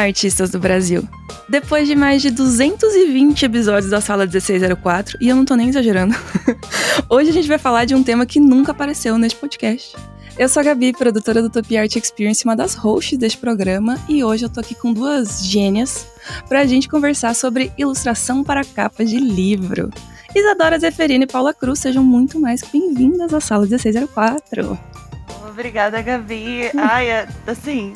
Artistas do Brasil! Depois de mais de 220 episódios da Sala 1604, e eu não tô nem exagerando, hoje a gente vai falar de um tema que nunca apareceu neste podcast. Eu sou a Gabi, produtora do Top Art Experience, uma das hosts deste programa, e hoje eu tô aqui com duas gênias pra gente conversar sobre ilustração para capas de livro. Isadora Zeferino e Paula Cruz, sejam muito mais bem-vindas à Sala 1604. Obrigada, Gabi. Ai, é, assim,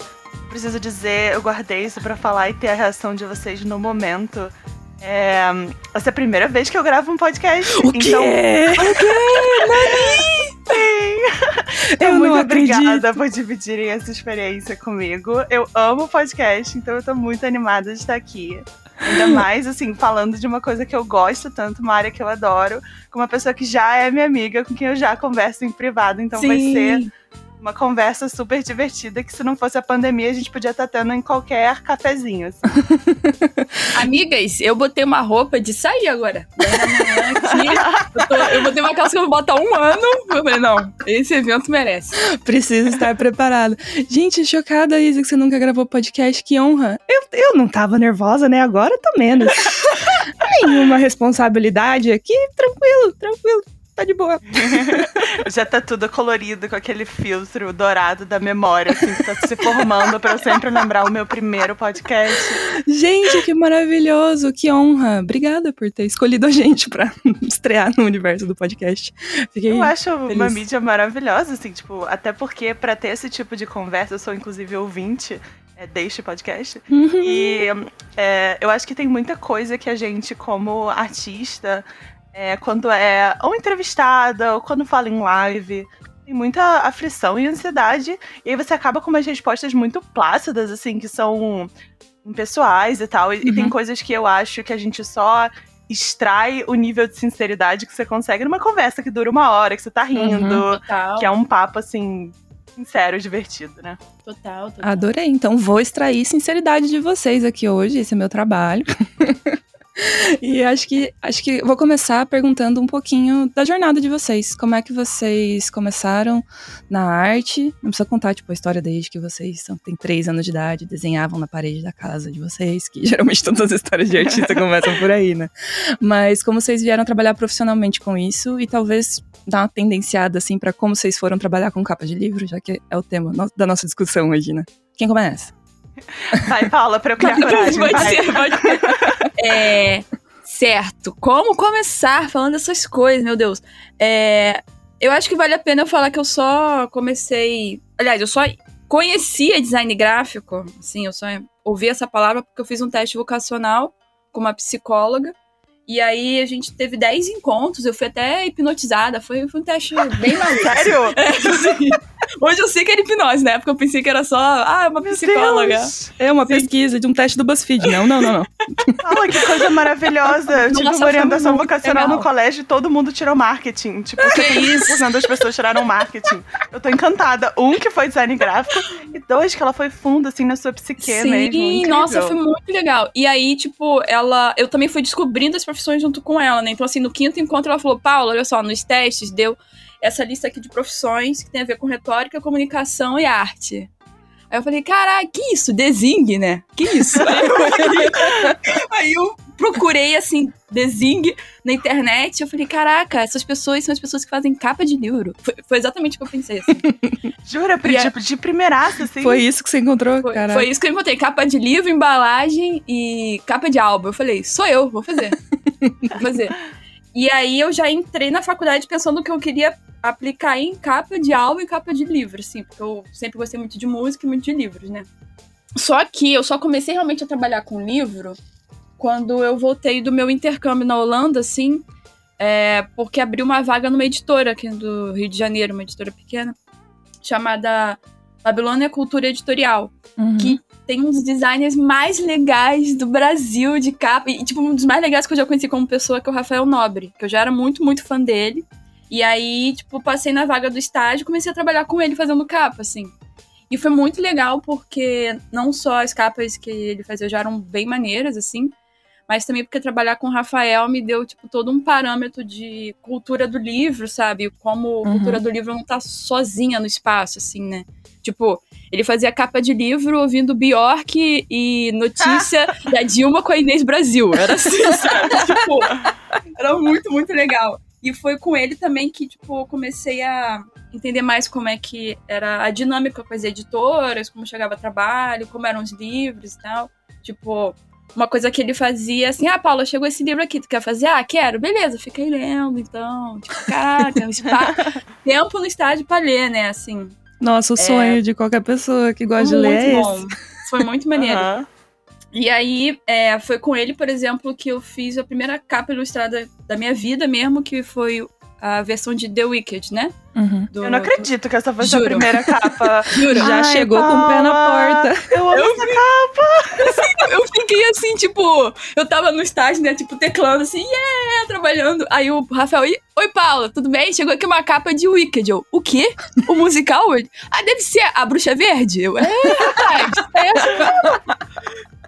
preciso dizer, eu guardei isso para falar e ter a reação de vocês no momento. É, essa é a primeira vez que eu gravo um podcast. O quê? Então, O quê? sim. Eu muito obrigada por dividirem essa experiência comigo. Eu amo podcast, então eu tô muito animada de estar aqui. Ainda mais, assim, falando de uma coisa que eu gosto tanto, uma área que eu adoro, com uma pessoa que já é minha amiga, com quem eu já converso em privado, então vai ser uma conversa super divertida que se não fosse a pandemia a gente podia estar tendo em qualquer cafezinho. assim. Amigas, eu botei uma roupa de sair agora. Eu, tô- eu botei uma calça que eu vou botar um ano. Eu falei, não, esse evento merece. Precisa estar preparado. Gente, chocada, Isa, que você nunca gravou podcast. Que honra. Eu, eu não tava nervosa, né? Agora tô menos. Nenhuma responsabilidade aqui. Tranquilo, tranquilo. Tá de boa. Já tá tudo colorido com aquele filtro dourado da memória, assim, que tá se formando pra eu sempre lembrar o meu primeiro podcast. Gente, que maravilhoso. Que honra. Obrigada por ter escolhido a gente pra estrear no universo do podcast. Fiquei. Eu acho uma feliz. mídia maravilhosa, assim, tipo, até porque pra ter esse tipo de conversa, eu sou inclusive ouvinte é, deste podcast. Uhum. E é, eu acho que tem muita coisa que a gente, como artista, é, quando é ou entrevistada, ou quando fala em live, tem muita aflição e ansiedade. E aí você acaba com umas respostas muito plácidas, assim, que são impessoais e tal. E, e tem Uhum. coisas que eu acho que a gente só extrai o nível de sinceridade que você consegue numa conversa que dura uma hora, que você tá rindo, Total. que é um papo, assim, sincero, divertido, né? Total, total. Adorei. Então vou extrair sinceridade de vocês aqui hoje. Esse é meu trabalho. e acho que acho que vou começar perguntando um pouquinho da jornada de vocês. Como é que vocês começaram na arte? Não precisa contar tipo a história desde que vocês são, têm três anos de idade, desenhavam na parede da casa de vocês, que geralmente todas as histórias de artista começam por aí, né? Mas como vocês vieram trabalhar profissionalmente com isso e talvez dar uma tendenciada assim pra como vocês foram trabalhar com capa de livro, já que é o tema no- da nossa discussão hoje, né? Quem começa? Vai, Paula, pra eu criar coragem. Pode ser, pode ser. É, certo. Como começar falando dessas coisas, meu Deus? É, eu acho que vale a pena eu falar que eu só comecei. Aliás, eu só conhecia design gráfico. Assim, eu só ouvi essa palavra porque eu fiz um teste vocacional com uma psicóloga. E aí a gente teve 10 encontros, eu fui até hipnotizada. Foi, foi um teste bem maluco. Sério? É. Hoje eu sei que era hipnose, né? Porque eu pensei que era só, ah, uma Meu psicóloga. Deus. É uma Sim. pesquisa de um teste do BuzzFeed. Não, não, não, não. Fala, que coisa maravilhosa. Eu tive Nossa, uma orientação vocacional legal. no colégio e todo mundo tirou marketing. Tipo, Que isso? 70% das pessoas tiraram marketing. Eu tô encantada. Um, que foi design gráfico. E dois, que ela foi fundo, assim, na sua psique Sim, mesmo. Nossa, foi muito legal. E aí, tipo, ela. Eu também fui descobrindo as profissões junto com ela, né? Então, assim, no quinto encontro ela falou: Paula, olha só, nos testes deu essa lista aqui de profissões que tem a ver com retórica, comunicação e arte. Aí eu falei, caralho, que isso? Design, né? Que isso? aí eu procurei, assim, design na internet. Eu falei, caraca, essas pessoas são as pessoas que fazem capa de livro. Foi, foi exatamente o que eu pensei, assim. Jura? E é- Tipo, de primeiraça, assim. Foi isso que você encontrou, Foi, cara? foi isso que eu encontrei. Capa de livro, embalagem e capa de álbum. Eu falei, sou eu, vou fazer. vou fazer. E aí eu já entrei na faculdade pensando que eu queria aplicar em capa de álbum e capa de livro, assim, porque eu sempre gostei muito de música e muito de livros, né? Só que eu só comecei realmente a trabalhar com livro quando eu voltei do meu intercâmbio na Holanda, assim, é, porque abriu uma vaga numa editora aqui do Rio de Janeiro, uma editora pequena, chamada Babilônia Cultura Editorial Uhum. que tem um dos designers mais legais do Brasil de capa. E, tipo, um dos mais legais que eu já conheci como pessoa, que é o Rafael Nobre. Que eu já era muito, muito fã dele. E aí, tipo, passei na vaga do estágio e comecei a trabalhar com ele fazendo capa, assim. E foi muito legal porque não só as capas que ele fazia já eram bem maneiras, assim, mas também porque trabalhar com o Rafael me deu, tipo, todo um parâmetro de cultura do livro, sabe? Como Uhum. cultura do livro não tá sozinha no espaço, assim, né? Tipo, ele fazia capa de livro ouvindo Bjork e notícia da Dilma com a Inês Brasil. Era assim, sabe? tipo, era muito, muito legal. E foi com ele também que, tipo, comecei a entender mais como é que era a dinâmica com as editoras, como chegava trabalho, como eram os livros e tal. Tipo, uma coisa que ele fazia assim, ah, Paula, chegou esse livro aqui, tu quer fazer? Ah, quero, beleza, fiquei lendo, então. Tipo, caraca, um spa- tempo no estádio pra ler, né, assim. Nossa, o sonho de qualquer pessoa que gosta de muito ler é bom. esse. Foi muito maneiro. Aham. E aí, é, foi com ele, por exemplo, que eu fiz a primeira capa ilustrada da minha vida mesmo, que foi a versão de The Wicked, né? Uhum. Do- Eu não acredito que essa foi a primeira capa. Juro. Já Ai, chegou com o pé na porta. Eu amo essa capa. Eu fiquei assim, tipo, eu tava no estágio, né, tipo, teclando assim, yeah, trabalhando. Aí o Rafael, "Ih, oi Paula, tudo bem? Chegou aqui uma capa de Wicked. Eu, o quê? O musical? ah, deve ser a Bruxa Verde. Eu, é, rapaz, é essa.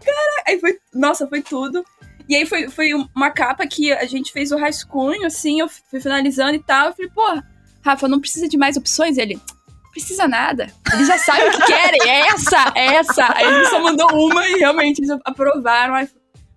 Cara, aí foi, nossa, foi tudo. E aí foi, foi uma capa que a gente fez o rascunho, assim, eu fui finalizando e tal. Eu falei, pô, Rafa, não precisa de mais opções? Ele, não precisa nada. Eles já sabem o que querem. É essa, é essa. Aí ele só mandou uma e realmente eles aprovaram. Aí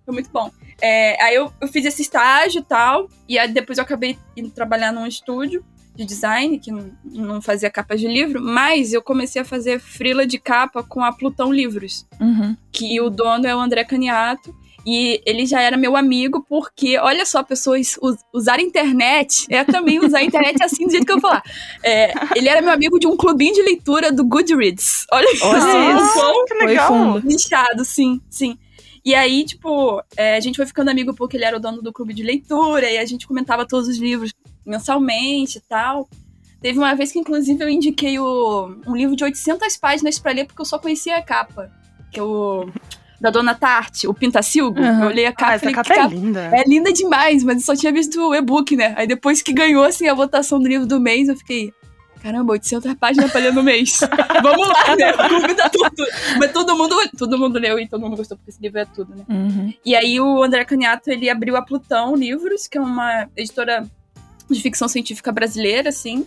foi muito bom. É, aí eu, eu fiz esse estágio e tal. E aí depois eu acabei indo trabalhar num estúdio de design, que não, não fazia capas de livro, mas eu comecei a fazer frila de capa com a Plutão Livros Uhum. que o dono é o André Caniato. E ele já era meu amigo, porque, olha só, pessoas us- usar a internet é também usar a internet assim do jeito que eu vou falar. É, ele era meu amigo de um clubinho de leitura do Goodreads. Olha, Olha isso. quão Que legal. nichado, sim, sim. E aí, tipo, é, a gente foi ficando amigo porque ele era o dono do clube de leitura, e a gente comentava todos os livros mensalmente e tal. Teve uma vez que, inclusive, eu indiquei o, um livro de 800 páginas pra ler porque eu só conhecia a capa. Que é o. Da Dona Tarte, o Pintacilgo. Uhum. Eu olhei a capa Ah, e essa falei, capa é capa linda. é linda demais, mas eu só tinha visto o e-book, né? Aí depois que ganhou, assim, a votação do livro do mês, eu fiquei... Caramba, 800 páginas pra ler no mês. Vamos lá, né? Tá tudo. Mas todo mundo, todo mundo leu e todo mundo gostou, porque esse livro é tudo, né? Uhum. E aí o André Caniato, ele abriu a Plutão Livros, que é uma editora de ficção científica brasileira, assim.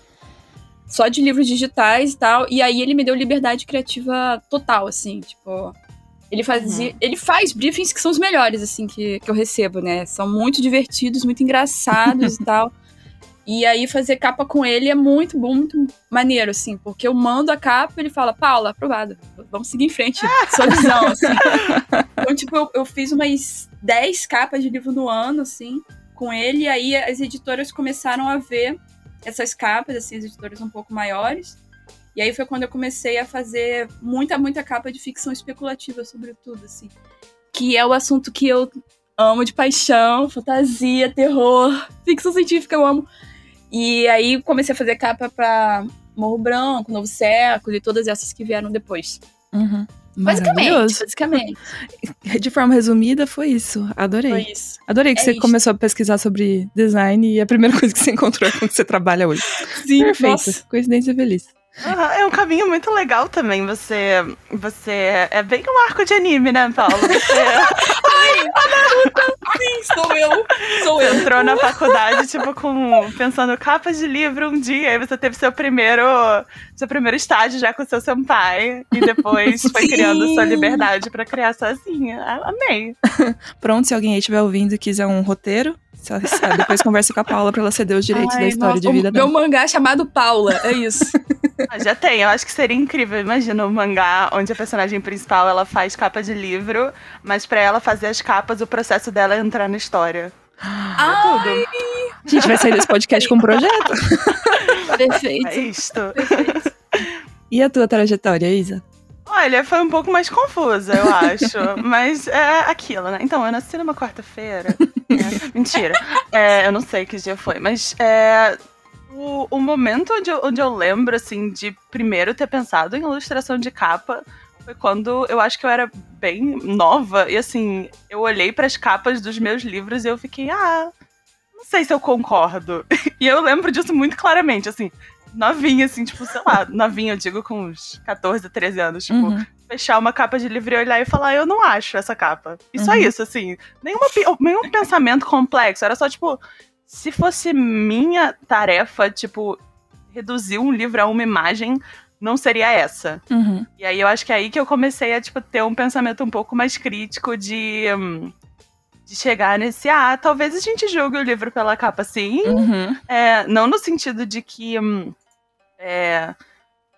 Só de livros digitais e tal. E aí ele me deu liberdade criativa total, assim, tipo... Ele fazia. Ele faz briefings que são os melhores, assim, que, que eu recebo, né? São muito divertidos, muito engraçados e tal. E aí fazer capa com ele é muito bom, muito maneiro, assim, porque eu mando a capa e ele fala, Paula, aprovado. Vamos seguir em frente. Sua visão, assim. Então, tipo, eu, eu fiz umas 10 capas de livro no ano, assim, com ele, e aí as editoras começaram a ver essas capas, assim, as editoras um pouco maiores. E aí foi quando eu comecei a fazer muita, muita capa de ficção especulativa, sobretudo, assim. Que é o assunto que eu amo de paixão, fantasia, terror, ficção científica eu amo. E aí comecei a fazer capa pra Morro Branco, Novo Século e todas essas que vieram depois. Uhum. Basicamente, basicamente. De forma resumida, foi isso. Adorei. Foi isso. Adorei que É você isso. começou a pesquisar sobre design e a primeira coisa que você encontrou é com que você trabalha hoje. Sim, Perfeito. nossa. Coincidência feliz. É um caminho muito legal também. Você, você é bem um arco de anime, né, Paulo? Você Sim, sou eu. Sou eu. entrou na faculdade, tipo, com pensando capas de livro um dia, aí você teve seu primeiro, seu primeiro estágio já com seu senpai, e depois foi Sim. criando sua liberdade pra criar sozinha. Amei. Pronto, se alguém aí estiver ouvindo e quiser um roteiro, depois conversa com a Paula pra ela ceder os direitos Ai, da história nossa, de vida dela. Meu mangá é chamado Paula, é isso. Ah, Já tem, eu acho que seria incrível. Imagina um mangá onde a personagem principal ela faz capa de livro, mas pra ela fazer as capas, o processo dela é entrar na história. ah, Tudo. A gente vai sair desse podcast com um projeto. perfeito. É isto. perfeito. E a tua trajetória, Isa? Olha, foi um pouco mais confusa, eu acho. mas é aquilo, né? Então, eu nasci numa quarta-feira. É, mentira. É, eu não sei que dia foi, mas é, o, o momento onde eu, onde eu lembro, assim, de primeiro ter pensado em ilustração de capa foi quando eu acho que eu era bem nova. E, assim, eu olhei para as capas dos meus livros e eu fiquei, ah, não sei se eu concordo. e eu lembro disso muito claramente, assim. Novinha, assim, tipo, sei lá, novinha, eu digo com uns 14, 13 anos, tipo, Uhum. fechar uma capa de livro e olhar e falar, eu não acho essa capa. E só Uhum. isso, assim. Nenhuma, nenhum pensamento complexo. Era só, tipo, se fosse minha tarefa, tipo, reduzir um livro a uma imagem, não seria essa. Uhum. E aí eu acho que é aí que eu comecei a, tipo, ter um pensamento um pouco mais crítico de. hum, de chegar nesse, ah, talvez a gente julgue o livro pela capa, sim. Uhum. É, não no sentido de que hum, é,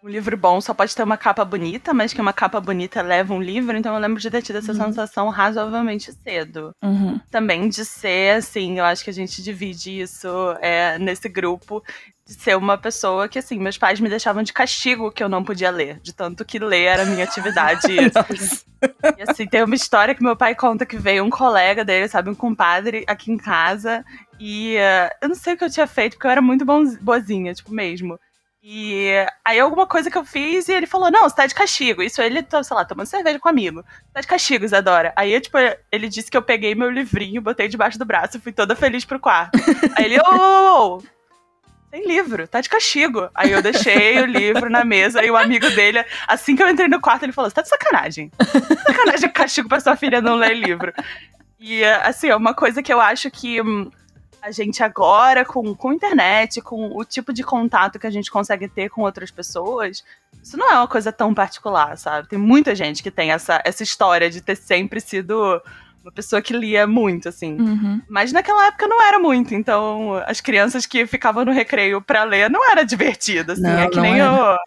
um livro bom só pode ter uma capa bonita, mas que uma capa bonita leva um livro, então eu lembro de ter tido essa Uhum. sensação razoavelmente cedo. Uhum. Também de ser, assim, eu acho que a gente divide isso é, nesse grupo, de ser uma pessoa que, assim, meus pais me deixavam de castigo que eu não podia ler, de tanto que ler era a minha atividade. E assim, tem uma história que meu pai conta que veio um colega dele, sabe, um compadre aqui em casa. E eh, eu não sei o que eu tinha feito, porque eu era muito bonz- boazinha, tipo, mesmo. E aí alguma coisa que eu fiz e ele falou, não, você tá de castigo. Isso ele, tá, sei lá, tomando cerveja com um amigo. Tá de castigo, Isadora. Aí, tipo, ele disse que eu peguei meu livrinho, botei debaixo do braço fui toda feliz pro quarto. Aí ele, ô, ô, ô, tem livro, tá de castigo. Aí eu deixei o livro na mesa e o amigo dele, assim que eu entrei no quarto, ele falou: Você tá de sacanagem. Sacanagem castigo pra sua filha não ler livro. E, assim, é uma coisa que eu acho que hum, a gente agora, com, com internet, com o tipo de contato que a gente consegue ter com outras pessoas, isso não é uma coisa tão particular, sabe? Tem muita gente que tem essa, essa história de ter sempre sido uma pessoa que lia muito, assim. Uhum. Mas naquela época não era muito, então as crianças que ficavam no recreio pra ler não era divertido, assim. Não, é que nem o-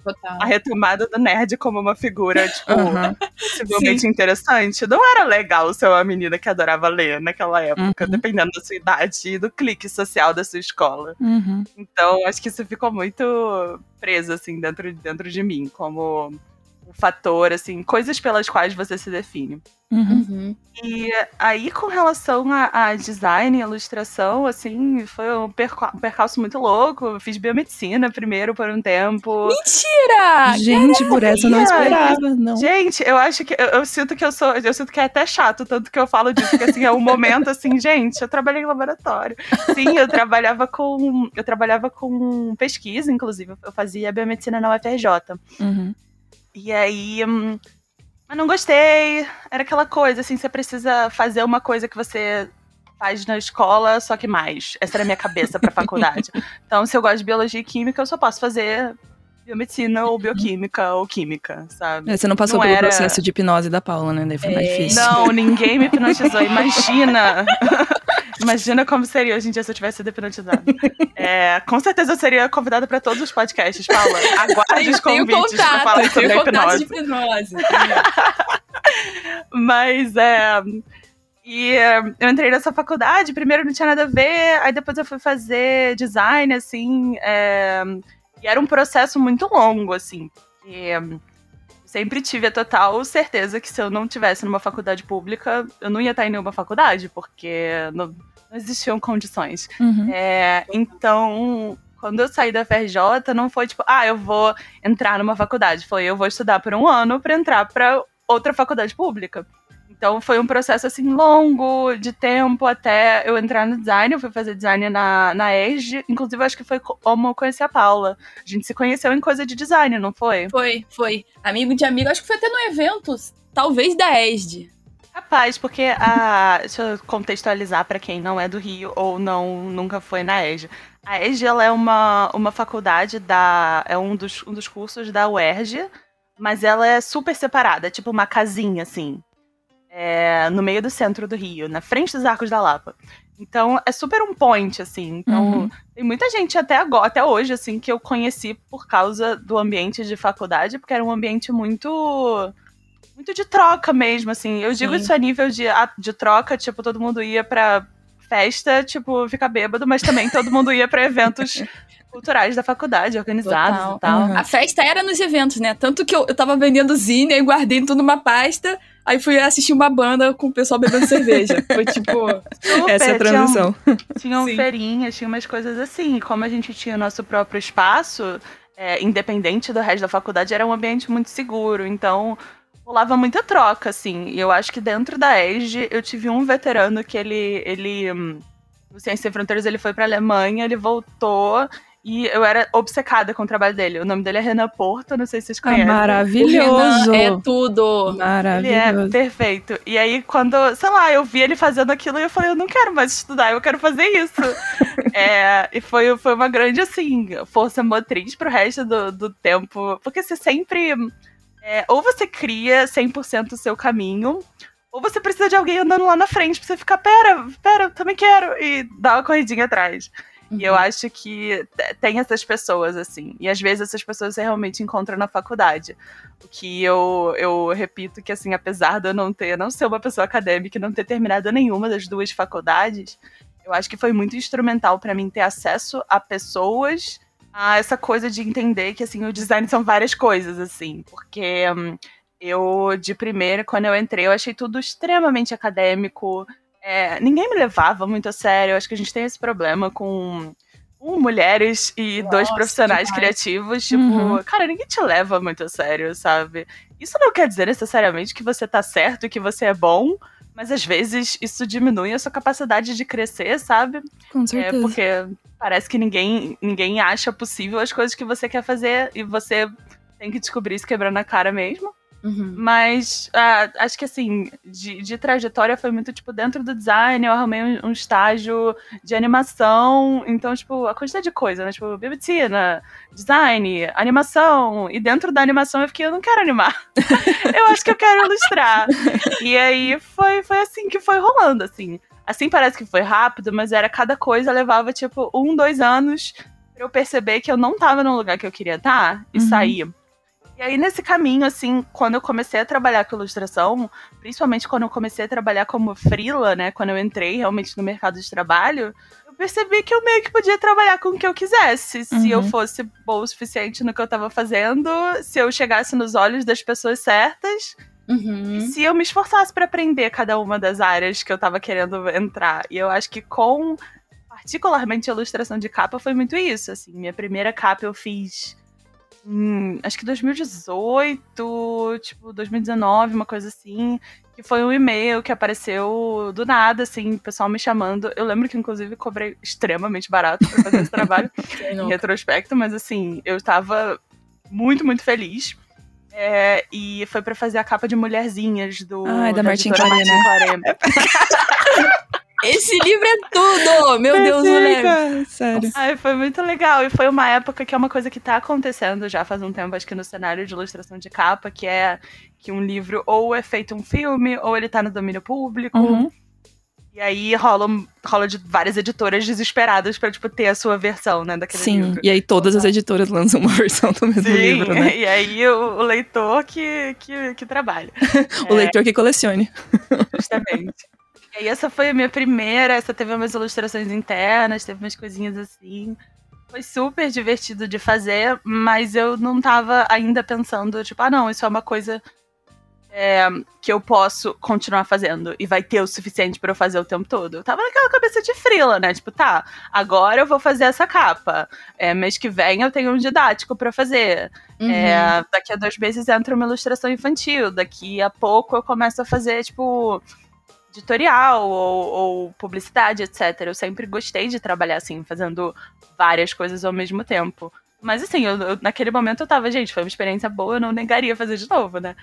a retomada do nerd como uma figura, tipo, Uhum. possivelmente interessante. Não era legal ser uma menina que adorava ler naquela época, Uhum. dependendo da sua idade e do clique social da sua escola. Uhum. Então, acho que isso ficou muito preso, assim, dentro, dentro de mim, como fator, assim, coisas pelas quais você se define. Uhum. Uhum. E aí, com relação a, a design e ilustração, assim, foi um, perca- percalço muito louco. Eu fiz biomedicina primeiro por um tempo. Mentira! Gente, por essa eu não esperava, não. Gente, eu acho que eu, eu sinto que eu sou. Eu sinto que é até chato, tanto que eu falo disso, porque assim, é um momento assim, gente, eu trabalhei em laboratório. Sim, eu trabalhava com. Eu trabalhava com pesquisa, inclusive. Eu fazia biomedicina na UFRJ. Uhum. E aí. hum, Mas não gostei. Era aquela coisa, assim, você precisa fazer uma coisa que você faz na escola, só que mais. Essa era a minha cabeça pra faculdade. Então, se eu gosto de biologia e química, eu só posso fazer biomedicina ou bioquímica ou química, sabe? É, Você não passou Não pelo era- processo de hipnose da Paula, né? Daí foi mais É, difícil. Não, ninguém me hipnotizou. Imagina! Imagina como seria hoje em dia se eu tivesse sido hipnotizada. É, com certeza eu seria convidada pra todos os podcasts, Paula. Aguarde os convites pra contato, falar sobre tenho contato de hipnose. hipnose. Mas é. E é, eu entrei nessa faculdade, primeiro não tinha nada a ver, aí depois eu fui fazer design, assim. é, e era um processo muito longo, assim. E, é, sempre tive a total certeza que se eu não tivesse numa faculdade pública, eu não ia estar em nenhuma faculdade, porque não, não existiam condições. Uhum. É, então, quando eu saí da FRJ, não foi tipo, ah, eu vou entrar numa faculdade. Foi, eu vou estudar por um ano para entrar para outra faculdade pública. Então, foi um processo, assim, longo, de tempo até eu entrar no design. Eu fui fazer design na, na ESG. Inclusive, acho que foi como eu conheci a Paula. A gente se conheceu em coisa de design, não foi? Foi, foi. Amigo de amigo, acho que foi até no evento, talvez da ESD. Capaz, porque a. Deixa eu contextualizar para quem não é do Rio ou não nunca foi na ESG. A ESG ela é uma, uma faculdade da. É um dos, um dos cursos da UERJ, mas ela é super separada, é tipo uma casinha, assim. É, no meio do centro do Rio, na frente dos Arcos da Lapa. Então é super um point, assim. Então, Uhum. tem muita gente até agora, até hoje, assim, que eu conheci por causa do ambiente de faculdade, porque era um ambiente muito. Muito de troca mesmo, assim. Eu digo Sim. isso a nível de, de troca, tipo, todo mundo ia pra festa, tipo, ficar bêbado, mas também todo mundo ia pra eventos culturais da faculdade, organizados Total. e tal. Uhum. A festa era nos eventos, né? Tanto que eu, eu tava vendendo zine, aí guardei tudo numa pasta, aí fui assistir uma banda com o pessoal bebendo cerveja. Foi tipo. Super, Essa é a tinha um- transição. Tinham feirinhas, tinha umas coisas assim. E como a gente tinha o nosso próprio espaço, é, independente do resto da faculdade, era um ambiente muito seguro. Então, rolava muita troca, assim. E eu acho que dentro da ESG, eu tive um veterano que ele. ele hum, no Ciência Sem Fronteiras, ele foi pra Alemanha, ele voltou. E eu era obcecada com o trabalho dele. O nome dele é Renan Porto, não sei se vocês Ah, conhecem. maravilhoso. É tudo. Ele Maravilhoso. é perfeito. E aí, quando, sei lá, eu vi ele fazendo aquilo e eu falei, eu não quero mais estudar, eu quero fazer isso. É, e foi, foi uma grande, assim, força motriz pro resto do, do tempo. Porque você sempre. é, ou você cria 100% o seu caminho, ou você precisa de alguém andando lá na frente pra você ficar, pera, pera, eu também quero. E dar uma corridinha atrás. E eu acho que tem essas pessoas, assim. E às vezes essas pessoas você realmente encontra na faculdade. O que eu, eu repito que, assim, apesar de eu não ter, não ser uma pessoa acadêmica e não ter terminado nenhuma das duas faculdades, eu acho que foi muito instrumental para mim ter acesso a pessoas, a essa coisa de entender que, assim, o design são várias coisas, assim. Porque hum, eu, de primeira, quando eu entrei, eu achei tudo extremamente acadêmico. É, ninguém me levava muito a sério. Eu acho que a gente tem esse problema com, com mulheres e dois Nossa, profissionais demais. criativos. Tipo, Uhum. cara, ninguém te leva muito a sério, sabe? Isso não quer dizer necessariamente que você tá certo e que você é bom, mas às vezes isso diminui a sua capacidade de crescer, sabe? Com É certeza. porque parece que ninguém, ninguém acha possível as coisas que você quer fazer e você tem que descobrir isso quebrando a cara mesmo. Uhum. Mas ah, acho que assim, de, de trajetória foi muito, tipo, dentro do design, eu arrumei um, um estágio de animação. Então, tipo, a quantidade de coisa, né? Tipo, bibliotecina, design, animação. E dentro da animação eu fiquei, eu não quero animar. eu acho que eu quero ilustrar. e aí foi, foi assim que foi rolando, assim. Assim parece que foi rápido, mas era cada coisa levava, tipo, um, dois anos pra eu perceber que eu não tava no lugar que eu queria estar e Uhum. sair. E aí, nesse caminho, assim, quando eu comecei a trabalhar com ilustração, principalmente quando eu comecei a trabalhar como frila, né? Quando eu entrei realmente no mercado de trabalho, eu percebi que eu meio que podia trabalhar com o que eu quisesse. Se eu Uhum. fosse boa o suficiente no que eu tava fazendo, se eu chegasse nos olhos das pessoas certas, Uhum. e se eu me esforçasse pra aprender cada uma das áreas que eu tava querendo entrar. E eu acho que com particularmente a ilustração de capa foi muito isso, assim. Minha primeira capa eu fiz em, acho que 2018, tipo 2019, uma coisa assim, que foi um e-mail que apareceu do nada, assim, o pessoal me chamando. Eu lembro que inclusive cobrei extremamente barato pra fazer esse trabalho em retrospecto, mas assim, eu tava muito, muito feliz. É, e foi pra fazer a capa de Mulherzinhas do Ai, da Martin Claret, Martin Claret. Esse livro é tudo! Meu Deus, o Leve. Perfeita, Sério. Ai, foi muito legal. E foi uma época que é uma coisa que tá acontecendo já faz um tempo, acho que no cenário de ilustração de capa, que é que um livro ou é feito um filme, ou ele tá no domínio público. Uhum. E aí rola, rola de várias editoras desesperadas pra, tipo, ter a sua versão, né, daquele Sim, livro. e aí todas as editoras lançam uma versão do mesmo Sim, livro, né? e aí o, o leitor que, que, que trabalha. O leitor que colecione. Justamente. E aí essa foi a minha primeira, essa teve umas ilustrações internas, teve umas coisinhas assim. Foi super divertido de fazer, mas eu não tava ainda pensando, tipo, ah não, isso é uma coisa é, que eu posso continuar fazendo e vai ter o suficiente pra eu fazer o tempo todo. Eu tava naquela cabeça de frila, né? Tipo, tá, agora eu vou fazer essa capa. É, mês que vem eu tenho um didático pra fazer. Uhum. É, daqui a dois meses entra uma ilustração infantil. Daqui a pouco eu começo a fazer, tipo, editorial ou, ou publicidade, etc. Eu sempre gostei de trabalhar assim, fazendo várias coisas ao mesmo tempo. Mas assim, eu- eu- naquele momento eu tava, gente, foi uma experiência boa, eu não negaria fazer de novo, né?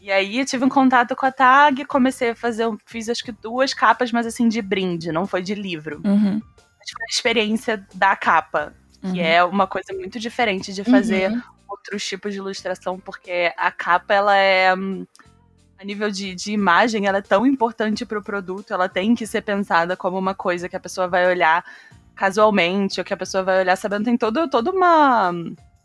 E aí eu tive um contato com a tag, comecei a fazer, fiz acho que duas capas, mas assim, de brinde, não foi de livro. Uhum. Mas foi a experiência da capa, uhum. que é uma coisa muito diferente de fazer Uhum. outros tipos de ilustração, porque a capa, ela é. A nível de, de imagem, ela é tão importante para o produto, ela tem que ser pensada como uma coisa que a pessoa vai olhar casualmente, ou que a pessoa vai olhar sabendo. Tem todo, toda uma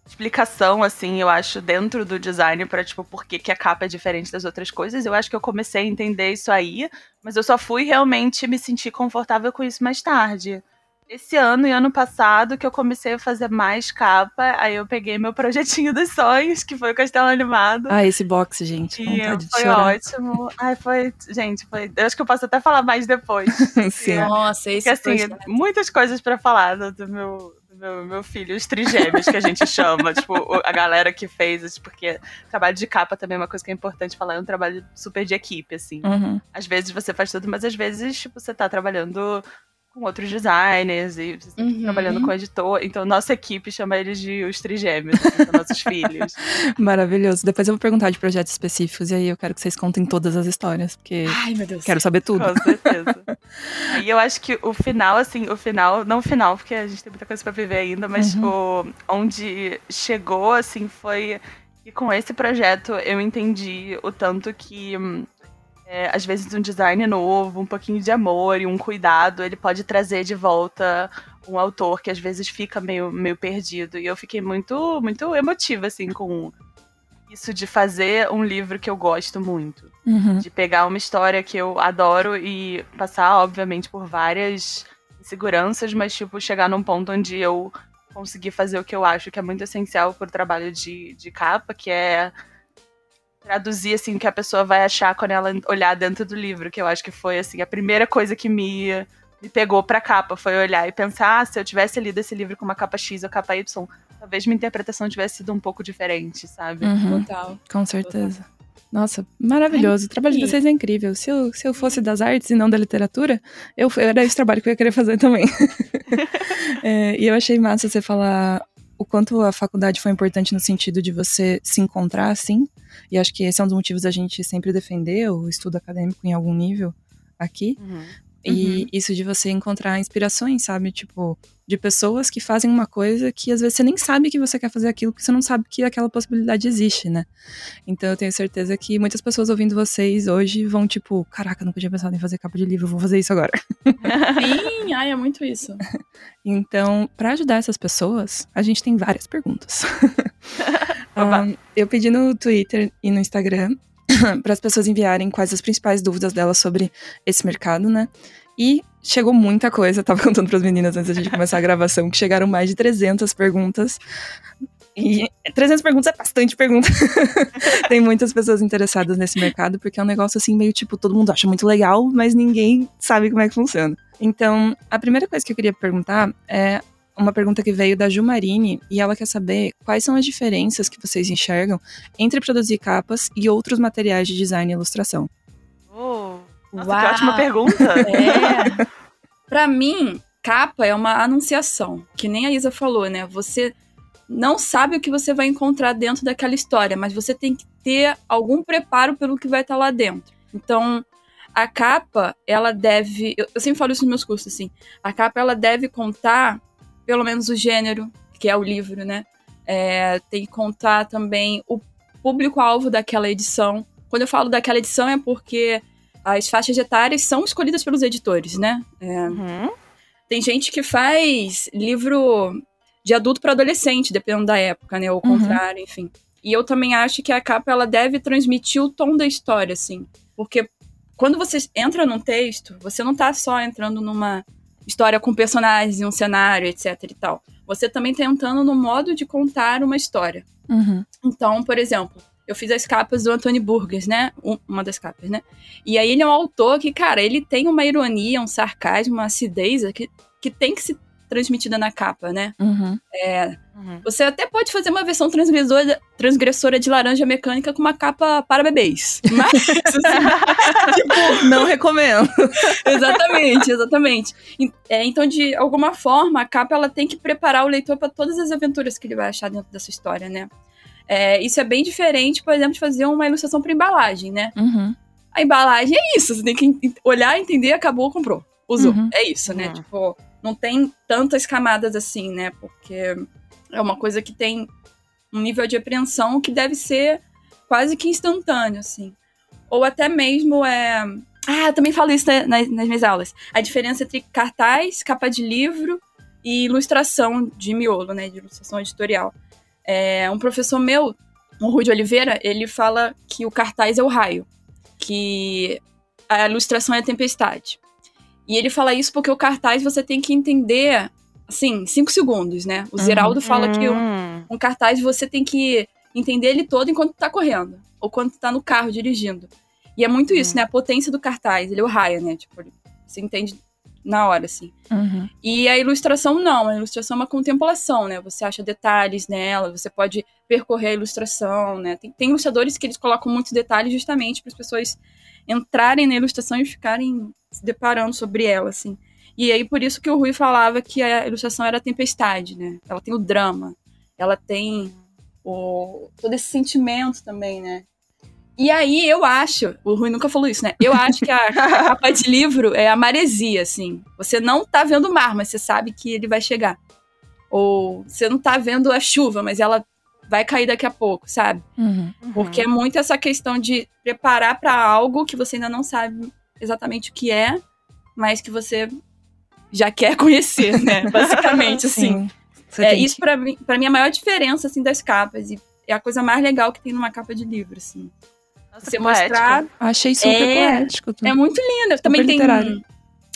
explicação, assim, eu acho, dentro do design para tipo, por que, que a capa é diferente das outras coisas. Eu acho que eu comecei a entender isso aí, mas eu só fui realmente me sentir confortável com isso mais tarde. Esse ano e ano passado que eu comecei a fazer mais capa, aí eu peguei meu projetinho dos sonhos, que foi o Castelo Animado. Ah, esse box, gente. e foi chorar. ótimo. Ai, foi. Gente, foi. Eu acho que eu posso até falar mais depois. Sim. Nossa, esse Porque assim, projeto. muitas coisas pra falar do, do meu. do Meu, meu filho, os trigêmeos que a gente chama, tipo, a galera que fez, isso, porque trabalho de capa também é uma coisa que é importante falar, é um trabalho super de equipe, assim Uhum. às vezes você faz tudo, mas às vezes, tipo, você tá trabalhando com outros designers e Uhum. trabalhando com editor. Então, nossa equipe chama eles de os trigêmeos, assim, nossos filhos. Maravilhoso. Depois eu vou perguntar de projetos específicos e aí eu quero que vocês contem todas as histórias, porque Ai, meu Deus. quero saber tudo. Com certeza. E eu acho que o final, assim, o final, não o final, porque a gente tem muita coisa pra viver ainda, mas o, onde chegou, assim, foi que com esse projeto eu entendi o tanto que. É, às vezes um design novo, um pouquinho de amor e um cuidado, ele pode trazer de volta um autor que às vezes fica meio, meio perdido. E eu fiquei muito, muito emotiva, assim, com isso de fazer um livro que eu gosto muito Uhum. de pegar uma história que eu adoro e passar, obviamente, por várias inseguranças, mas, tipo, chegar num ponto onde eu consegui fazer o que eu acho que é muito essencial pro trabalho de, de capa, que é traduzir, assim, o que a pessoa vai achar quando ela olhar dentro do livro, que eu acho que foi, assim, a primeira coisa que me, me pegou pra capa, foi olhar e pensar, ah, se eu tivesse lido esse livro com uma capa X ou capa Y, talvez minha interpretação tivesse sido um pouco diferente, sabe? Uhum. Total. Com certeza. Nossa, maravilhoso. O trabalho de vocês é incrível. Se eu, se eu fosse das artes e não da literatura, eu, era esse trabalho que eu ia querer fazer também. É, e eu achei massa você falar o quanto a faculdade foi importante no sentido de você se encontrar, assim. E acho que esse é um dos motivos da gente sempre defender o estudo acadêmico em algum nível aqui. Uhum. E isso de você encontrar inspirações, sabe? Tipo, de pessoas que fazem uma coisa que às vezes você nem sabe que você quer fazer aquilo, porque você não sabe que aquela possibilidade existe, né? Então eu tenho certeza que muitas pessoas ouvindo vocês hoje vão, tipo, caraca, não podia pensar em fazer capa de livro, vou fazer isso agora. Sim, ai, é muito isso. Então, para ajudar essas pessoas, a gente tem várias perguntas. Ahn, eu pedi no Twitter e no Instagram para as pessoas enviarem quais as principais dúvidas delas sobre esse mercado, né? E chegou muita coisa, eu tava contando para as meninas antes da gente começar a gravação, que chegaram mais de 300 perguntas. E 300 perguntas é bastante pergunta. Tem muitas pessoas interessadas nesse mercado, porque é um negócio assim, meio tipo, todo mundo acha muito legal, mas ninguém sabe como é que funciona. Então, a primeira coisa que eu queria perguntar é uma pergunta que veio da Ju Marini, e ela quer saber quais são as diferenças que vocês enxergam entre produzir capas e outros materiais de design e ilustração. Oh, nossa, Uau. que ótima pergunta! É. pra mim, capa é uma anunciação, que nem a Isa falou, né? Você não sabe o que você vai encontrar dentro daquela história, mas você tem que ter algum preparo pelo que vai estar lá dentro. Então, a capa, ela deve, eu, eu sempre falo isso nos meus cursos assim, a capa ela deve contar pelo menos o gênero, que é o livro, né? É, tem que contar também o público-alvo daquela edição. Quando eu falo daquela edição é porque as faixas etárias são escolhidas pelos editores, né? É, Uhum. tem gente que faz livro de adulto para adolescente, dependendo da época, né? Ou o Uhum. contrário, enfim. E eu também acho que a capa ela deve transmitir o tom da história, assim. Porque quando você entra num texto, você não tá só entrando numa história com personagens e um cenário, etc e tal. Você também tá entrando no modo de contar uma história. Uhum. Então, por exemplo, eu fiz as capas do Anthony Burgess, né? Um- Uma das capas, né? E aí ele é um autor que, cara, ele tem uma ironia, um sarcasmo, uma acidez que, que tem que ser transmitida na capa, né? Uhum. É, Uhum. você até pode fazer uma versão transgressora, transgressora de laranja mecânica com uma capa para bebês. Mas, assim, Não recomendo. exatamente, exatamente. É, então, de alguma forma, a capa ela tem que preparar o leitor para todas as aventuras que ele vai achar dentro dessa história, né? É, isso é bem diferente, por exemplo, de fazer uma ilustração para embalagem, né? Uhum. A embalagem é isso, você tem que olhar, entender, acabou, comprou, usou. Uhum. É isso, né? Uhum. Tipo, não tem tantas camadas assim, né? Porque é uma coisa que tem um nível de apreensão que deve ser quase que instantâneo, assim. Ou até mesmo é. Ah, eu também falo isso né, nas, nas minhas aulas. A diferença entre cartaz, capa de livro e ilustração de miolo, né? De ilustração editorial. É, um professor meu, o Rui Oliveira, ele fala que o cartaz é o raio, que a ilustração é a tempestade. E ele fala isso porque o cartaz você tem que entender, assim, cinco segundos, né? O Uhum. Zeraldo fala que um, um cartaz você tem que entender ele todo enquanto tá correndo, ou quando tá no carro dirigindo. E é muito isso, Hum. né? A potência do cartaz, ele é o raio, né? Tipo, você entende na hora, assim. Uhum. E a ilustração não, a ilustração é uma contemplação, né? Você acha detalhes nela, você pode percorrer a ilustração, né? Tem, tem ilustradores que eles colocam muitos detalhes justamente para as pessoas entrarem na ilustração e ficarem se deparando sobre ela, assim. E aí, por isso que o Rui falava que a ilustração era a tempestade, né? Ela tem o drama, ela tem o, todo esse sentimento também, né? E aí eu acho, o Rui nunca falou isso, né? Eu acho que a, a capa de livro é a maresia, assim. Você não tá vendo o mar, mas você sabe que ele vai chegar. Ou você não tá vendo a chuva, mas ela vai cair daqui a pouco, sabe? Uhum. Porque é muito essa questão de preparar para algo que você ainda não sabe exatamente o que é, mas que você já quer conhecer, né? Basicamente, assim. Sim. É, isso pra mim, pra mim é a maior diferença, assim, das capas. E é a coisa mais legal que tem numa capa de livro, assim. Nossa, Você mostrar... Achei super É, poético. tudo. É muito lindo. Também tem... literário.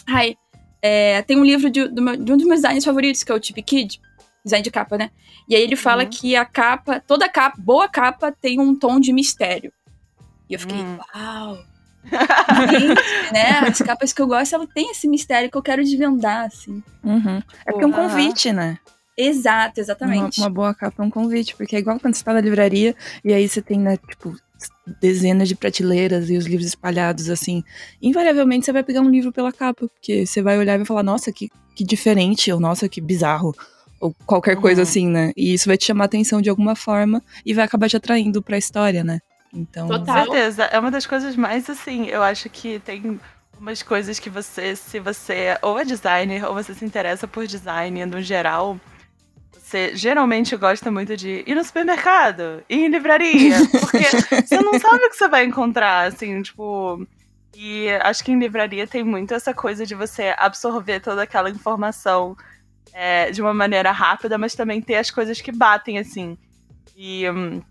Ai, é, tem um livro de, do meu- de um dos meus designers favoritos, que é o Tip Kid. Design de capa, né? E aí ele fala Uhum. que a capa... Toda capa, boa capa, tem um tom de mistério. E eu fiquei, Hum. uau... Gente, né? As capas que eu gosto, ela tem esse mistério que eu quero desvendar, assim. Uhum. É porque é um convite, né? Exato, Uma, exatamente. uma boa capa é um convite, porque é igual quando você tá na livraria e aí você tem, né, tipo, dezenas de prateleiras e os livros espalhados, assim. Invariavelmente você vai pegar um livro pela capa, porque você vai olhar e vai falar, nossa, que, que diferente, ou nossa, que bizarro, ou qualquer coisa Uhum. assim, né? E isso vai te chamar a atenção de alguma forma e vai acabar te atraindo pra história, né? Então. Total. Com certeza. É uma das coisas mais assim, eu acho que tem umas coisas que você, se você ou é designer ou você se interessa por design no geral, você geralmente gosta muito de ir no supermercado, ir em livraria, porque você não sabe o que você vai encontrar, assim, tipo. E acho que em livraria tem muito essa coisa de você absorver toda aquela informação é, de uma maneira rápida, mas também ter as coisas que batem, assim. E hum,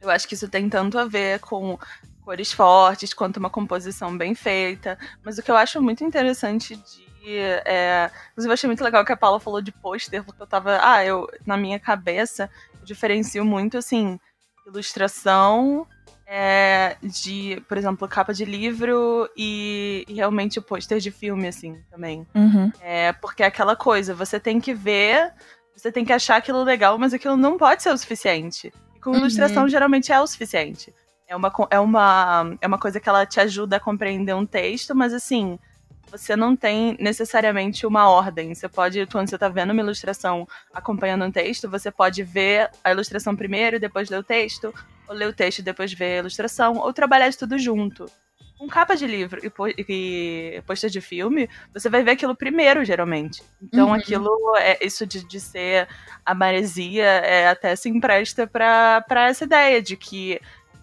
eu acho que isso tem tanto a ver com cores fortes quanto uma composição bem feita. Mas o que eu acho muito interessante de. É, inclusive, eu achei muito legal que a Paula falou de pôster, porque eu tava. Ah, eu, na minha cabeça, eu diferencio muito, assim, ilustração é, de, por exemplo, capa de livro e, e realmente o pôster de filme, assim, também. Uhum. É, porque é aquela coisa, você tem que ver, você tem que achar aquilo legal, mas aquilo não pode ser o suficiente. E com Uhum. ilustração, geralmente é o suficiente. É uma, é, uma, é uma coisa que ela te ajuda a compreender um texto, mas assim, você não tem necessariamente uma ordem. Você pode, quando você tá vendo uma ilustração acompanhando um texto, você pode ver a ilustração primeiro e depois ler o texto, ou ler o texto e depois ver a ilustração, ou trabalhar isso tudo junto. Com capa de livro e, po- e pôster de filme, você vai ver aquilo primeiro, geralmente. Então, Uhum. aquilo, é isso de, de ser a maresia, é, até se empresta pra pra essa ideia de que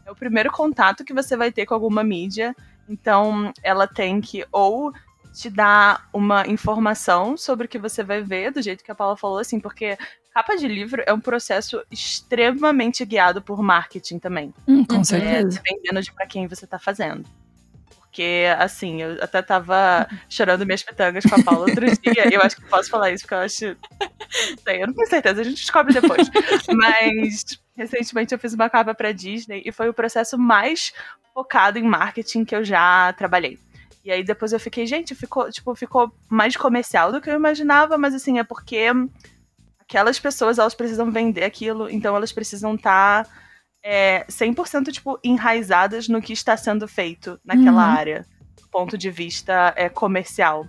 é o primeiro contato que você vai ter com alguma mídia. Então, ela tem que ou te dar uma informação sobre o que você vai ver, do jeito que a Paula falou, assim, porque capa de livro é um processo extremamente guiado por marketing também. Hum, com. É, certeza. dependendo de pra quem você tá fazendo. Porque, assim, eu até tava chorando minhas pitangas com a Paula outro dia. Eu acho que posso falar isso, porque eu acho. Sei, eu não tenho certeza, a gente descobre depois. Mas, recentemente eu fiz uma capa pra Disney e foi o processo mais focado em marketing que eu já trabalhei. E aí depois eu fiquei, gente, ficou, tipo, ficou mais comercial do que eu imaginava, mas assim, é porque aquelas pessoas, elas precisam vender aquilo, então elas precisam estar é, 100% tipo, enraizadas no que está sendo feito naquela Uhum. área, do ponto de vista é, comercial,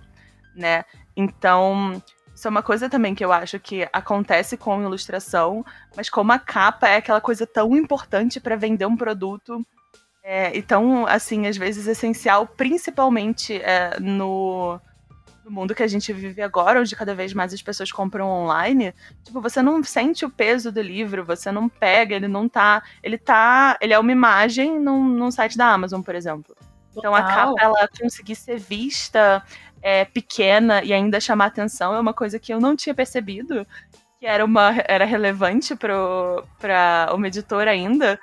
né? Então, isso é uma coisa também que eu acho que acontece com ilustração, mas como a capa é aquela coisa tão importante para vender um produto é, e tão, assim, às vezes essencial, principalmente é, no, no mundo que a gente vive agora, onde cada vez mais as pessoas compram online, tipo, você não sente o peso do livro, você não pega, ele não tá. Ele tá. Ele é uma imagem num, num site da Amazon, por exemplo. Então a Total. capa, ela conseguir ser vista é, pequena e ainda chamar atenção é uma coisa que eu não tinha percebido que era, uma, era relevante para uma editora ainda.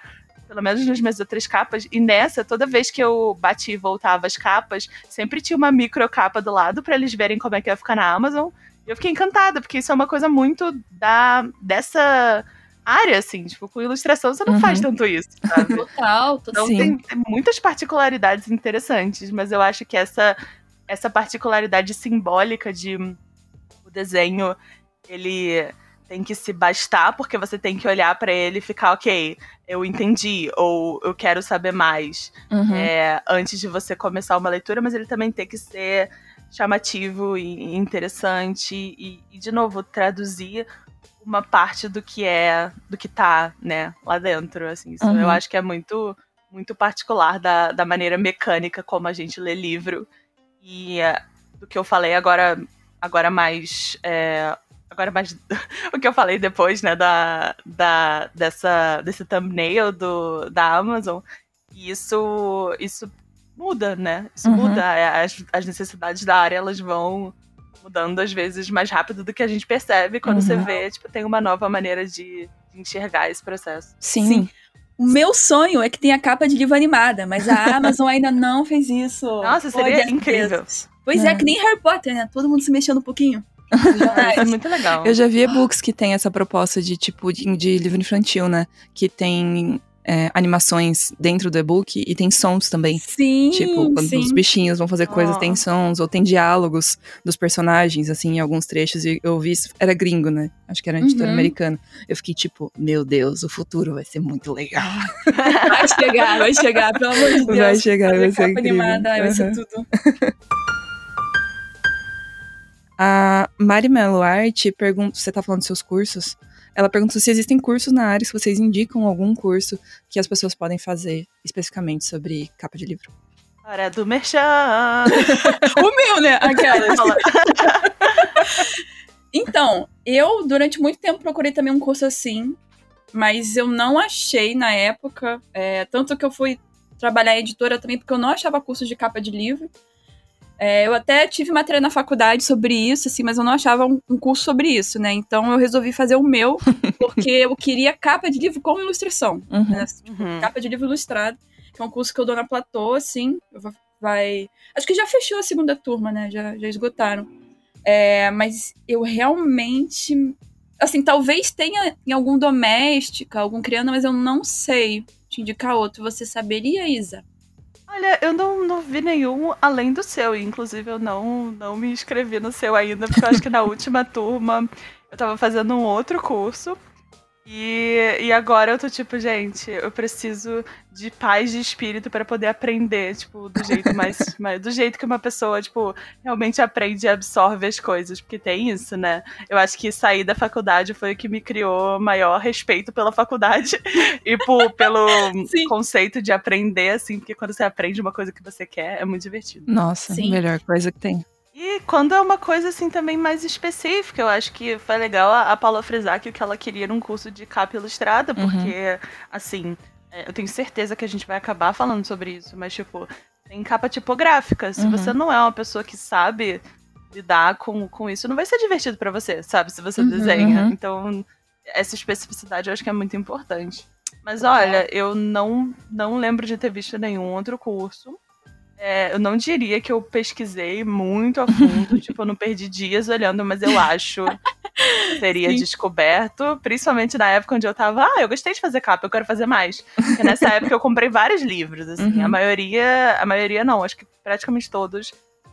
Pelo menos nas minhas outras capas. E nessa, toda vez que eu bati e voltava as capas, sempre tinha uma micro capa do lado para eles verem como é que ia ficar na Amazon. E eu fiquei encantada, porque isso é uma coisa muito da dessa área, assim. Tipo, com ilustração você não Uhum. faz tanto isso, sabe? Total, total. Então Sim. tem, tem muitas particularidades interessantes, mas eu acho que essa, essa particularidade simbólica de o desenho, ele tem que se bastar, porque você tem que olhar pra ele e ficar, ok, eu entendi, ou eu quero saber mais, Uhum. é, antes de você começar uma leitura, mas ele também tem que ser chamativo e interessante e, e, de novo traduzir uma parte do que é do que tá né lá dentro assim isso uhum. eu acho que é muito muito particular da, da maneira mecânica como a gente lê livro e uh, do que eu falei agora agora mais é, agora mais o que eu falei depois né da, da dessa desse thumbnail do da Amazon isso isso muda, né? Isso uhum. muda. É, as, as necessidades da área, elas vão mudando às vezes mais rápido do que a gente percebe quando uhum. você vê, tipo, tem uma nova maneira de, enxergar esse processo. Sim. Sim. O meu sonho é que tenha capa de livro animada, mas a Amazon ainda não fez isso. Nossa, seria incrível. Pois é. é. que nem Harry Potter, né? Todo mundo se mexendo um pouquinho. é muito legal. Eu já vi e-books que tem essa proposta de tipo de, de livro infantil, né? Que tem é, animações dentro do e-book e tem sons também. Sim. Tipo, quando sim. os bichinhos vão fazer coisas, oh. tem sons, ou tem diálogos dos personagens, assim, em alguns trechos. E eu vi isso. Era gringo, né? Acho que era editor uhum. americano. Eu fiquei tipo, meu Deus, o futuro vai ser muito legal. Vai chegar, vai chegar, pelo amor de Deus. Vai chegar, vai ser incrível. animada, uhum. vai ser tudo. A Mari Melo Art pergunta, você tá falando dos seus cursos? Ela perguntou se existem cursos na área, se vocês indicam algum curso que as pessoas podem fazer especificamente sobre capa de livro. Hora do merchan! o meu, né? Aquela. então, eu durante muito tempo procurei também um curso assim, mas eu não achei na época. É, tanto que eu fui trabalhar em editora também, porque eu não achava cursos de capa de livro. É, eu até tive matéria na faculdade sobre isso, assim, mas eu não achava um, um, curso sobre isso, né? Então eu resolvi fazer o meu, porque eu queria capa de livro com ilustração. Uhum. Né? Tipo, uhum. Capa de livro ilustrado, que é um curso que eu dou na Platô, assim. Vai. Acho que já fechou a segunda turma, né? Já, já esgotaram. É, mas eu realmente. Assim, talvez tenha em algum doméstica, algum criando, mas eu não sei te indicar outro. Você saberia, Isa? Olha, eu não, não vi nenhum além do seu. Inclusive, eu não, não me inscrevi no seu ainda, porque eu acho que na última turma eu tava fazendo um outro curso. E, e agora eu tô tipo, gente, eu preciso de paz de espírito para poder aprender, tipo, do jeito mais, mais, do jeito que uma pessoa, tipo, realmente aprende e absorve as coisas, porque tem isso, né? Eu acho que sair da faculdade foi o que me criou maior respeito pela faculdade e por, pelo Sim. conceito de aprender, assim, porque quando você aprende uma coisa que você quer, é muito divertido. Nossa, Sim. melhor coisa que tem. E quando é uma coisa assim também mais específica, eu acho que foi legal a, a Paula frisar que o que ela queria era um curso de capa ilustrada, uhum. porque, uhum. assim, é, eu tenho certeza que a gente vai acabar falando sobre isso, mas, tipo, tem capa tipográfica. Se uhum. você não é uma pessoa que sabe lidar com, com isso, não vai ser divertido para você, sabe? Se você uhum, desenha. Uhum. Então, essa especificidade eu acho que é muito importante. Mas olha, eu não, não lembro de ter visto nenhum outro curso. É, eu não diria que eu pesquisei muito a fundo, tipo, eu não perdi dias olhando, mas eu acho que seria Sim. descoberto, principalmente na época onde eu tava, ah, eu gostei de fazer capa, eu quero fazer mais. Porque nessa época eu comprei vários livros, assim, uhum. a maioria, a maioria não, acho que praticamente todos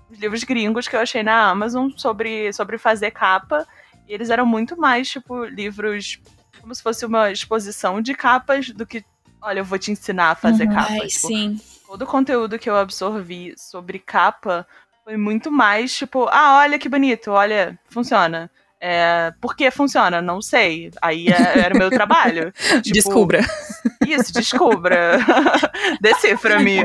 os livros gringos que eu achei na Amazon sobre, sobre fazer capa, e eles eram muito mais, tipo, livros como se fosse uma exposição de capas do que, olha, eu vou te ensinar a fazer uhum. capas. Ai, tipo, sim todo o conteúdo que eu absorvi sobre capa foi muito mais tipo, ah, olha que bonito, olha, funciona. É, por que funciona? Não sei. Aí é, era o meu trabalho. tipo, descubra. Isso, descubra. Decifra-me.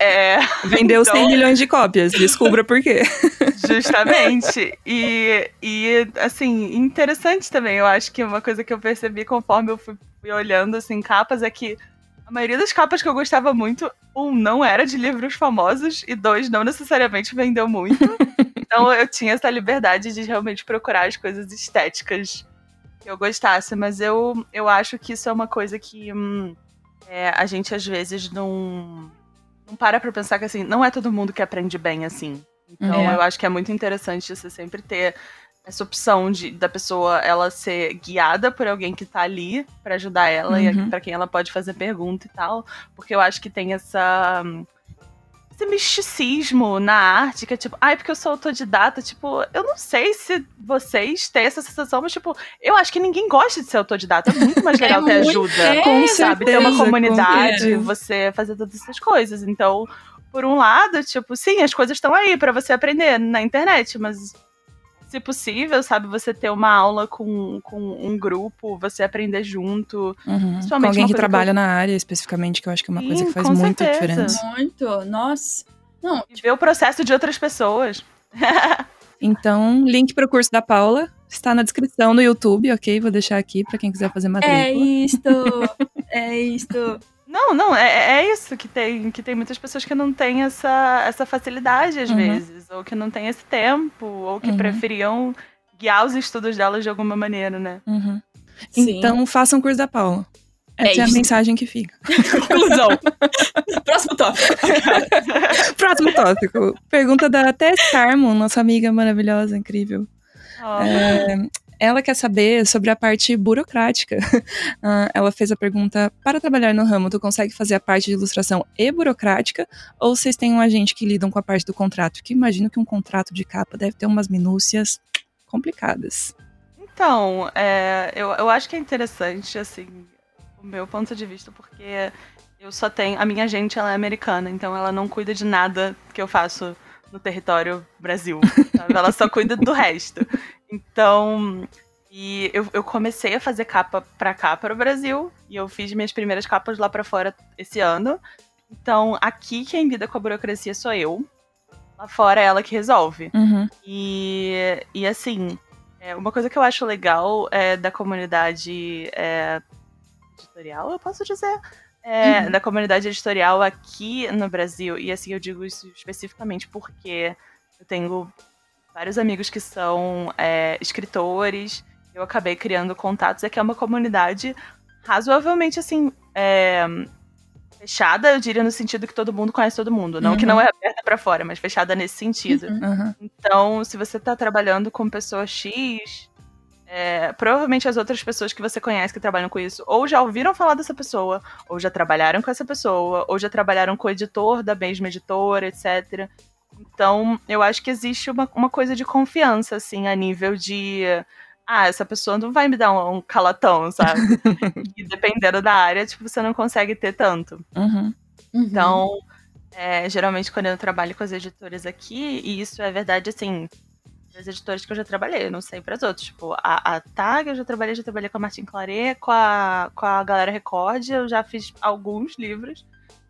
É. Vendeu então, 100 milhões de cópias. Descubra por quê. Justamente. E, e, assim, interessante também. Eu acho que uma coisa que eu percebi conforme eu fui, fui olhando, assim, capas é que a maioria das capas que eu gostava muito, um, não era de livros famosos, e dois, não necessariamente vendeu muito. então eu tinha essa liberdade de realmente procurar as coisas estéticas que eu gostasse. Mas eu, eu acho que isso é uma coisa que hum, é, a gente às vezes não, não para pra pensar que assim, não é todo mundo que aprende bem assim. Então é. eu acho que é muito interessante você sempre ter essa opção de da pessoa ela ser guiada por alguém que tá ali para ajudar ela uhum. e para quem ela pode fazer pergunta e tal, porque eu acho que tem essa esse misticismo na arte, que é tipo, ai, porque eu sou autodidata, tipo, eu não sei se vocês têm essa sensação, mas tipo, eu acho que ninguém gosta de ser autodidata, é muito mais legal é ter ajuda, é, com sabe? Certeza, ter uma comunidade, você fazer todas essas coisas. Então, por um lado, tipo, sim, as coisas estão aí para você aprender na internet, mas se possível, sabe, você ter uma aula com, com um grupo, você aprender junto. Uhum. Com alguém que trabalha eu... na área especificamente, que eu acho que é uma sim, coisa que faz muita certeza. diferença. Muito, nossa. Não, tipo... ver o processo de outras pessoas. então, link para o curso da Paula está na descrição no YouTube, ok? Vou deixar aqui para quem quiser fazer matrícula. É isto! é isto! Não, não, é, é isso que tem, que tem muitas pessoas que não têm essa, essa facilidade às uhum. vezes, ou que não têm esse tempo, ou que uhum. preferiam guiar os estudos delas de alguma maneira, né? Uhum. Então façam um curso da Paula. Essa é, é a mensagem que fica. Conclusão. Próximo tópico. Próximo tópico. Pergunta da Tess Carmon, nossa amiga maravilhosa, incrível. Oh. É, ela quer saber sobre a parte burocrática. Uh, ela fez a pergunta: para trabalhar no ramo, tu consegue fazer a parte de ilustração e burocrática? Ou vocês têm um agente que lidam com a parte do contrato? Que imagino que um contrato de capa deve ter umas minúcias complicadas. Então, é, eu, eu acho que é interessante, assim, o meu ponto de vista, porque eu só tenho. A minha agente ela é americana, então ela não cuida de nada que eu faço no território Brasil. Sabe? Ela só cuida do resto. Então, e eu, eu comecei a fazer capa pra cá, para o Brasil, e eu fiz minhas primeiras capas lá para fora esse ano. Então, aqui quem lida com a burocracia sou eu. Lá fora é ela que resolve. Uhum. E, e assim, é, uma coisa que eu acho legal é da comunidade é, editorial, eu posso dizer. É, uhum. Da comunidade editorial aqui no Brasil. E assim, eu digo isso especificamente porque eu tenho vários amigos que são é, escritores. Eu acabei criando contatos. É que é uma comunidade razoavelmente assim. É, fechada, eu diria no sentido que todo mundo conhece todo mundo. Não uhum. que não é aberta para fora, mas fechada nesse sentido. Uhum. Então, se você tá trabalhando com pessoa X, é, provavelmente as outras pessoas que você conhece que trabalham com isso, ou já ouviram falar dessa pessoa, ou já trabalharam com essa pessoa, ou já trabalharam com o editor da mesma editora, etc. Então, eu acho que existe uma, uma coisa de confiança, assim, a nível de. Ah, essa pessoa não vai me dar um, um calatão, sabe? e dependendo da área, tipo, você não consegue ter tanto. Uhum. Uhum. Então, é, geralmente quando eu trabalho com as editoras aqui, e isso é verdade, assim, das editoras que eu já trabalhei, eu não sei para as outras. Tipo, a, a TAG eu já trabalhei, já trabalhei com a Martin Claret, com a, com a Galera Record, eu já fiz alguns livros,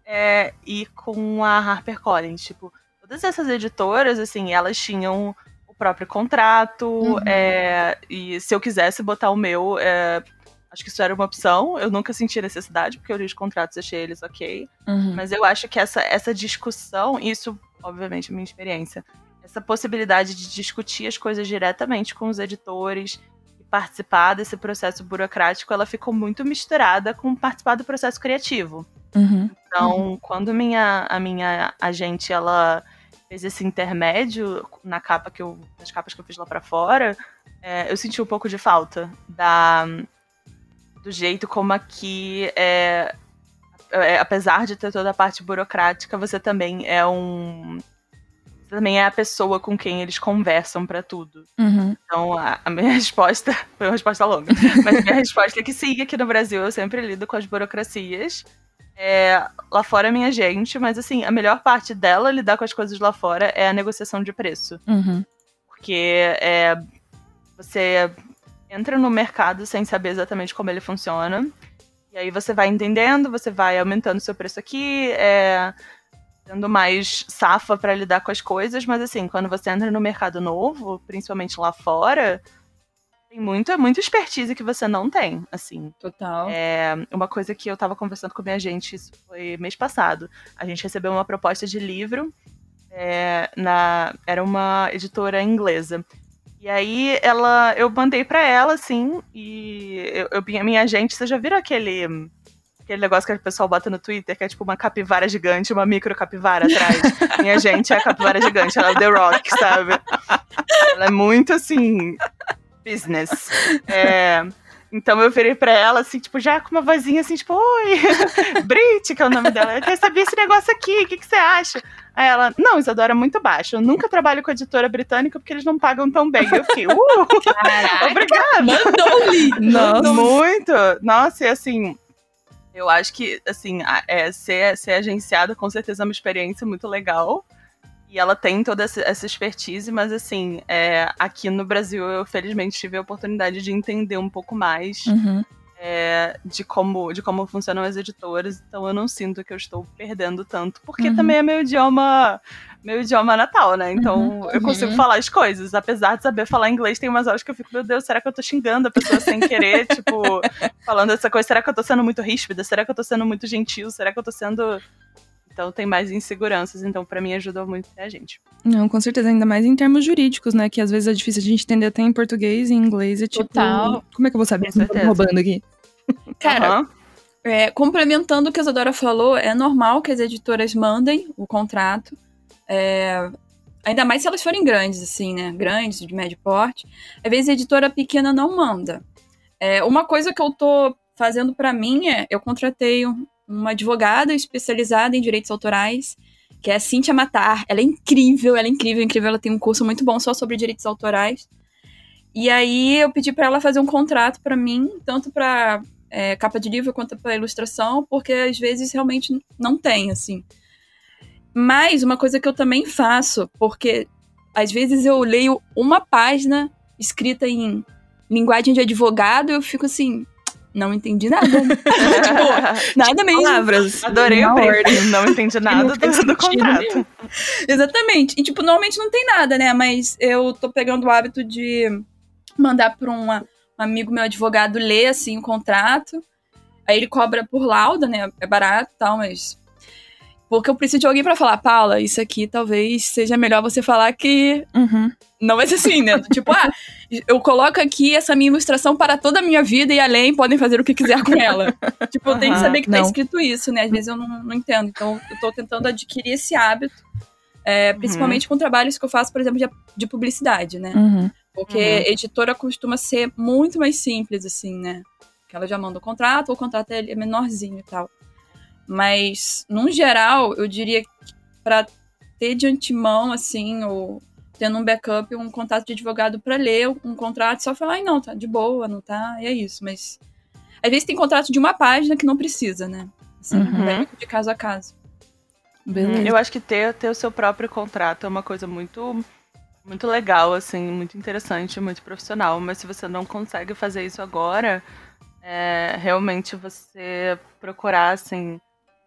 é, e com a HarperCollins, tipo, todas essas editoras, assim, elas tinham o próprio contrato, uhum. é, e se eu quisesse botar o meu, é, acho que isso era uma opção. Eu nunca senti necessidade, porque eu li os contratos e achei eles ok. Uhum. Mas eu acho que essa, essa discussão, isso, obviamente, é minha experiência, essa possibilidade de discutir as coisas diretamente com os editores e participar desse processo burocrático, ela ficou muito misturada com participar do processo criativo. Uhum. Então, uhum. quando minha, a minha agente, ela fez esse intermédio na capa que eu, nas capas que eu fiz lá para fora, é, eu senti um pouco de falta da do jeito como aqui é, é, apesar de ter toda a parte burocrática, você também é um você também é a pessoa com quem eles conversam para tudo. Uhum. Então, a, a, minha resposta foi uma resposta longa, mas a minha resposta é que sim, aqui no Brasil eu sempre lido com as burocracias. É, lá fora é minha gente, mas assim, a melhor parte dela lidar com as coisas lá fora é a negociação de preço. Uhum. Porque é, você entra no mercado sem saber exatamente como ele funciona. E aí você vai entendendo, você vai aumentando seu preço aqui, é, tendo mais safa para lidar com as coisas, mas assim, quando você entra no mercado novo, principalmente lá fora, tem muita, muita expertise que você não tem, assim. Total. É, uma coisa que eu tava conversando com minha gente, isso foi mês passado. A gente recebeu uma proposta de livro, é, na, era uma editora inglesa. E aí ela, eu mandei para ela, assim, e eu, eu, minha gente, vocês já viram aquele aquele negócio que o pessoal bota no Twitter, que é tipo uma capivara gigante, uma micro capivara atrás. Minha gente é a capivara gigante, ela é The Rock, sabe? Ela é muito assim business. É, então eu virei pra ela, assim, tipo, já com uma vozinha assim, tipo, oi, Brit, que é o nome dela. Eu quero saber esse negócio aqui, o que, que você acha? Aí ela, não, Isadora, é muito baixo. Eu nunca trabalho com editora britânica porque eles não pagam tão bem. Eu fiquei, uh, Caraca, obrigada. Mandou-lhe. Nossa. Muito. Nossa, e assim, Eu acho que, assim, é, ser, ser agenciada com certeza é uma experiência muito legal. E ela tem toda essa expertise, mas assim, é, aqui no Brasil eu felizmente tive a oportunidade de entender um pouco mais uhum. é, de, como, de como funcionam as editoras, então eu não sinto que eu estou perdendo tanto, porque uhum. também é meu idioma, meu idioma natal, né? Então uhum. eu consigo uhum. falar as coisas. Apesar de saber falar inglês, tem umas horas que eu fico, meu Deus, será que eu tô xingando a pessoa sem querer? tipo, falando essa coisa, será que eu tô sendo muito ríspida? Será que eu tô sendo muito gentil? Será que eu tô sendo então tem mais inseguranças, então para mim ajudou muito a gente. Não, com certeza, ainda mais em termos jurídicos, né? Que às vezes é difícil a gente entender até em português e em inglês. É tipo. Total. Como é que eu vou saber se eu roubando aqui? Cara, uhum. é, complementando o que a Isadora falou, é normal que as editoras mandem o contrato. É, ainda mais se elas forem grandes, assim, né? Grandes, de médio porte. Às vezes a editora pequena não manda. É, uma coisa que eu tô fazendo para mim é, eu contratei um, uma advogada especializada em direitos autorais, que é a Cíntia Matar. Ela é incrível, ela é incrível, incrível. Ela tem um curso muito bom só sobre direitos autorais. E aí eu pedi para ela fazer um contrato para mim, tanto para é, capa de livro quanto para ilustração, porque às vezes realmente não tem, assim. Mas uma coisa que eu também faço, porque às vezes eu leio uma página escrita em linguagem de advogado, eu fico assim, não entendi nada. tipo, nada mesmo. Palavras. Adorei o briefing. Não entendi nada não do, do contrato. Exatamente. E, tipo, normalmente não tem nada, né? Mas eu tô pegando o hábito de mandar pra uma, um amigo meu advogado ler, assim, o contrato. Aí ele cobra por lauda, né? É barato e tal, mas porque eu preciso de alguém para falar, Paula, isso aqui talvez seja melhor você falar que uhum. não vai ser assim, né? tipo, ah, eu coloco aqui essa minha ilustração para toda a minha vida e além podem fazer o que quiser com ela. tipo, eu tenho que saber que tá não. tá escrito isso, né? Às vezes eu não, não entendo. Então, eu tô tentando adquirir esse hábito, é, uhum. principalmente com trabalhos que eu faço, por exemplo, de, de publicidade, né? Uhum. Porque uhum. editora costuma ser muito mais simples, assim, né? Que ela já manda o contrato, ou o contrato é menorzinho e tal. Mas, no geral, eu diria que para ter de antemão, assim, ou tendo um backup, um contato de advogado para ler um contrato, só falar, ai, não, tá de boa, não tá, e é isso. Mas, às vezes tem contrato de uma página que não precisa, né? Assim, uhum. de caso a caso. Beleza. Eu acho que ter, ter o seu próprio contrato é uma coisa muito muito legal, assim, muito interessante, muito profissional. Mas se você não consegue fazer isso agora, é, realmente você procurar, assim,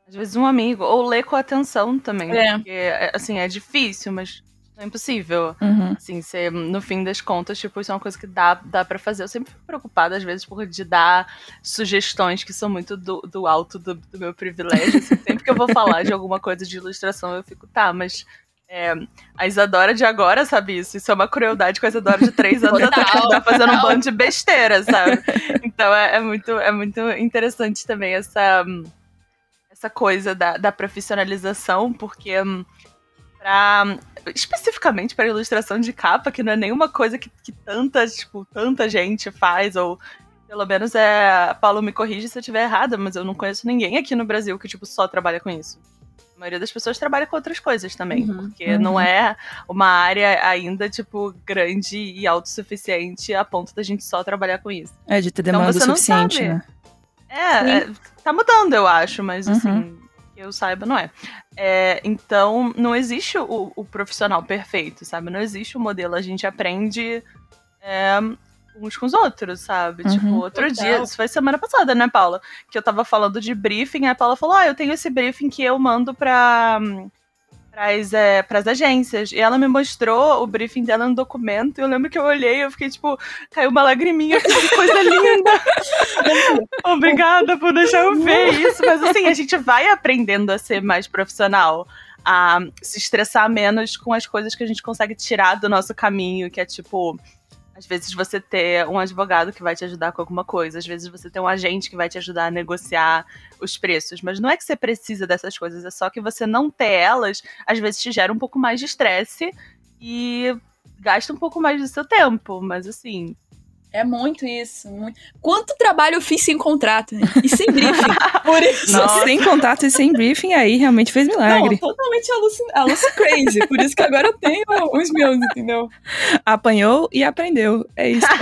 às vezes um amigo, ou ler com atenção também. É. Porque, é, assim, é difícil, mas não é impossível. Uhum. Assim, ser, no fim das contas, tipo, isso é uma coisa que dá, dá para fazer. Eu sempre fico preocupada, às vezes, por de dar sugestões que são muito do, do alto do, do meu privilégio. Assim, sempre que eu vou falar de alguma coisa de ilustração, eu fico, tá, mas. É, a Isadora de agora sabe isso. Isso é uma crueldade com a Isadora de três anos atrás, que tá fazendo um bando de besteira, sabe? Então é, é, muito, é muito interessante também essa essa coisa da, da profissionalização, porque um, pra, especificamente para ilustração de capa, que não é nenhuma coisa que, que tanta, tipo, tanta gente faz, ou pelo menos é. Paulo me corrige se eu estiver errada, mas eu não conheço ninguém aqui no Brasil que, tipo, só trabalha com isso. A maioria das pessoas trabalha com outras coisas também, uhum, porque uhum. não é uma área ainda, tipo, grande e autossuficiente a ponto da gente só trabalhar com isso. É, de ter então demanda então, suficiente, né? É, é, tá mudando, eu acho, mas uhum. assim, que eu saiba, não é. é então, não existe o, o, profissional perfeito, sabe? Não existe o modelo. A gente aprende é, uns com os outros, sabe? Uhum. Tipo, outro Total. dia, isso foi semana passada, né, Paula? Que eu tava falando de briefing, a Paula falou: Ah, eu tenho esse briefing que eu mando pra pras, é, pras agências. E ela me mostrou o briefing dela no documento. E eu lembro que eu olhei eu fiquei, tipo, caiu uma lagriminha. Que coisa linda! Obrigada por deixar eu ver isso. Mas assim, a gente vai aprendendo a ser mais profissional. A se estressar menos com as coisas que a gente consegue tirar do nosso caminho, que é tipo às vezes você ter um advogado que vai te ajudar com alguma coisa, às vezes você ter um agente que vai te ajudar a negociar os preços, mas não é que você precisa dessas coisas, é só que você não ter elas, às vezes te gera um pouco mais de estresse e gasta um pouco mais do seu tempo, mas assim, é muito isso. Muito. Quanto trabalho eu fiz sem contrato né? e sem briefing. Por isso. Nossa. Sem contato e sem briefing, aí realmente fez milagre. Não, totalmente alucin crazy. Por isso que agora eu tenho os meus, entendeu? Apanhou e aprendeu. É isso.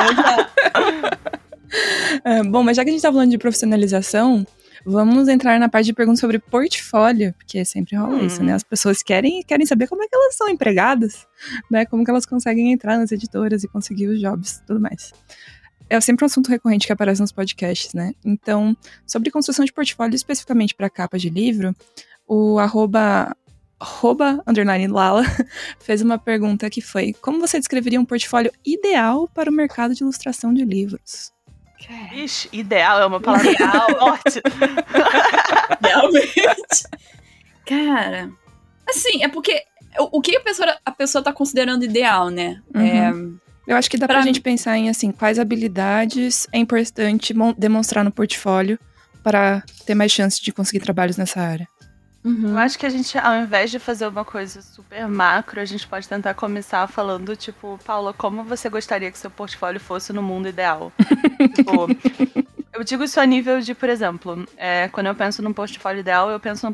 é, bom, mas já que a gente tá falando de profissionalização, Vamos entrar na parte de perguntas sobre portfólio, porque sempre rola Hum. isso, né? As pessoas querem querem saber como é que elas são empregadas, né? Como que elas conseguem entrar nas editoras e conseguir os jobs, tudo mais. É sempre um assunto recorrente que aparece nos podcasts, né? Então, sobre construção de portfólio especificamente para capa de livro, o arroba, arroba underline Lala fez uma pergunta que foi: como você descreveria um portfólio ideal para o mercado de ilustração de livros? Ixi, ideal é uma palavra forte. Realmente. Cara, assim, é porque o, o que a pessoa, a pessoa tá considerando ideal, né? Uhum. Eu acho que dá pra, Pra gente pensar em assim, quais habilidades é importante mon- demonstrar no portfólio para ter mais chance de conseguir trabalhos nessa área. Uhum. Eu acho que a gente, ao invés de fazer uma coisa super macro, a gente pode tentar começar falando, tipo, Paula, como você gostaria que seu portfólio fosse no mundo ideal? tipo, eu digo isso a nível de, por exemplo, é, quando eu penso num portfólio ideal, eu penso num,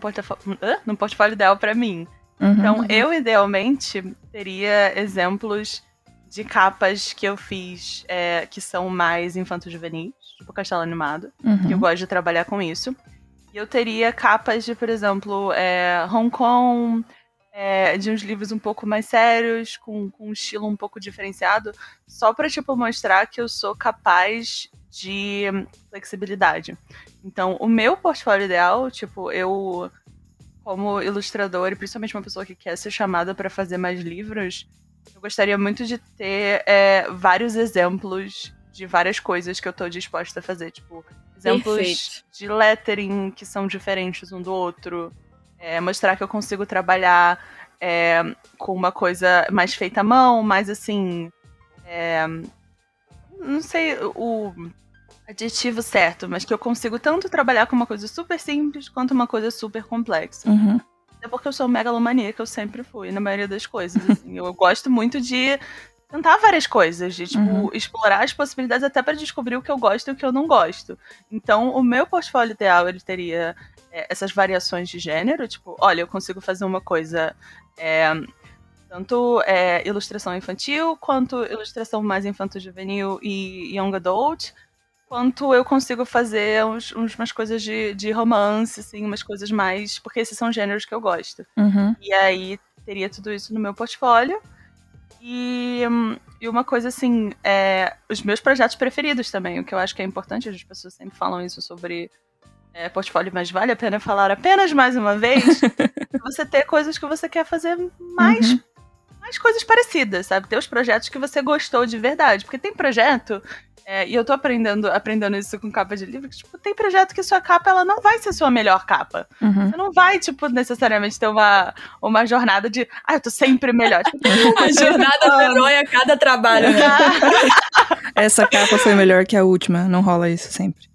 Hã? num portfólio ideal pra mim. Uhum. Então, eu idealmente teria exemplos de capas que eu fiz é, que são mais infanto-juvenis, tipo Castelo Animado Uhum. que eu gosto de trabalhar com isso. E eu teria capas de, por exemplo, é, Hong Kong, é, de uns livros um pouco mais sérios, com, com um estilo um pouco diferenciado, só pra, tipo, mostrar que eu sou capaz de flexibilidade. Então, o meu portfólio ideal, tipo, eu, como ilustrador, e principalmente uma pessoa que quer ser chamada para fazer mais livros, eu gostaria muito de ter é, vários exemplos de várias coisas que eu tô disposta a fazer. Tipo, exemplos Perfeito. de lettering que são diferentes um do outro. é, mostrar que eu consigo trabalhar é, com uma coisa mais feita à mão, mais assim. é, não sei o adjetivo certo, mas que eu consigo tanto trabalhar com uma coisa super simples quanto uma coisa super complexa. Uhum. É porque eu sou megalomaníaca, eu sempre fui, na maioria das coisas. assim. eu gosto muito de tentar várias coisas, de tipo, Uhum. explorar as possibilidades até pra descobrir o que eu gosto e o que eu não gosto. Então, o meu portfólio ideal, ele teria é, essas variações de gênero, tipo, olha, eu consigo fazer uma coisa. é, tanto é, ilustração infantil, quanto ilustração mais infanto-juvenil e young adult, quanto eu consigo fazer uns, uns- umas coisas de, de romance, assim, umas coisas mais. Porque esses são gêneros que eu gosto. Uhum. E aí teria tudo isso no meu portfólio. E, hum, e uma coisa assim, é, os meus projetos preferidos também, o que eu acho que é importante, as pessoas sempre falam isso sobre é, portfólio, mas vale a pena falar apenas mais uma vez, você ter coisas que você quer fazer mais, Uhum. Mais coisas parecidas, sabe? Ter os projetos que você gostou de verdade. Porque tem projeto, é, e eu tô aprendendo, aprendendo isso com capa de livro, que tipo, tem projeto que sua capa ela não vai ser sua melhor capa. Uhum. Você não vai, tipo, necessariamente ter uma, uma jornada de, ah, eu tô sempre melhor. Tipo, A jornada do herói a cada trabalho, né? Essa capa foi melhor que a última, não rola isso sempre.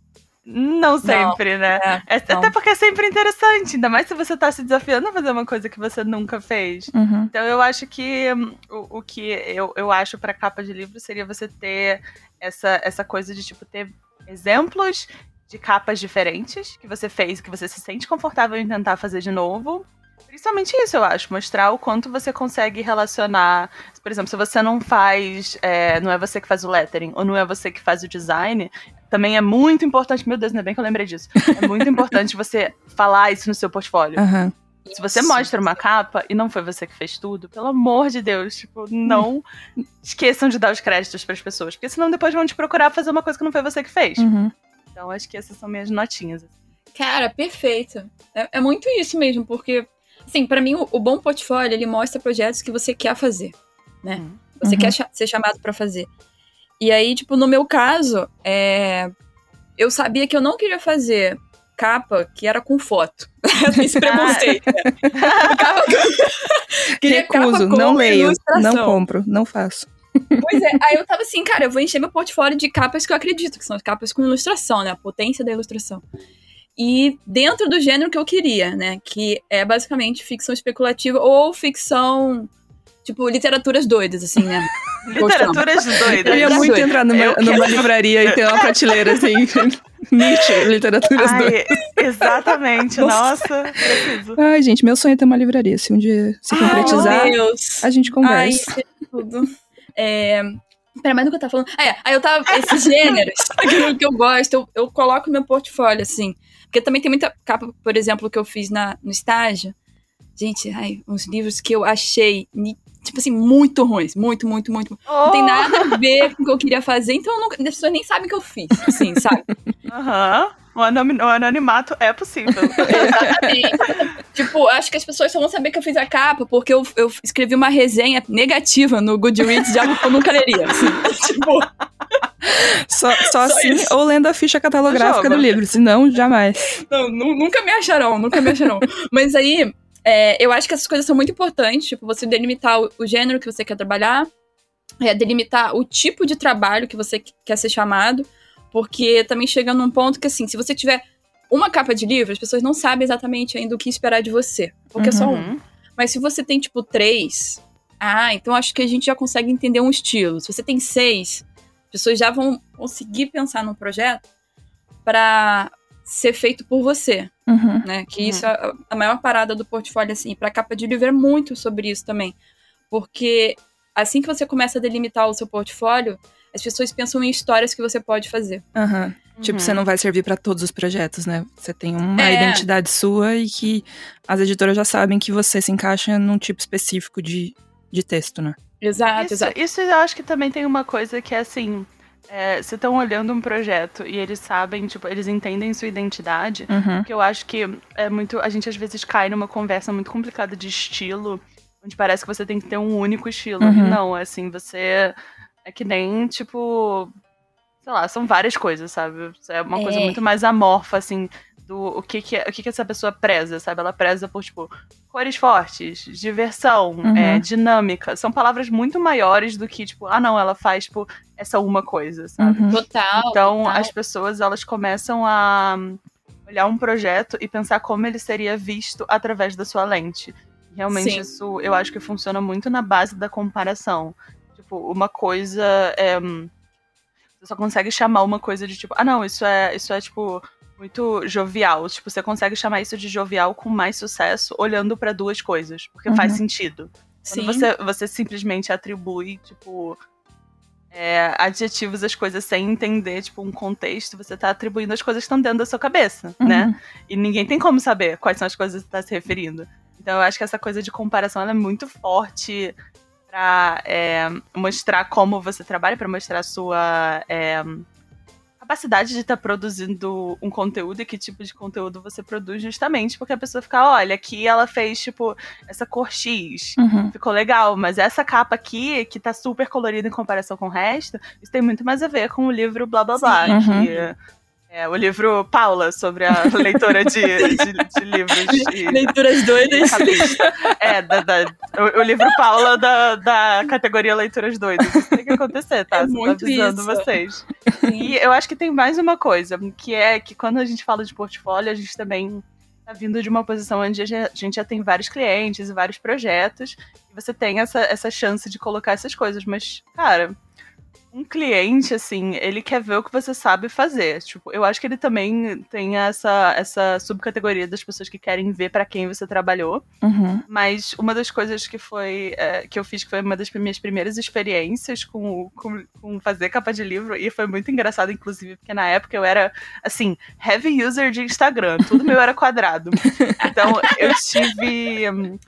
Não sempre, né? É, É- não. até porque é sempre interessante, ainda mais se você tá se desafiando a fazer uma coisa que você nunca fez. Uhum. Então eu acho que hum, o, o que eu, eu acho pra capa de livro seria você ter essa, essa coisa de, tipo, ter exemplos de capas diferentes que você fez, que você se sente confortável em tentar fazer de novo. Principalmente isso, eu acho. Mostrar o quanto você consegue relacionar. Por exemplo, se você não faz. é, não é você que faz o lettering, ou não é você que faz o design, também é muito importante. Meu Deus, ainda bem que eu lembrei disso. É muito importante você falar isso no seu portfólio. Aham. Se você Isso. mostra uma capa e não foi você que fez tudo, pelo amor de Deus, tipo, não esqueçam de dar os créditos pras pessoas, porque senão depois vão te procurar fazer uma coisa que não foi você que fez. Uhum. Então acho que essas são minhas notinhas. assim. Cara, perfeito. É, é muito isso mesmo, porque, assim, pra mim, o, o bom portfólio, ele mostra projetos que você quer fazer, né? Uhum. Você Uhum. quer cha- ser chamado pra fazer. E aí, tipo, no meu caso, é, eu sabia que eu não queria fazer capa que era com foto. Esse preconceito. né? Capa Queria capa Recuso, com não leio, ilustração. não compro, não faço. Pois é, aí eu tava assim, cara, eu vou encher meu portfólio de capas que eu acredito, que são as capas com ilustração, né? A potência da ilustração. E dentro do gênero que eu queria, né? Que é basicamente ficção especulativa ou ficção, tipo, literaturas doidas, assim, né? Literaturas doidas. Eu ia muito entrar numa, numa livraria e ter uma prateleira assim, Nietzsche, literaturas doidas. Ai, exatamente, nossa, preciso. Ai, gente, meu sonho é ter uma livraria. Se um dia se Ai, concretizar, meu Deus. a gente Ai, conversa. isso é tudo. É, Pera, mas do que eu tava falando? Ah, é, aí eu tava. Esses gêneros que eu gosto, eu, eu coloco no meu portfólio, assim. Porque também tem muita capa, por exemplo, que eu fiz na, no estágio. Gente, ai, uns livros que eu achei, tipo assim, muito ruins. Muito, muito, muito. Oh. Não tem oh! nada a ver com o que eu queria fazer, então eu nunca, as pessoas nem sabem o que eu fiz, assim, sabe? Aham. Uhum. O, anonimato é possível. Exatamente. tipo, acho que as pessoas só vão saber que eu fiz a capa porque eu, eu escrevi uma resenha negativa no Goodreads de algo que eu nunca leria. Assim. tipo. Só, só, só assim, isso. ou lendo a ficha catalográfica do livro, senão jamais. Não, nunca me acharão, nunca me acharão. Mas aí, é, eu acho que essas coisas são muito importantes, tipo, você delimitar o, o gênero que você quer trabalhar, é, delimitar o tipo de trabalho que você quer ser chamado, porque também chega num ponto que, assim, se você tiver uma capa de livro, as pessoas não sabem exatamente ainda o que esperar de você. Porque uhum. é só um. Uhum. Mas se você tem, tipo, três, ah, então acho que a gente já consegue entender um estilo. Se você tem seis, as pessoas já vão conseguir pensar num projeto para ser feito por você. Uhum. Né? Que uhum. isso é a maior parada do portfólio, assim. Pra capa de livro é muito sobre isso também. Porque assim que você começa a delimitar o seu portfólio, as pessoas pensam em histórias que você pode fazer. Uhum. Tipo, você não vai servir para todos os projetos, né? Você tem uma é. identidade sua e que as editoras já sabem que você se encaixa num tipo específico de, de texto, né? Exato, isso, exato. Isso eu acho que também tem uma coisa que é assim. É, você estão olhando um projeto e eles sabem, tipo, eles entendem sua identidade, uhum. que eu acho que é muito. A gente às vezes cai numa conversa muito complicada de estilo, onde parece que você tem que ter um único estilo. Uhum. Não, assim, você é que nem, tipo. Sei lá, são várias coisas, sabe? É uma é. coisa muito mais amorfa, assim, do o que que, o que que essa pessoa preza, sabe? Ela preza por, tipo, cores fortes, diversão, uhum. é, dinâmica. São palavras muito maiores do que, tipo, ah, não, ela faz, tipo, essa uma coisa, sabe? Uhum. Total. Então, total. as pessoas, elas começam a olhar um projeto e pensar como ele seria visto através da sua lente. Realmente, Sim. isso eu acho que funciona muito na base da comparação. Tipo, uma coisa. É, você só consegue chamar uma coisa de tipo, ah, não, isso é, isso é tipo muito jovial. Tipo, você consegue chamar isso de jovial com mais sucesso olhando para duas coisas, porque uhum. faz sentido. Sim. Quando você, você simplesmente atribui, tipo, é, adjetivos às coisas sem entender, tipo, um contexto, você tá atribuindo as coisas que estão dentro da sua cabeça, uhum. né? E ninguém tem como saber quais são as coisas que você tá se referindo. Então eu acho que essa coisa de comparação é muito forte para é, mostrar como você trabalha, para mostrar a sua é, capacidade de estar tá produzindo um conteúdo e que tipo de conteúdo você produz, justamente porque a pessoa fica, olha, aqui ela fez, tipo, essa cor X, uhum. ficou legal, mas essa capa aqui, que tá super colorida em comparação com o resto, isso tem muito mais a ver com o livro blá blá blá, uhum. que é, o livro Paula, sobre a leitora de, de, de livros. De, Leituras doidas. É, da, da, o, o, livro Paula da, da categoria Leituras doidas. Isso tem que acontecer, tá? É muito avisando isso. vocês. Sim. E eu acho que tem mais uma coisa, que é que quando a gente fala de portfólio, a gente também tá vindo de uma posição onde a gente já tem vários clientes e vários projetos, e você tem essa, essa chance de colocar essas coisas, mas, cara um cliente, assim, ele quer ver o que você sabe fazer. Tipo, eu acho que ele também tem essa, essa subcategoria das pessoas que querem ver para quem você trabalhou. Uhum. Mas uma das coisas que foi é, que eu fiz, que foi uma das minhas primeiras experiências com, com, com, fazer capa de livro, e foi muito engraçado, inclusive, porque na época eu era, assim, heavy user de Instagram. Tudo meu era quadrado. Então, eu tive.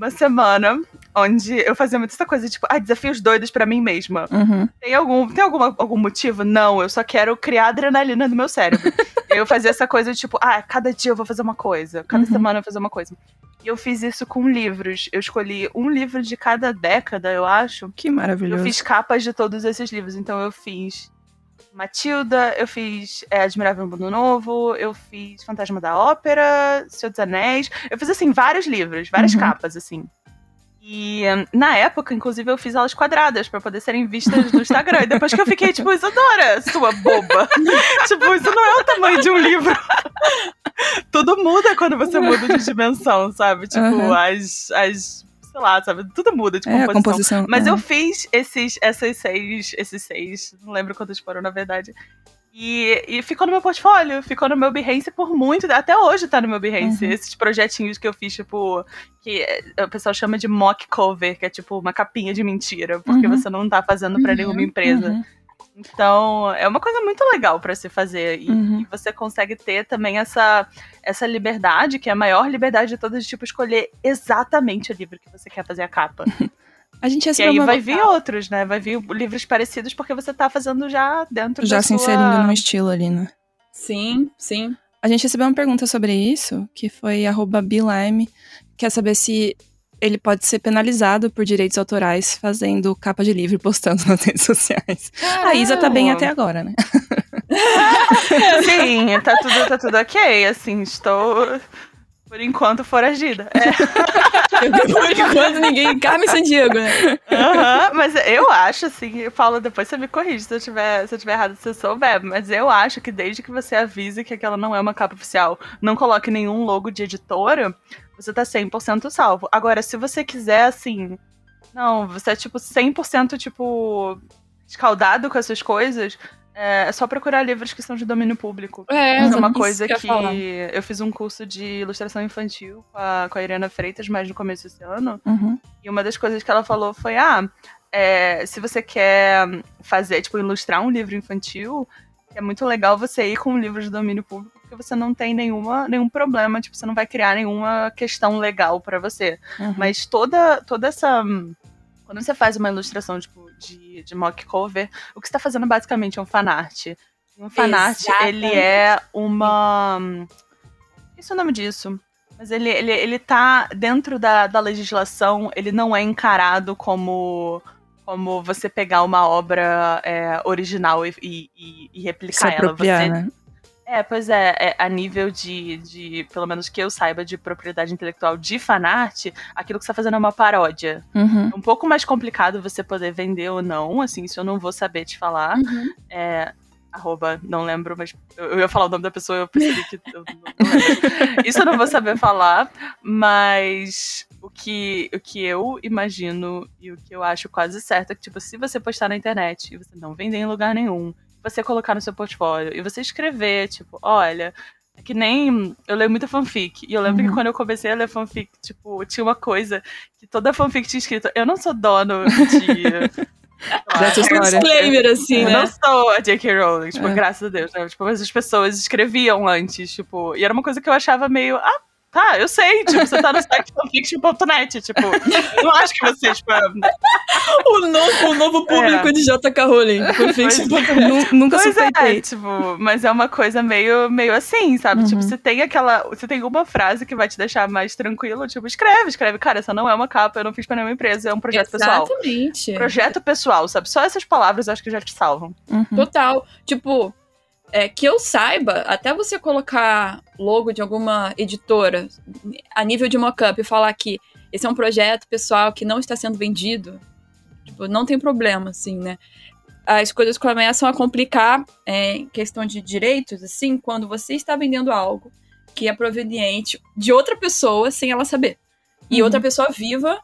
Uma semana onde eu fazia muita essa coisa, tipo, ah, desafios doidos para mim mesma. Uhum. Tem, algum, tem alguma, algum motivo? Não, eu só quero criar adrenalina no meu cérebro. eu fazia essa coisa, tipo, ah, cada dia eu vou fazer uma coisa, cada uhum. semana eu vou fazer uma coisa. E eu fiz isso com livros. Eu escolhi um livro de cada década, eu acho. Que maravilhoso. Eu fiz capas de todos esses livros. Então eu fiz Matilda, eu fiz é, Admirável Mundo Novo, eu fiz Fantasma da Ópera, Senhor dos Anéis. Eu fiz, assim, vários livros, várias uhum. capas, assim. E na época, inclusive, eu fiz elas quadradas para poder serem vistas no Instagram. E depois que eu fiquei, tipo, Isadora, sua boba. tipo, isso não é o tamanho de um livro. Tudo muda quando você muda de dimensão, sabe? Tipo, uhum. as, as sei lá, sabe? Tudo muda de é, composição. composição Mas é. eu fiz esses, essas seis, esses seis, não lembro quantos foram, na verdade. E, e ficou no meu portfólio, ficou no meu Behance por muito, até hoje tá no meu Behance, Uhum. esses projetinhos que eu fiz, tipo, que é, o pessoal chama de mock cover, que é tipo uma capinha de mentira, porque Uhum. você não tá fazendo pra Uhum, nenhuma empresa. Uhum. Então, é uma coisa muito legal pra se fazer. E, Uhum. e você consegue ter também essa, essa liberdade, que é a maior liberdade de todas, tipo, escolher exatamente o livro que você quer fazer a capa. A gente E aí vai vir outros, né? Vai vir livros parecidos porque você tá fazendo já dentro já da se sua... inserindo no estilo ali, né? Sim, sim. A gente recebeu uma pergunta sobre isso, que foi arroba Bilime, quer saber se ele pode ser penalizado por direitos autorais fazendo capa de livro e postando nas redes sociais. A Isa tá bem até agora, né? Sim, tá tudo, tá tudo ok, assim, estou, por enquanto, foragida. É, Por enquanto ninguém. Carmen Sandiego, né? aham, mas eu acho, assim, Paulo, depois você me corrige se eu tiver, se eu tiver errado, se eu souber, mas eu acho que desde que você avise que aquela não é uma capa oficial, não coloque nenhum logo de editora, você tá 100% salvo. Agora, se você quiser, assim, não, você é, tipo, 100%, tipo, escaldado com essas coisas, é, é só procurar livros que são de domínio público. É, é uma coisa que eu eu fiz um curso de ilustração infantil com a, com a Irena Freitas, mais no começo desse ano. Uhum. E uma das coisas que ela falou foi: ah, é, se você quer fazer, tipo, ilustrar um livro infantil, é muito legal você ir com um livro de domínio público, porque você não tem nenhuma, nenhum problema, tipo, você não vai criar nenhuma questão legal pra você. Uhum. Mas toda, toda essa. Quando você faz uma ilustração tipo, de, de mock cover, o que você tá fazendo basicamente é um fanart. Um fanart, ele é uma. Esqueci o nome disso. Mas ele, ele, ele tá dentro da, da legislação, ele não é encarado como. Como você pegar uma obra é, original e, e, e- replicar ela. Você, né? É, pois é, é, a nível de, de, pelo menos que eu saiba, de propriedade intelectual de fanart, aquilo que você tá fazendo é uma paródia. Uhum. É um pouco mais complicado você poder vender ou não, assim, isso eu não vou saber te falar. Uhum. É, arroba, não lembro, mas eu, ia falar o nome da pessoa, eu percebi que eu não. Isso eu não vou saber falar, mas o que, o que eu imagino e o que eu acho quase certo é que, tipo, se você postar na internet e você não vender em lugar nenhum, você colocar no seu portfólio e você escrever, tipo, olha. É que nem. Eu leio muita fanfic. E eu lembro Uhum. que quando eu comecei a ler fanfic, tipo, tinha uma coisa que toda fanfic tinha escrito: Eu não sou dono de. Dessa Ah, história. Disclaimer, assim, eu né? não sou a J.K. Rowling, tipo, É. graças a Deus, né? Tipo, mas as pessoas escreviam antes, tipo, e era uma coisa que eu achava meio, ah, tá, eu sei, tipo, você tá no site fanfiction.net, tipo, eu não acho que você, tipo, é- O novo, o novo público É. de J.K. Rowling. fanfiction.net. Nu- Nunca Pois é, tipo, mas é uma coisa meio, meio assim, sabe? Uhum. Tipo, você tem aquela. Você tem uma frase que vai te deixar mais tranquilo, tipo, escreve, escreve. Cara, essa não é uma capa, eu não fiz pra nenhuma empresa, é um projeto pessoal. Exatamente. Projeto pessoal, sabe? Só essas palavras eu acho que já te salvam. Uhum. Total. Tipo, é, que eu saiba, até você colocar logo de alguma editora a nível de mockup e falar que esse é um projeto pessoal que não está sendo vendido, tipo, não tem problema, assim, né? As coisas começam a complicar é, em questão de direitos, assim, quando você está vendendo algo que é proveniente de outra pessoa sem ela saber. E Uhum. outra pessoa viva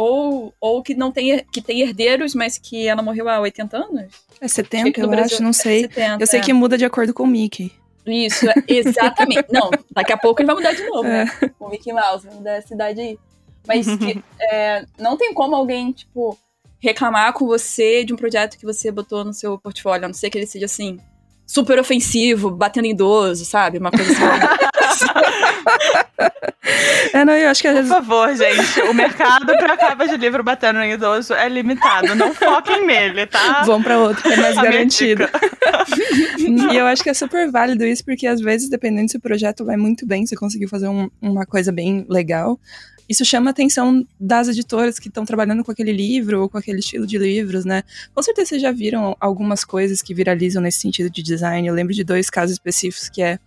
ou, ou que não tem, que tem herdeiros, mas que ela morreu há 80 anos? É Acho 70, que no eu Brasil acho, não é sei. 70, Eu sei é. que muda de acordo com o Mickey. Isso, é, exatamente. não, daqui a pouco ele vai mudar de novo, É. né? O Mickey Mouse vai mudar essa idade aí. Mas que, é, não tem como alguém, tipo, reclamar com você de um projeto que você botou no seu portfólio, a não ser que ele seja assim. Super ofensivo, batendo em idoso, sabe? Uma coisa assim. É, não, eu acho que às Por vezes. favor, gente, o mercado pra capa de livro batendo em idoso é limitado. Não foquem nele, tá? Vão pra outro, que é mais A garantido. e eu acho que é super válido isso, porque às vezes, dependendo se o projeto vai muito bem, você conseguiu fazer um- uma coisa bem legal, isso chama a atenção das editoras que estão trabalhando com aquele livro ou com aquele estilo de livros, né? Com certeza vocês já viram algumas coisas que viralizam nesse sentido de design. Eu lembro de dois casos específicos, que é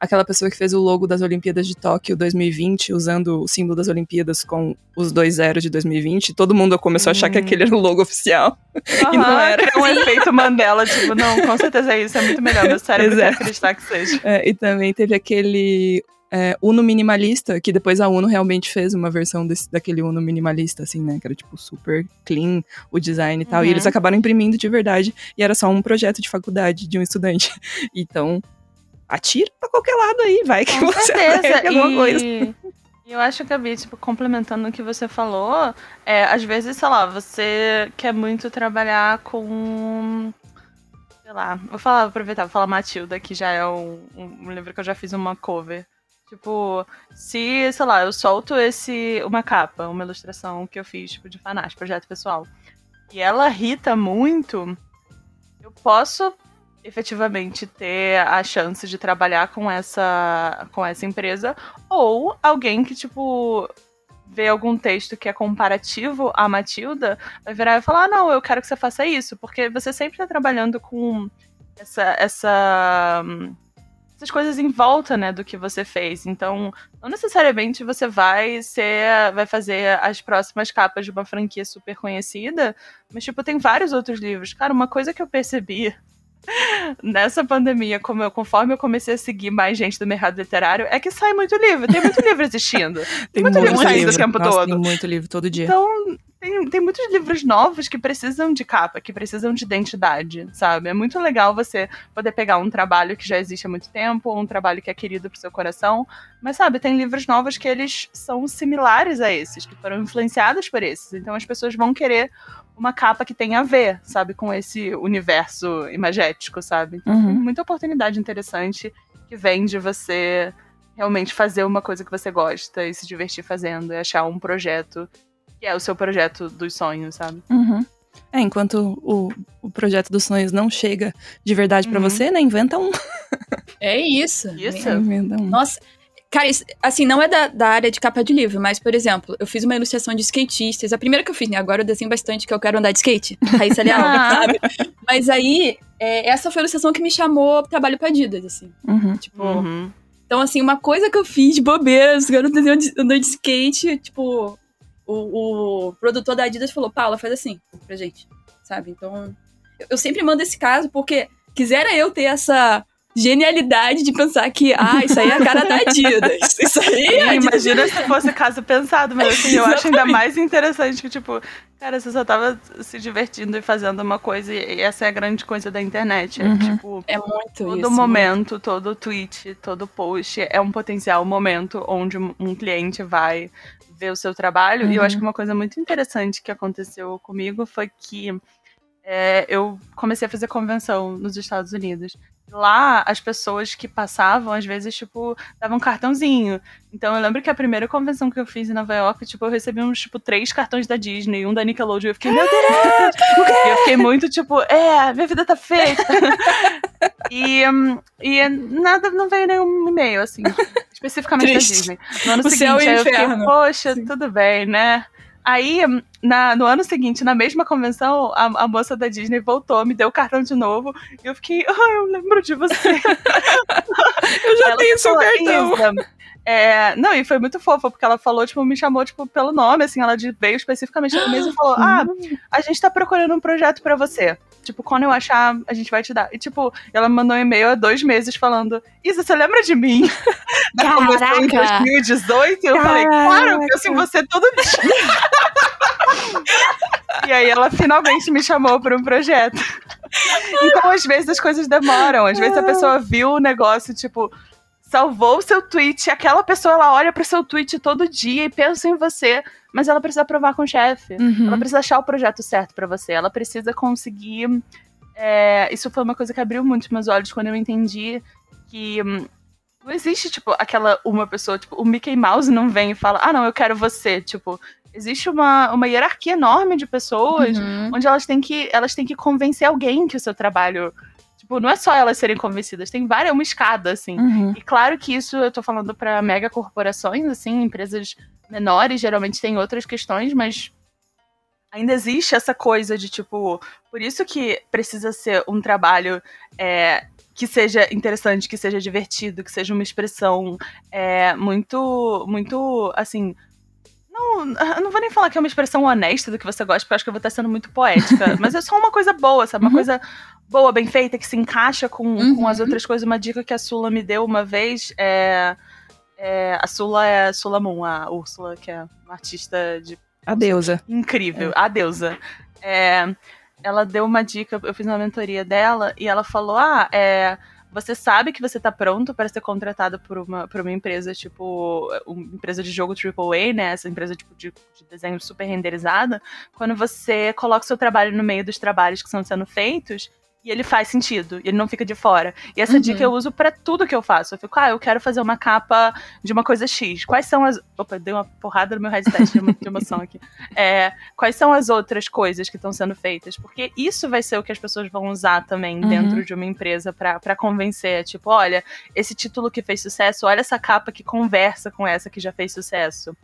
aquela pessoa que fez o logo das Olimpíadas de Tóquio 2020, usando o símbolo das Olimpíadas com os dois zeros de 2020. Todo mundo começou a achar que Hum. aquele era o logo oficial. E não era. cria um efeito Mandela, tipo, não, com certeza é isso, é muito melhor. Meu cérebro é. quer acreditar que seja. É, e também teve aquele é, Uno minimalista, que depois a Uno realmente fez uma versão desse, daquele Uno minimalista, assim, né? Que era, tipo, super clean, o design e tal. Uhum. E eles acabaram imprimindo de verdade. E era só um projeto de faculdade de um estudante. Então, atira pra qualquer lado aí, vai que Com você certeza. aprende alguma coisa. E e eu acho, Gabi, tipo, complementando o que você falou, é, às vezes, sei lá, você quer muito trabalhar com. Sei lá, vou falar, aproveitar, vou falar Matilda, que já é um, um, um livro que eu já fiz uma cover. Tipo, se, sei lá, eu solto esse. uma capa, uma ilustração que eu fiz, tipo, de fanart, projeto pessoal, e ela irrita muito, eu posso efetivamente ter a chance de trabalhar com essa com essa empresa ou alguém que tipo vê algum texto que é comparativo à Matilda vai virar e falar ah, não eu quero que você faça isso porque você sempre está trabalhando com essa essa essas coisas em volta né do que você fez. Então não necessariamente você vai ser vai fazer as próximas capas de uma franquia super conhecida mas tipo tem vários outros livros. Cara uma coisa que eu percebi nessa pandemia, como eu, conforme eu comecei a seguir mais gente do mercado literário, é que sai muito livro. Tem muito livro existindo. Tem muito livro saindo livro. o tempo Nossa, todo. Tem muito livro todo dia. Então, tem, tem muitos livros novos que precisam de capa, que precisam de identidade, sabe? É muito legal você poder pegar um trabalho que já existe há muito tempo, ou um trabalho que é querido pro seu coração, mas sabe, tem livros novos que eles são similares a esses, que foram influenciados por esses. Então as pessoas vão querer uma capa que tenha a ver, sabe, com esse universo imagético, sabe? Então, Uhum. tem muita oportunidade interessante que vem de você realmente fazer uma coisa que você gosta e se divertir fazendo, e achar um projeto que é o seu projeto dos sonhos, sabe? Uhum. É, enquanto o, o projeto dos sonhos não chega de verdade pra Uhum. você, né? Inventa um. É isso. Isso. Inventa um. Nossa, cara, isso- assim, não é da, da área de capa de livro, mas, por exemplo, eu fiz uma ilustração de skatistas. A primeira que eu fiz, né? Agora eu desenho bastante que eu quero andar de skate. Raíssa Leal, Ah. sabe? Mas aí, é, essa foi a ilustração que me chamou trabalho pra Adidas, assim. Uhum. Tipo, Uhum. Então, assim, uma coisa que eu fiz de bobeira, os garotos desenhando de- andando de skate, tipo, o, o produtor da Adidas falou, Paula, faz assim pra gente, sabe? Então, eu, eu sempre mando esse caso porque quisera eu ter essa genialidade de pensar que, ah, isso aí é a cara da Adidas. Isso aí é Adidas. imagina se fosse caso pensado, mas assim, eu acho ainda mais interessante que, tipo, cara, você só tava se divertindo e fazendo uma coisa, e essa é a grande coisa da internet. É, Uhum. tipo, É muito todo isso. momento, todo tweet, todo post é um potencial momento onde um cliente vai ver o seu trabalho. E eu Uhum. acho que uma coisa muito interessante que aconteceu comigo foi que é, eu comecei a fazer convenção nos Estados Unidos. Lá, as pessoas que passavam, às vezes, tipo, davam um cartãozinho. Então, eu lembro que a primeira convenção que eu fiz em Nova York, tipo, eu recebi uns, tipo, três cartões da Disney, um da Nickelodeon. Eu fiquei, meu Deus! e eu fiquei muito, tipo, é, minha vida tá feita. e, hum, e nada, não veio nenhum e-mail, assim, especificamente Triste. da Disney. No ano O seguinte, e o aí eu fiquei, poxa, tudo bem, né? Aí, na- no ano seguinte, na mesma convenção, a, a moça da Disney voltou, me deu o cartão de novo, e eu fiquei, ah, eu lembro de você. Eu já Ela tenho seu cartão. "Isa, é, não, e foi muito fofa, porque ela falou, tipo, me chamou, tipo, pelo nome, assim, ela veio especificamente na mesa e falou, ah, a gente tá procurando um projeto pra você. Tipo, quando eu achar, a gente vai te dar. E, tipo, ela me mandou um e-mail há dois meses falando, Isa, você lembra de mim? Na convenção em Caraca! 2018? E eu falei, claro, eu penso em você todo dia. e aí ela finalmente me chamou pra um projeto. Então, às vezes, as coisas demoram. Às vezes a pessoa viu o negócio, tipo, salvou o seu tweet, aquela pessoa ela olha pro seu tweet todo dia e pensa em você, mas ela precisa aprovar com o chefe. Uhum. Ela precisa achar o projeto certo pra você. Ela precisa conseguir. é, isso foi uma coisa que abriu muito meus olhos quando eu entendi que hum, não existe, tipo, aquela uma pessoa, tipo, o Mickey Mouse não vem e fala, ah, não, eu quero você. Tipo, existe uma, uma hierarquia enorme de pessoas Uhum. onde elas têm que elas têm que convencer alguém que o seu trabalho tipo não é só elas serem convencidas tem várias é uma escada assim Uhum. e claro que isso eu tô falando para mega corporações assim empresas menores geralmente tem outras questões mas ainda existe essa coisa de tipo por isso que precisa ser um trabalho é, que seja interessante que seja divertido que seja uma expressão é, muito muito assim não, não vou nem falar que é uma expressão honesta do que você gosta, porque eu acho que eu vou estar sendo muito poética. mas é só uma coisa boa, sabe? Uma Uhum. coisa boa, bem feita, que se encaixa com, Uhum. com as outras coisas. Uma dica que a Sula me deu uma vez é. É, a Sula é a Sula Moon, a Úrsula, que é uma artista de. A deusa. Incrível, a deusa. É, ela deu uma dica, eu fiz uma mentoria dela e ela falou: Ah, é você sabe que você tá pronto para ser contratado por uma, por uma empresa, tipo, uma empresa de jogo AAA, né? Essa empresa tipo, de, de desenho super renderizada, quando você coloca o seu trabalho no meio dos trabalhos que estão sendo feitos e ele faz sentido, e ele não fica de fora. E essa uhum. dica eu uso para tudo que eu faço. Eu fico, ah, eu quero fazer uma capa de uma coisa X. Quais são as. Opa, dei uma porrada no meu headset de emoção aqui. É, quais são as outras coisas que estão sendo feitas? Porque isso vai ser o que as pessoas vão usar também uhum. dentro de uma empresa para convencer. Tipo, olha, esse título que fez sucesso, olha essa capa que conversa com essa que já fez sucesso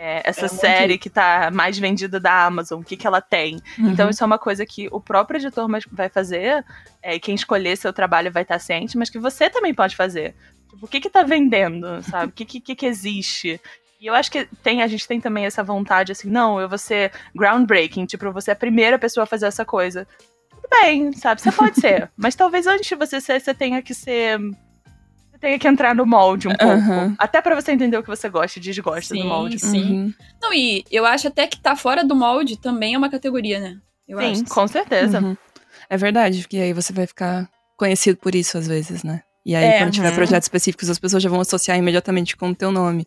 é, essa é série que tá mais vendida da Amazon, o que, que ela tem. Uhum. Então, isso é uma coisa que o próprio editor vai fazer, é, quem escolher seu trabalho vai estar ciente, mas que você também pode fazer. Tipo, o que que tá vendendo, sabe? O que, que, que existe? E eu acho que tem, a gente tem também essa vontade, assim, não, eu vou ser groundbreaking, tipo, você é a primeira pessoa a fazer essa coisa. Tudo bem, sabe? Você pode ser. mas talvez antes de você ser, você tenha que ser tenha que entrar no molde um pouco. Uhum. Até para você entender o que você gosta e desgosta sim, do molde. Sim. Uhum. Não, e eu acho até que tá fora do molde também é uma categoria, né? Eu sim, com certeza. Uhum. É verdade, porque aí você vai ficar conhecido por isso às vezes, né? E aí, é, quando tiver uhum. projetos específicos, as pessoas já vão associar imediatamente com o teu nome.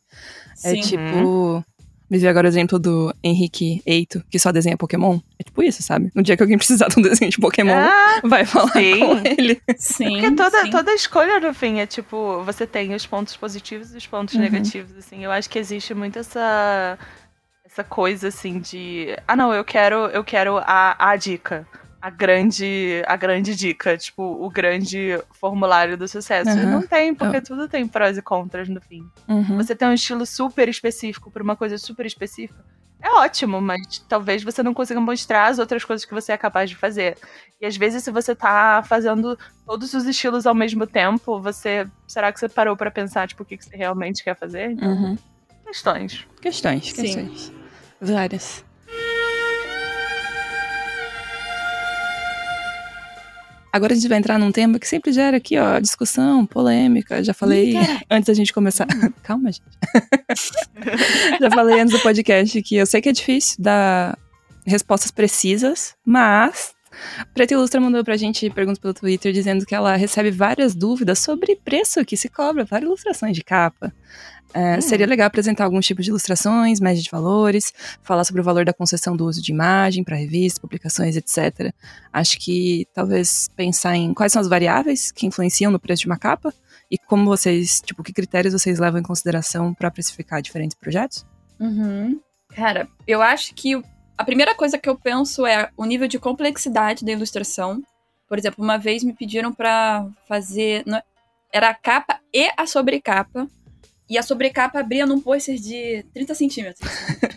É sim. É tipo. Me vi agora o exemplo do Henrique Eito, que só desenha Pokémon. É tipo isso, sabe? No dia que alguém precisar de um desenho de Pokémon, ah, vai falar sim. com ele. Sim. Porque toda, sim. toda escolha, no fim, é tipo, você tem os pontos positivos e os pontos uhum. negativos, assim. Eu acho que existe muito essa essa coisa assim de ah não eu quero eu quero a, a dica a grande a grande dica, tipo, o grande formulário do sucesso. Uhum. Não tem, porque uhum. tudo tem prós e contras no fim. Uhum. Você tem um estilo super específico para uma coisa super específica. É ótimo, mas talvez você não consiga mostrar as outras coisas que você é capaz de fazer. E às vezes, se você tá fazendo todos os estilos ao mesmo tempo, você. Será que você parou para pensar, tipo, o que, que você realmente quer fazer? Então, uhum. Questões. Questões, questões. Sim. Várias. Agora a gente vai entrar num tema que sempre gera aqui, ó, discussão, polêmica. Já falei antes da gente começar. Calma, gente. Já falei antes do podcast que eu sei que é difícil dar respostas precisas, mas Preta Ilustra mandou pra gente perguntas pelo Twitter dizendo que ela recebe várias dúvidas sobre preço que se cobra para ilustrações de capa. É, hum. Seria legal apresentar alguns tipos de ilustrações, média de valores, falar sobre o valor da concessão do uso de imagem para revistas, publicações, etc. Acho que talvez pensar em quais são as variáveis que influenciam no preço de uma capa e como vocês, tipo, que critérios vocês levam em consideração para precificar diferentes projetos? Uhum. Cara, eu acho que a primeira coisa que eu penso é o nível de complexidade da ilustração. Por exemplo, uma vez me pediram para fazer. Era a capa e a sobrecapa e a sobrecapa abria num pôster de 30 centímetros.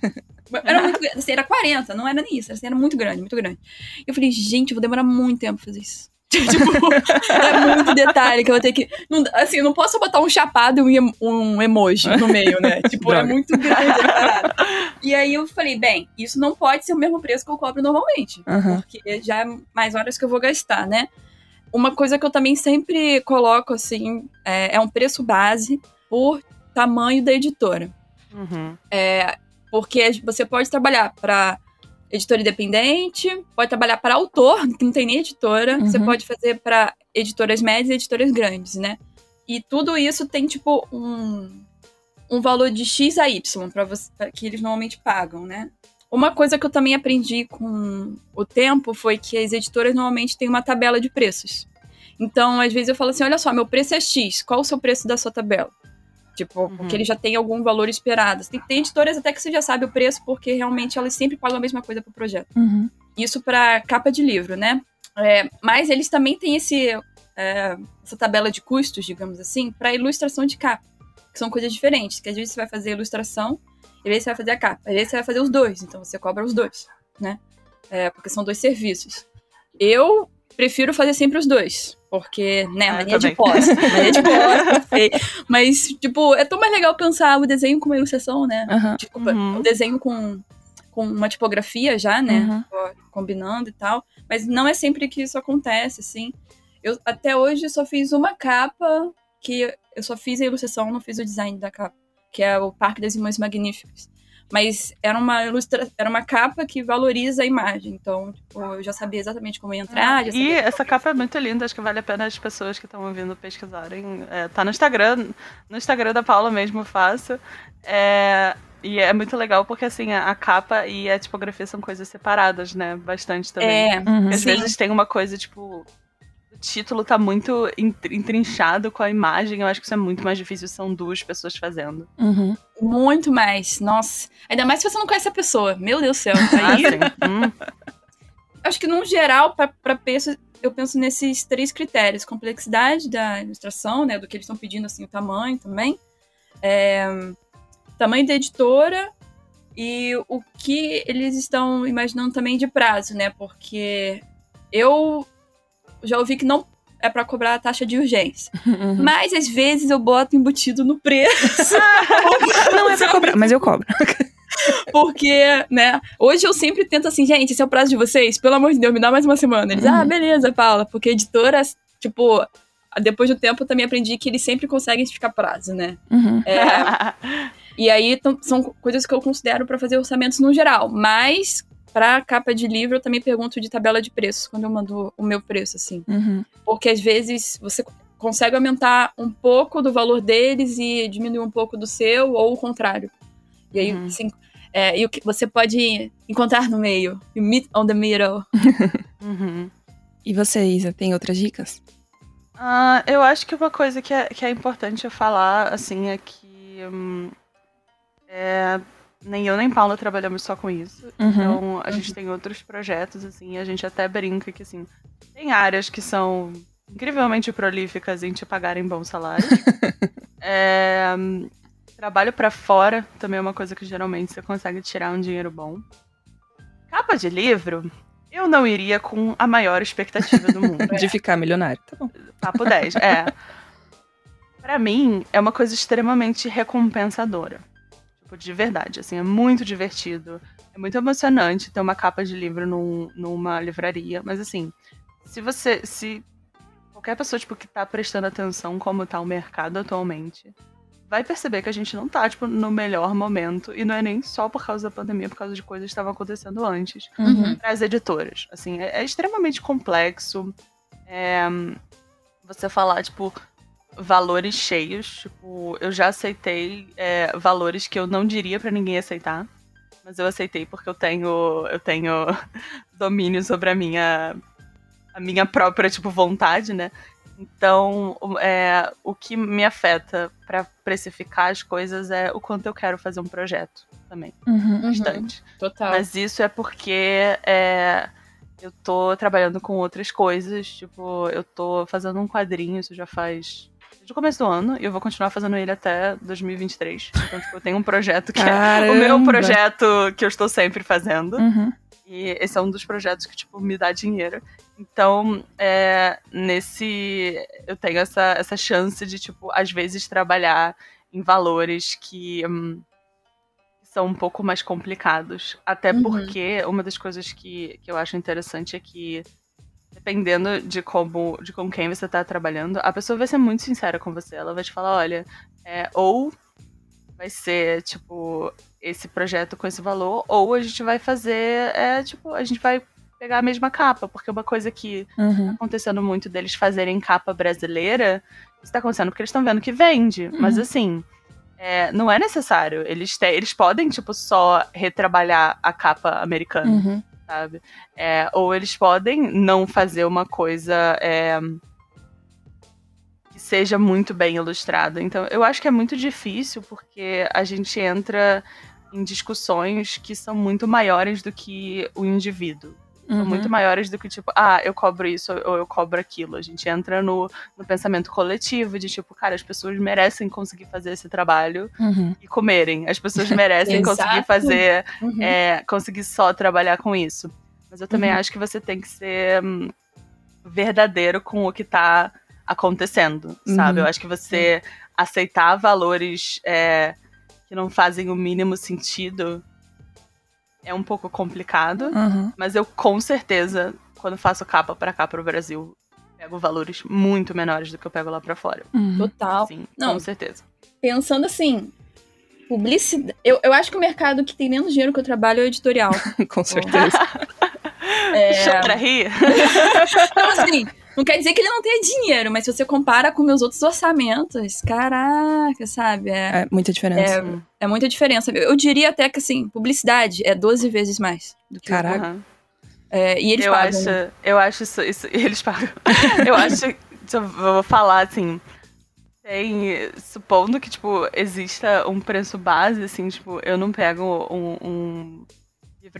era muito assim, era 40, não era nem isso, assim, era muito grande, muito grande. Eu falei, gente, eu vou demorar muito tempo pra fazer isso. tipo, é muito detalhe que eu vou ter que. Não, assim, eu não posso botar um chapado e um, um emoji no meio, né? Tipo, é muito grande a parada. E aí eu falei, bem, isso não pode ser o mesmo preço que eu cobro normalmente. Uhum. Porque já é mais horas que eu vou gastar, né? Uma coisa que eu também sempre coloco, assim, é, é um preço base por tamanho da editora. Uhum. É, porque você pode trabalhar para editora independente, pode trabalhar para autor, que não tem nem editora, uhum. você pode fazer para editoras médias e editoras grandes, né? E tudo isso tem, tipo, um, um valor de X a Y para você que eles normalmente pagam, né? Uma coisa que eu também aprendi com o tempo foi que as editoras normalmente têm uma tabela de preços. Então, às vezes eu falo assim: olha só, meu preço é X, qual o seu preço da sua tabela? Tipo, uhum. porque ele já tem algum valor esperado. Tem, tem editoras até que você já sabe o preço, porque realmente elas sempre pagam a mesma coisa pro projeto. Uhum. Isso para capa de livro, né? É, mas eles também têm esse, é, essa tabela de custos, digamos assim, para ilustração de capa. Que são coisas diferentes. Que às vezes você vai fazer a ilustração, às vezes você vai fazer a capa, às vezes você vai fazer os dois. Então você cobra os dois, né? É, porque são dois serviços. Eu prefiro fazer sempre os dois. Porque, né, ah, mania de posse. mania de posse. Mas, tipo, é tão mais legal pensar o desenho como ilustração, né? Uhum. Tipo, uhum. o desenho com, com uma tipografia já, né? Uhum. Combinando e tal. Mas não é sempre que isso acontece, assim. Eu até hoje só fiz uma capa que eu só fiz a ilustração, não fiz o design da capa. que é o Parque das Irmãs Magníficas. Mas era uma ilustra... era uma capa que valoriza a imagem. Então, tipo, eu já sabia exatamente como entrar. Ah, e essa capa é muito linda, acho que vale a pena as pessoas que estão ouvindo pesquisarem. É, tá no Instagram, no Instagram da Paula mesmo eu faço. É, e é muito legal porque, assim, a, capa e a tipografia são coisas separadas, né? Bastante também. É, uhum, Às sim. vezes tem uma coisa, tipo, título tá muito entrinchado com a imagem. Eu acho que isso é muito mais difícil, são duas pessoas fazendo. Uhum. Muito mais. Nossa. Ainda mais se você não conhece a pessoa. Meu Deus do céu. Aí... ah, hum. Acho que, num geral, para peças, eu penso nesses três critérios: complexidade da ilustração, né? Do que eles estão pedindo, assim, o tamanho também. É, tamanho da editora e o que eles estão imaginando também de prazo, né? Porque eu já ouvi que não é para cobrar a taxa de urgência. Uhum. Mas às vezes eu boto embutido no preço. não é pra cobrar, mas eu cobro. Porque, né, hoje eu sempre tento assim, gente, esse é o prazo de vocês, pelo amor de Deus, me dá mais uma semana. Eles, ah, uhum. ah, beleza, Paula, porque editoras, tipo, depois do tempo eu também aprendi que eles sempre conseguem esticar prazo, né? Uhum. É, e aí são coisas que eu considero para fazer orçamentos no geral. Mas para capa de livro eu também pergunto de tabela de preços quando eu mando o meu preço, assim. Uhum. Porque às vezes você consegue aumentar um pouco do valor deles e diminuir um pouco do seu, ou o contrário. E aí, uhum. assim, é, e o que você pode encontrar no meio. You meet on the middle. uhum. E você, Isa, tem outras dicas? Uh, eu acho que uma coisa que é, que é importante eu falar, assim, é que hum, é, nem eu nem Paula trabalhamos só com isso. Uhum. Então, a gente tem outros projetos, assim, a gente até brinca que, assim, tem áreas que são incrivelmente prolíficas em te pagarem bons salários. é, trabalho para fora também é uma coisa que geralmente você consegue tirar um dinheiro bom. Capa de livro, eu não iria com a maior expectativa do mundo. De ficar milionário, tá bom. Papo 10, é. Pra mim, é uma coisa extremamente recompensadora. Tipo, de verdade, assim, é muito divertido. É muito emocionante ter uma capa de livro num, numa livraria. Mas assim, se você. Se qualquer pessoa, tipo, que tá prestando atenção como tá o mercado atualmente, vai perceber que a gente não tá, tipo, no melhor momento. E não é nem só por causa da pandemia, por causa de coisas que estavam acontecendo antes. Uhum. Para as editoras. Assim, é, é extremamente complexo. É, você falar, tipo, valores cheios. Tipo, eu já aceitei é, valores que eu não diria para ninguém aceitar. Mas eu aceitei porque eu tenho, eu tenho domínio sobre a minha, a minha própria, tipo, vontade, né? Então, é, o que me afeta para precificar as coisas é o quanto eu quero fazer um projeto também. Uhum, bastante. Uhum, total. Mas isso é porque é, eu tô trabalhando com outras coisas. Tipo, eu tô fazendo um quadrinho, isso já faz desde o começo do ano e eu vou continuar fazendo ele até 2023. Então, tipo, eu tenho um projeto que Caramba. é o meu projeto que eu estou sempre fazendo. Uhum. E esse é um dos projetos que, tipo, me dá dinheiro. Então, é, nesse. Eu tenho essa, essa chance de, tipo, às vezes trabalhar em valores que hum, são um pouco mais complicados. Até uhum. porque uma das coisas que, que eu acho interessante é que dependendo de como de com quem você tá trabalhando, a pessoa vai ser muito sincera com você. Ela vai te falar, olha, é, ou vai ser, tipo, esse projeto com esse valor, ou a gente vai fazer, é, tipo, a gente vai pegar a mesma capa, porque uma coisa que uhum. tá acontecendo muito deles fazerem capa brasileira, isso tá acontecendo porque eles estão vendo que vende. Uhum. Mas assim, é, não é necessário. Eles, te, eles podem, tipo, só retrabalhar a capa americana. Uhum sabe? É, ou eles podem não fazer uma coisa é, que seja muito bem ilustrada. Então, eu acho que é muito difícil porque a gente entra em discussões que são muito maiores do que o indivíduo. Uhum. São muito maiores do que, tipo, ah, eu cobro isso ou eu cobro aquilo. A gente entra no, no pensamento coletivo de, tipo, cara, as pessoas merecem conseguir fazer esse trabalho uhum. e comerem. As pessoas merecem conseguir fazer, uhum. é, conseguir só trabalhar com isso. Mas eu também uhum. acho que você tem que ser hum, verdadeiro com o que tá acontecendo, sabe? Eu uhum. acho que você aceitar valores é, que não fazem o mínimo sentido é um pouco complicado, uhum. mas eu com certeza, quando faço capa para cá pro Brasil, pego valores muito menores do que eu pego lá para fora. Uhum. Total. Sim, Não, com certeza. Pensando assim, Publicidade. Eu, eu acho que o mercado que tem menos dinheiro que eu trabalho é o editorial. Com certeza. É... Chora rir. então, assim, não quer dizer que ele não tenha dinheiro, mas se você compara com meus outros orçamentos, caraca, sabe? É, é muita diferença. É, é, muita diferença. Eu diria até que, assim, publicidade é 12 vezes mais do que Caraca. Uhum. É, e eles eu pagam. Acho, eu acho isso, isso. Eles pagam. eu acho. Eu vou falar assim. Tem. Supondo que, tipo, exista um preço base, assim, tipo, eu não pego um, um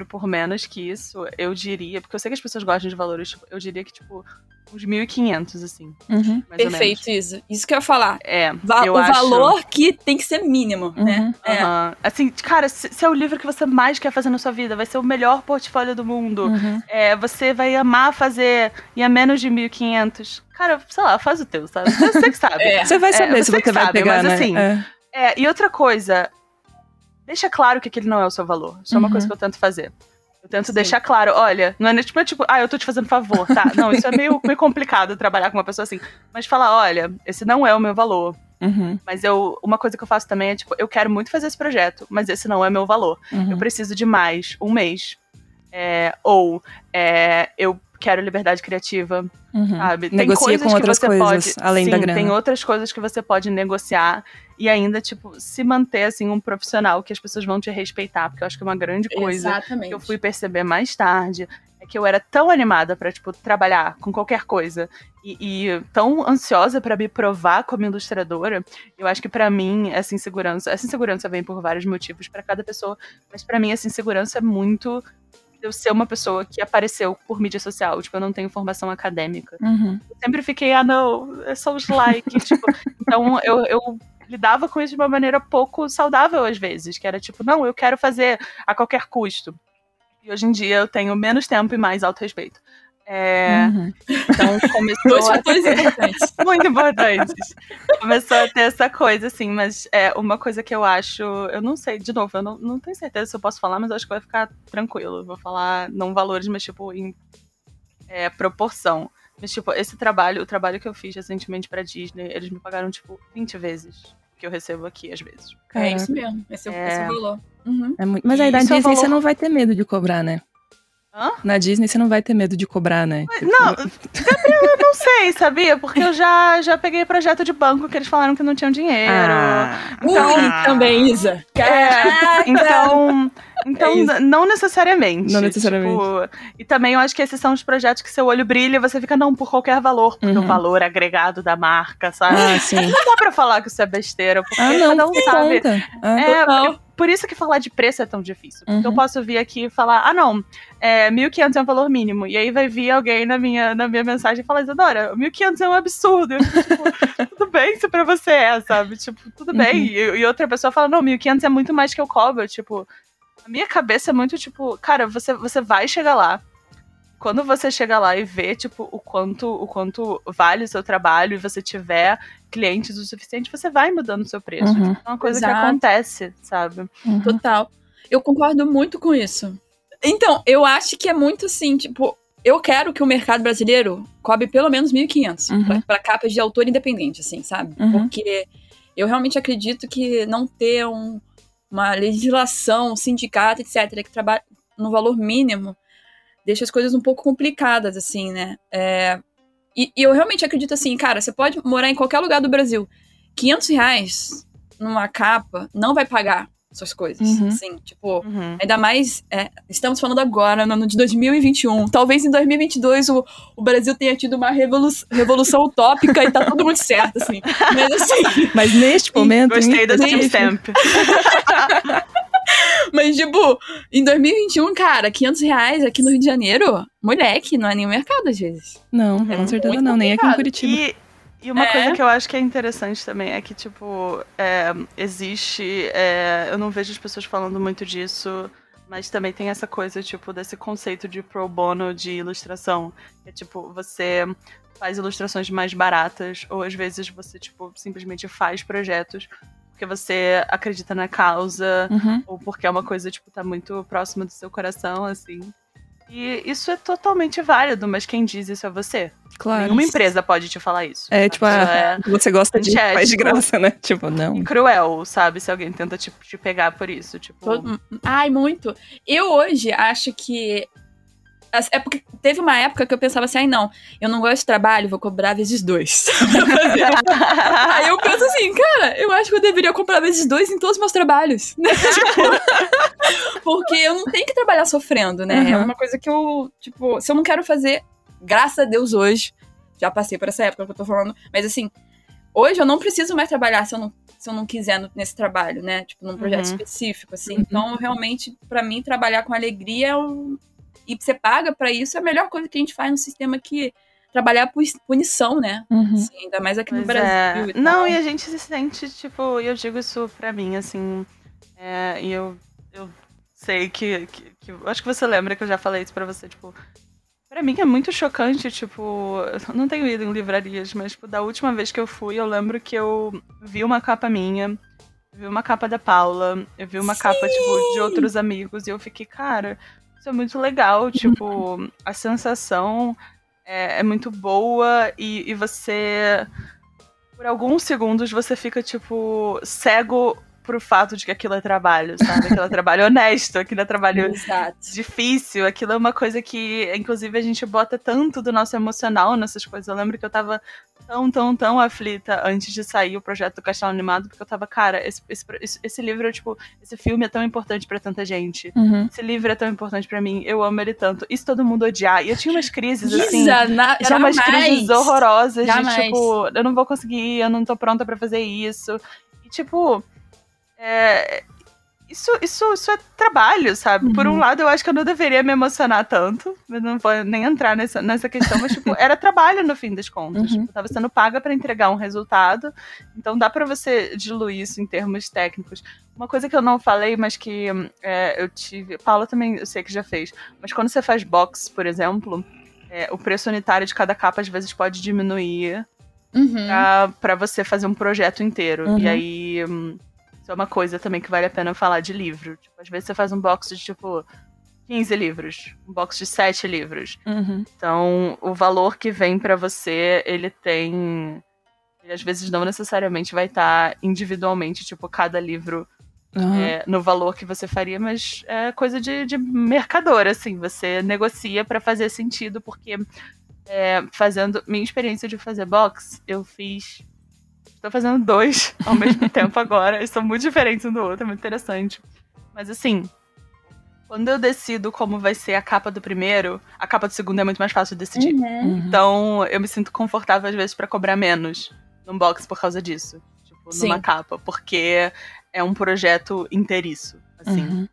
por menos que isso, eu diria, porque eu sei que as pessoas gostam de valores, tipo, eu diria que, tipo, uns 1.500, assim. Uhum. Perfeito, isso. Isso que eu ia falar. É. Va eu o acho... valor que tem que ser mínimo, né? uhum. né? É. Uhum. Assim, cara, se, se, é o livro que você mais quer fazer na sua vida, vai ser o melhor portfólio do mundo. Uhum. É, você vai amar fazer e a menos de 1.500. Cara, sei lá, faz o teu, sabe? Você que sabe. é. Você vai saber é, se você, você vai sabe, pegar, mas, né? assim, é. é. e outra coisa, deixa claro que aquele não é o seu valor. Isso é uma coisa que eu tento fazer. Eu tento Sim. deixar claro, olha, não é tipo, tipo, ah, eu tô te fazendo favor, tá? Não, isso é meio, meio complicado trabalhar com uma pessoa assim. Mas falar, olha, esse não é o meu valor. Uhum. Mas eu, uma coisa que eu faço também é, tipo, eu quero muito fazer esse projeto, mas esse não é meu valor. Uhum. Eu preciso de mais, um mês. É, ou é, eu quero liberdade criativa, uhum. sabe? Tem Negocia coisas com outras que você coisas, pode, além sim, da grana. Tem outras coisas que você pode negociar e ainda, tipo, se manter, assim, um profissional que as pessoas vão te respeitar, porque eu acho que é uma grande coisa Exatamente. que eu fui perceber mais tarde é que eu era tão animada para tipo, trabalhar com qualquer coisa e, e tão ansiosa para me provar como ilustradora. Eu acho que para mim essa insegurança, essa insegurança vem por vários motivos para cada pessoa, mas para mim essa insegurança é muito eu ser uma pessoa que apareceu por mídia social, tipo, eu não tenho formação acadêmica. Uhum. Eu sempre fiquei, ah, não, é só os likes, tipo, então eu, eu lidava com isso de uma maneira pouco saudável às vezes, que era tipo, não, eu quero fazer a qualquer custo. E hoje em dia eu tenho menos tempo e mais autorrespeito. É, uhum. Então começou Dois a fatores ter... importantes. muito importantes. Começou a ter essa coisa, assim, mas é uma coisa que eu acho. Eu não sei, de novo, eu não, não tenho certeza se eu posso falar, mas eu acho que vai ficar tranquilo. Eu vou falar não valores, mas tipo, em é, proporção. Mas, tipo, esse trabalho, o trabalho que eu fiz recentemente pra Disney, eles me pagaram, tipo, 20 vezes que eu recebo aqui, às vezes. É, isso mesmo. Esse é, esse é o valor. Uhum. É muito... Mas aí na é Disney você valor. não vai ter medo de cobrar, né? Hã? Na Disney você não vai ter medo de cobrar, né? Não, eu não sei, sabia? Porque eu já, já peguei projeto de banco que eles falaram que não tinham dinheiro. Ah. Então- Ui, também, Isa. É, Caraca! então, então É não necessariamente. Não necessariamente. tipo, e também eu acho que esses são os projetos que seu olho brilha e você fica, não, por qualquer valor, porque Uhum. o valor agregado da marca, sabe? Ah, sim. Não dá pra falar que isso é besteira, porque Ah, não, cada um sabe. Ah, É, Total. por isso que falar de preço é tão difícil. Porque Uhum. eu posso vir aqui e falar, ah, não, é, 1.500 é um valor mínimo. E aí vai vir alguém na minha, na minha mensagem e falar, Isadora, 1.500 é um absurdo. Eu, tipo, tudo bem se pra você é, sabe? Tipo, tudo Uhum. bem. E, e outra pessoa fala, não, 1.500 é muito mais que eu cobro. Tipo, a minha cabeça é muito, tipo, cara, você, você vai chegar lá. Quando você chega lá e vê, tipo, o quanto, o quanto vale o seu trabalho e você tiver clientes o suficiente, você vai mudando o seu preço. Uhum. É uma coisa que Exato. acontece, sabe? uhum. Total. Eu concordo muito com isso. Então, eu acho que é muito assim, tipo, eu quero que o mercado brasileiro cobre pelo menos 1.500 Uhum. pra, pra capas de autor independente, assim, sabe? Uhum. Porque eu realmente acredito que não ter um- uma legislação, sindicato, etc., que trabalha no valor mínimo, deixa as coisas um pouco complicadas, assim, né? É, e, e eu realmente acredito assim, cara, você pode morar em qualquer lugar do Brasil. 500 reais numa capa não vai pagar suas coisas, Uhum. assim, tipo... Uhum. Ainda mais, é, estamos falando agora, no ano de 2021. Talvez em 2022 o, o Brasil tenha tido uma revolu revolução utópica e tá tudo muito certo, assim. Mas assim, Mas neste momento. Gostei da inclusive- timestamp. mas tipo, em 2021, cara, 500 reais aqui no Rio de Janeiro, moleque, não é nem o mercado às vezes. Não, Uhum. com certeza não, nem aqui em. Curitiba. E, e uma É. coisa que eu acho que é interessante também é que, tipo, é, existe. é, eu não vejo as pessoas falando muito disso, mas também tem essa coisa, tipo, desse conceito de pro bono de ilustração. Que é tipo, você faz ilustrações mais baratas, ou às vezes você, tipo, simplesmente faz projetos porque você acredita na causa, Uhum. ou porque é uma coisa, tipo, tá muito próxima do seu coração, assim. E isso é totalmente válido, mas quem diz isso é você. Claro. Nenhuma empresa pode te falar isso. É, tipo, Isso ah, você gosta de antiético. faz de graça, né? Tipo, não. Cruel, sabe? Se alguém tenta te, te pegar por isso. Tipo, Todo- Ai, muito. Eu hoje acho que. É porque teve uma época que eu pensava assim, ai não, eu não gosto de trabalho, vou cobrar vezes dois. Aí eu penso assim, cara, eu acho que eu deveria comprar vezes dois em todos os meus trabalhos. né? Tipo, porque eu não tenho que trabalhar sofrendo, né? É Uhum. uma coisa que eu, tipo, se eu não quero fazer, graças a Deus hoje, já passei por essa época que eu tô falando, mas assim, hoje eu não preciso mais trabalhar se eu não, se eu não quiser no- nesse trabalho, né? Tipo, num projeto Uhum. específico, assim. Uhum. Então, realmente, pra mim, trabalhar com alegria é um... e você paga pra isso é a melhor coisa que a gente faz no sistema que trabalhar por punição, né? Uhum. Assim, ainda mais aqui no Pois Brasil. é. e. Não, e a gente se sente, tipo, e eu digo isso pra mim, assim. é, e eu, eu sei que, que, que- Acho que você lembra que eu já falei isso pra você, tipo. Pra mim é muito chocante, tipo. Eu não tenho ido em livrarias, mas, tipo, da última vez que eu fui, eu lembro que eu vi uma capa minha, vi uma capa da Paula, eu vi uma capa, tipo, de outros amigos, e eu fiquei, cara, isso é muito legal, tipo, a sensação é, é muito boa e, e você. Por alguns segundos você fica, tipo, cego pro fato de que aquilo é trabalho, sabe? Aquilo é trabalho honesto, aquilo é trabalho Exato. difícil, aquilo é uma coisa que, inclusive, a gente bota tanto do nosso emocional nessas coisas. Eu lembro que eu tava tão, tão, tão aflita antes de sair o projeto do Castelo Animado, porque eu tava, cara, esse, esse, esse- livro, é, tipo, esse filme é tão importante pra tanta gente. Uhum. Esse livro é tão importante pra mim, eu amo ele tanto. Se todo mundo odiar? E eu tinha umas crises, assim. Isa, na, Eram umas jamais. crises horrorosas Jamais. de tipo, eu não vou conseguir, eu não tô pronta pra fazer isso. E tipo, é, isso, isso, isso é trabalho, sabe? Por um Uhum. lado, eu acho que eu não deveria me emocionar tanto, mas não vou nem entrar nessa, nessa questão, mas tipo, era trabalho no fim das contas. Uhum. Tipo, tava sendo paga pra entregar um resultado, então dá pra você diluir isso em termos técnicos. Uma coisa que eu não falei, mas que é, eu tive. Paula também eu sei que já fez. Mas quando você faz box, por exemplo, é, o preço unitário de cada capa às vezes pode diminuir Uhum. pra, pra você fazer um projeto inteiro. Uhum. E aí. Isso é uma coisa também que vale a pena falar de livro. Tipo, às vezes você faz um box de tipo 15 livros, um box de 7 livros. Uhum. Então, o valor que vem pra você, ele tem. Ele às vezes não necessariamente vai estar individualmente, tipo, cada livro Uhum. é, no valor que você faria, mas é coisa de, de mercador, assim. Você negocia pra fazer sentido, porque é, fazendo. Minha experiência de fazer box, eu fiz. Estou fazendo dois ao mesmo tempo agora. Eles são muito diferentes um do outro, é muito interessante. Mas assim. Quando eu decido como vai ser a capa do primeiro, a capa do segundo é muito mais fácil de decidir. Uhum. Uhum. Então, eu me sinto confortável às vezes pra cobrar menos num box por causa disso. Tipo, Sim. numa capa. Porque é um projeto inteiriço. Assim. Uhum.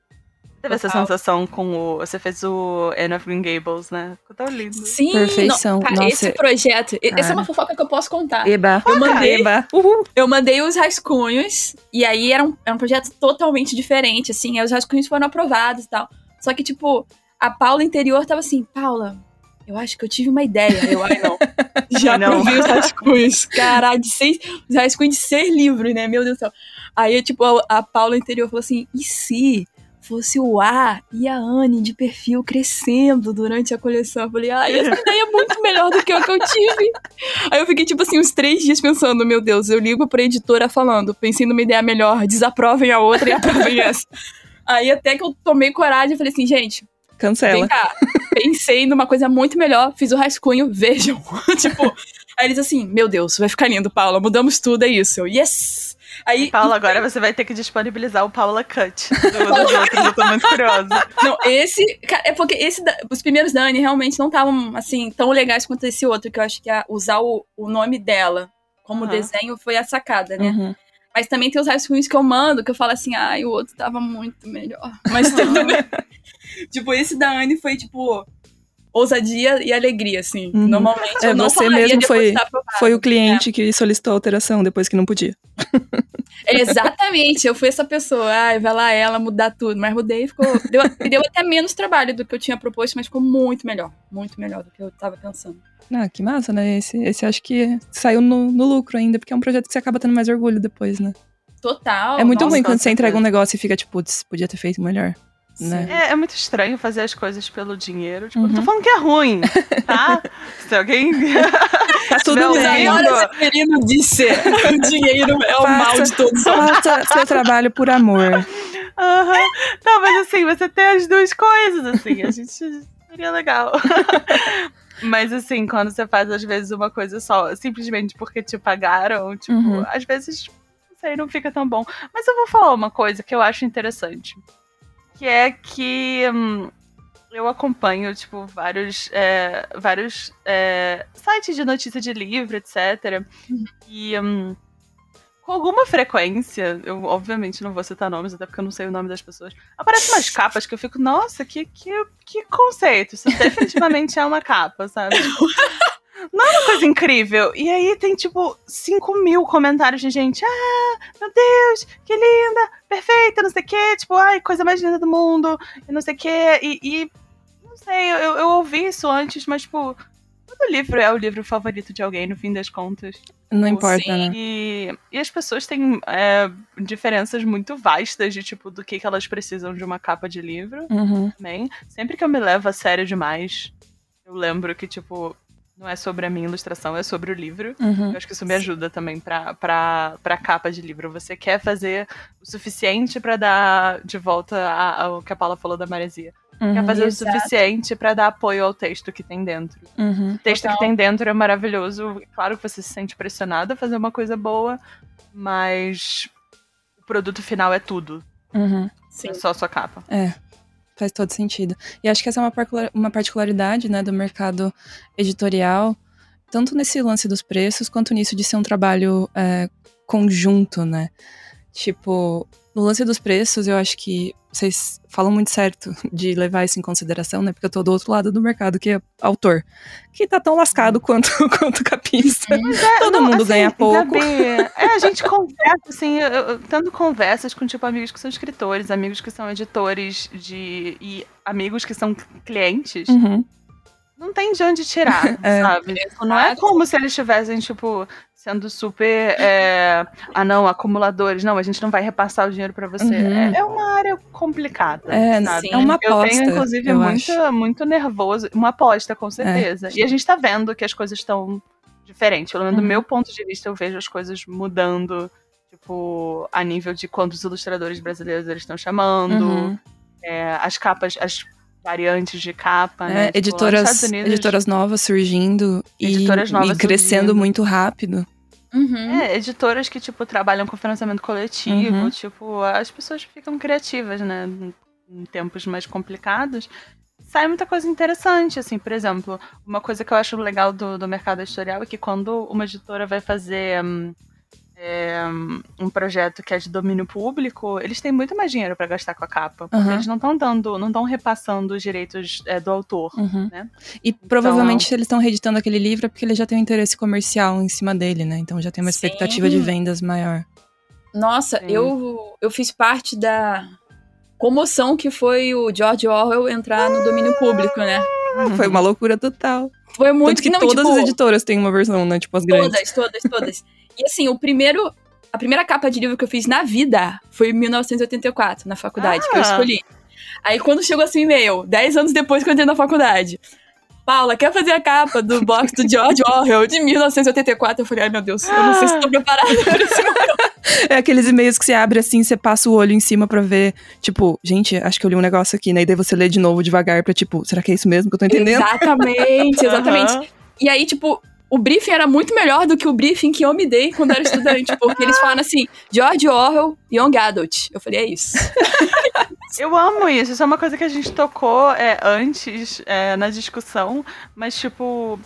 Teve essa sensação com o. Você fez o Anne of Green Gables, né? Ficou tão lindo. Sim, Perfeição. não, cara, Nossa. esse projeto, e- essa é Cara. uma fofoca que eu posso contar. Eba. Eu mandei, Eba. Uhul. eu mandei os rascunhos, e aí era um, era um projeto totalmente diferente, assim, aí os rascunhos foram aprovados e tal. Só que, tipo, a Paula interior tava assim, Paula, eu acho que eu tive uma ideia. Eu, ai, não. Já Não. aprovei os rascunhos. Caralho, de seis, os rascunhos de seis livros, né? Meu Deus do céu. Aí, tipo, a, a Paula interior falou assim, e se fosse o A e a Anne de perfil crescendo durante a coleção? Eu falei, ai, essa ideia é muito melhor do que a que eu tive. Aí eu fiquei, tipo assim, uns três dias pensando, meu Deus, eu ligo pra editora falando, pensei numa ideia melhor, desaprovem a outra e aprovem essa. Aí até que eu tomei coragem e falei assim, gente, Cancela. vem cá, pensei numa coisa muito melhor, fiz o rascunho, vejam. tipo, aí eles assim, meu Deus, vai ficar lindo, Paula, mudamos tudo, é isso. Eu, yes! Aí, Paula, agora você vai ter que disponibilizar o Paula Cut do- dos outros. Eu tô muito curiosa. Não, esse. É porque esse, os primeiros da Anne realmente não estavam, assim, tão legais quanto esse outro, que eu acho que a- usar o, o nome dela como Aham. desenho foi a sacada, né? Uhum. Mas também tem os rascunhos que eu mando, que eu falo assim, ai, o outro tava muito melhor. Mas tudo bem. tipo, esse da Anne foi, tipo, ousadia e alegria, assim. Uhum. Normalmente É, eu não você mesmo foi-. Foi o cliente que solicitou a alteração depois que não podia. Exatamente, eu fui essa pessoa. Ai, vai lá ela mudar tudo. Mas mudei e ficou. Deu, deu até menos trabalho do que eu tinha proposto, mas ficou muito melhor. Muito melhor do que eu tava pensando. Ah, que massa, né? Esse, esse acho que saiu no, no lucro ainda, porque é um projeto que você acaba tendo mais orgulho depois, né? Total. é muito nossa, ruim quando você entrega um negócio e fica tipo, putz, podia ter feito melhor. Né? É, é muito estranho fazer as coisas pelo dinheiro. Tipo, não tô Uhum. falando que é ruim, tá? Se alguém. Tá tudo bem. Severino disse: o dinheiro é o mal de todos. Faça seu trabalho por amor. Aham. Não, mas assim, você tem as duas coisas, assim, a gente seria legal. Mas assim, quando você faz às vezes uma coisa só, simplesmente porque te pagaram, tipo, Uhum. às vezes, não sei, não fica tão bom. Mas eu vou falar uma coisa que eu acho interessante. Que é que hum, eu acompanho, tipo, vários, é, vários é, sites de notícia de livro, etc. E hum, com alguma frequência, eu obviamente não vou citar nomes, até porque eu não sei o nome das pessoas. Aparecem umas capas que eu fico, nossa, que, que, que conceito. Isso definitivamente é uma capa, sabe? Não é uma coisa incrível. E aí tem, tipo, 5 mil comentários de gente. Ah, meu Deus, que linda, perfeita, não sei o quê. Tipo, ai, coisa mais linda do mundo, e não sei o quê. E, e não sei, eu, eu ouvi isso antes, mas, tipo, todo livro é o livro favorito de alguém, no fim das contas. Não importa, Sim. né? E, e as pessoas têm é, diferenças muito vastas de tipo do que, que elas precisam de uma capa de livro Uhum. também. Sempre que eu me levo a sério demais, eu lembro que, tipo, não é sobre a minha ilustração, é sobre o livro. Uhum. Eu acho que isso me ajuda também pra, pra, pra capa de livro. Você quer fazer o suficiente pra dar de volta a- ao que a Paula falou da maresia. Quer Uhum. fazer Exato. o suficiente pra dar apoio ao texto que tem dentro. Uhum. O texto Total. que tem dentro é maravilhoso. Claro que você se sente pressionado a fazer uma coisa boa, mas o produto final é tudo. Uhum. Sim. é só a sua capa. É, faz todo sentido. E acho que essa é uma, uma particularidade né, do mercado editorial, tanto nesse lance dos preços, quanto nisso de ser um trabalho é, conjunto, né? Tipo, no lance dos preços, eu acho que vocês falam muito certo de levar isso em consideração, né? Porque eu tô do outro lado do mercado, que é autor. Que tá tão lascado quanto, quanto capista. Todo Não, mundo assim, ganha pouco. Gabi, é, a gente conversa, assim, eu, eu- tendo conversas com, tipo, amigos que são escritores, amigos que são editores de, e amigos que são clientes. Uhum. Não tem de onde tirar, É. sabe? Tipo, não é como se eles estivessem, tipo, sendo super. é, ah, não, acumuladores. Não, a gente não vai repassar o dinheiro pra você. Uhum. É, é uma área complicada. É, sabe? sim. é uma Eu aposta. tenho, inclusive, eu muito, acho. muito nervoso. Uma aposta, com certeza. E a gente tá vendo que as coisas estão diferentes. Pelo menos do Uhum. meu ponto de vista, eu vejo as coisas mudando. Tipo, a nível de quantos ilustradores brasileiros eles estão chamando. Uhum. é, as capas, as variantes de capa, É, né? Tipo, editoras, Unidos- editoras novas surgindo e- Editoras novas e, crescendo surgindo. muito rápido. Uhum. É, editoras que, tipo, trabalham com financiamento coletivo, Uhum. tipo, as pessoas ficam criativas, né? Em- Em tempos mais complicados. Sai muita coisa interessante, assim, por exemplo, uma coisa que eu acho legal do, do mercado editorial é que quando uma editora vai fazer hum, é, um projeto que é de domínio público, eles têm muito mais dinheiro pra gastar com a capa. Porque Uhum. eles não estão dando, não estão repassando os direitos é, do autor. Uhum. Né? E provavelmente se eles estão reeditando aquele livro é porque ele já tem um interesse comercial em cima dele, né? Então já tem uma Sim. expectativa de vendas maior. Nossa, Sim. eu, eu fiz parte da comoção que foi o George Orwell entrar no domínio público, né? Foi uma loucura total. Foi muito Tanto que não, todas tipo, as editoras têm uma versão, né? Tipo as grandes. Todas, todas, todas. E assim, o primeiro. A primeira capa de livro que eu fiz na vida foi em 1984, na faculdade, que eu Ah. escolhi. Aí quando chegou assim, e-mail, 10 anos depois que eu entrei na faculdade. Paula, quer fazer a capa do box do George Orwell de 1984? Eu falei, ai meu Deus, eu não sei se tô preparada pra esse. É aqueles e-mails que você abre assim, você passa o olho em cima pra ver, tipo, gente, acho que eu li um negócio aqui, né? E daí você lê de novo devagar pra, tipo, será que é isso mesmo que eu tô entendendo? Exatamente, exatamente. Aham. E aí, tipo, o briefing era muito melhor do que o briefing que eu me dei quando era estudante, porque eles falaram assim, George Orwell, Young Adult. Eu falei, é isso. Eu amo isso. Isso é uma coisa que a gente tocou é, antes é, na discussão, mas, tipo,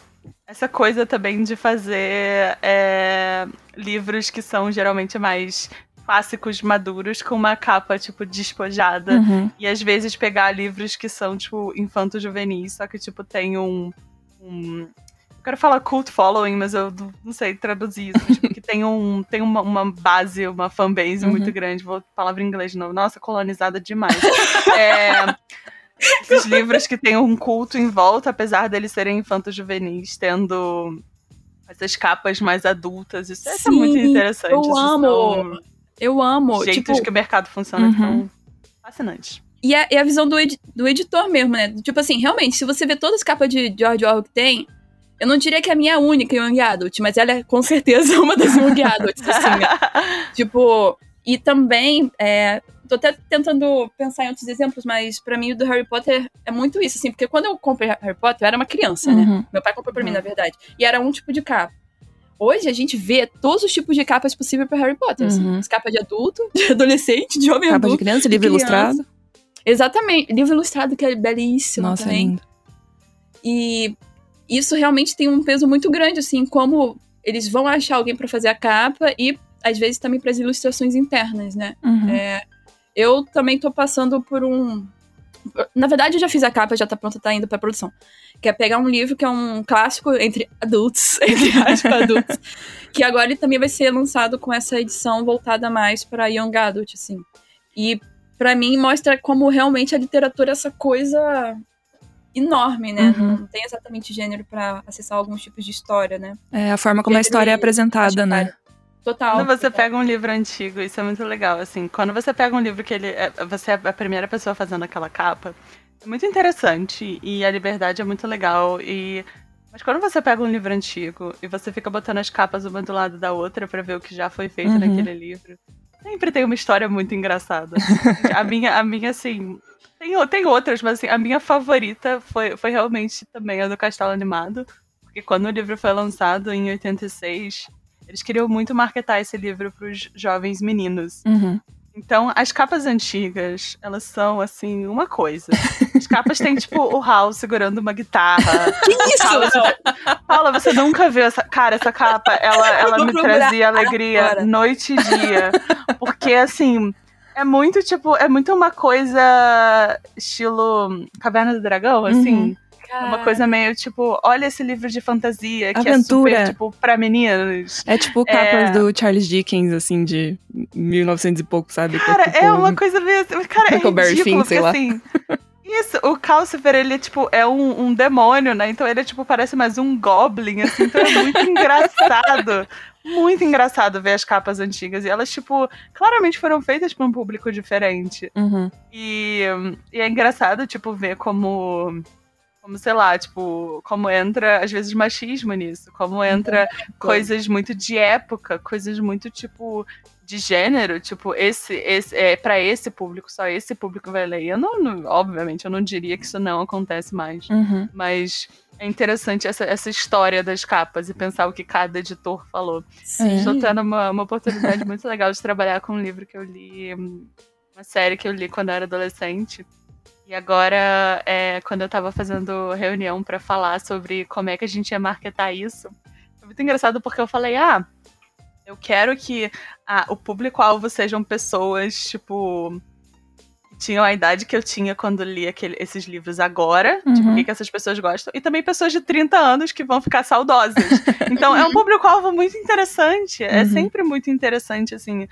essa coisa também de fazer é, livros que são geralmente mais clássicos maduros com uma capa, tipo, despojada. Uhum. E às vezes pegar livros que são, tipo, infantos juvenis, só que, tipo, tem um. um quero falar cult following, mas eu não- sei traduzir isso. tipo, que tem, um, tem uma, uma base, uma fanbase Uhum. muito grande. Vou palavra em inglês de novo. Nossa, colonizada demais. é, esses livros que tem um culto em volta, apesar deles serem infantos juvenis, tendo essas capas mais adultas. Isso, é Sim, muito interessante. eu amo. Eu amo. Jeitos tipo, que o mercado funciona Uhum. são fascinantes. e é, é a visão do, edi do editor mesmo, né? Tipo assim, realmente, se você vê todas as capas de George Orwell que tem, eu não diria que é a minha única Young Adult, mas ela é com certeza uma das Young Adults, assim. Né? tipo, e também, é, tô até tentando pensar em outros exemplos, mas para mim o do Harry Potter é muito isso, assim, porque quando eu comprei Harry Potter, eu era uma criança, né? Uhum. Meu pai comprou pra mim, Uhum. na verdade. E era um tipo de capa. Hoje a gente vê todos os tipos de capas possíveis para Harry Potter. assim. Uhum. As capas de adulto, de adolescente, de jovem Capa de adulto. criança, livro criança. ilustrado. Exatamente. Livro ilustrado, que é belíssimo Nossa, é também. lindo. E isso realmente tem um peso muito grande, assim, como eles vão achar alguém pra fazer a capa e às vezes também para as ilustrações internas, né? Uhum. É, eu também tô passando por um. Na verdade, eu já fiz a capa, já tá pronta, tá indo pra produção. Que é pegar um livro que é um clássico entre adultos, entre aspas, adultos. Que agora ele também vai ser lançado com essa edição voltada mais pra Young Adult, assim. E pra mim mostra como realmente a literatura é essa coisa enorme, né? Uhum. Não tem exatamente gênero pra acessar alguns tipos de história, né? É a forma como a história é apresentada, né? Total. Quando você total. pega um livro antigo, isso é muito legal, assim. Quando você pega um livro que ele é, você é a primeira pessoa fazendo aquela capa, é muito interessante e a liberdade é muito legal e mas quando você pega um livro antigo e você fica botando as capas uma do lado da outra pra ver o que já foi feito Uhum. naquele livro, sempre tem uma história muito engraçada. a minha, a minha assim, tem, tem outras, mas assim, a minha favorita foi, foi realmente também a do Castelo Animado, porque quando o livro foi lançado em 86, eles queriam muito marketar esse livro pros jovens meninos. Uhum. Então, as capas antigas, elas são, assim, uma coisa. As capas têm, tipo, o Hal segurando uma guitarra. Que isso? Paula, Paula, você nunca viu essa... Cara, essa capa, ela, ela me trazia alegria agora. noite e dia. Porque, assim, é muito, tipo... É muito uma coisa estilo Caverna do Dragão, assim. Uhum. É Uma coisa meio, tipo... Olha esse livro de fantasia que Aventura. é super, tipo, pra meninos. É tipo É. capas do Charles Dickens, assim, de 1900 e pouco, sabe? Que Cara, tipo, é uma coisa meio. Cara, é ridículo, Finn, sei porque assim. Isso, o Calcifer, ele, tipo, é um, um demônio, né? Então ele, tipo, parece mais um goblin, assim. Então é muito engraçado. Muito engraçado ver as capas antigas. E elas, tipo, claramente foram feitas pra um público diferente. Uhum. E, e é engraçado, tipo, ver como. Como, sei lá, tipo, como entra, às vezes, machismo nisso. Como entra coisas muito de época, coisas muito, tipo, de gênero. Tipo, esse, esse é para esse público, só esse público vai ler. Eu não, não- obviamente, eu não diria que isso não acontece mais. Uhum. Mas é interessante essa, essa história das capas e pensar o que cada editor falou. Sim. Estou tendo uma, uma oportunidade muito legal de trabalhar com um livro que eu li, uma série que eu li quando eu era adolescente. E agora, é, quando eu tava fazendo reunião pra falar sobre como é que a gente ia marketar isso, foi muito engraçado porque eu falei, ah, eu quero que ah, o público-alvo sejam pessoas, tipo, tinham a idade que eu tinha quando li aquele- esses livros agora, tipo, Uhum. o que, que essas pessoas gostam, e também pessoas de 30 anos que vão ficar saudosas. Então, é um público-alvo muito interessante. É Uhum. sempre muito interessante, assim,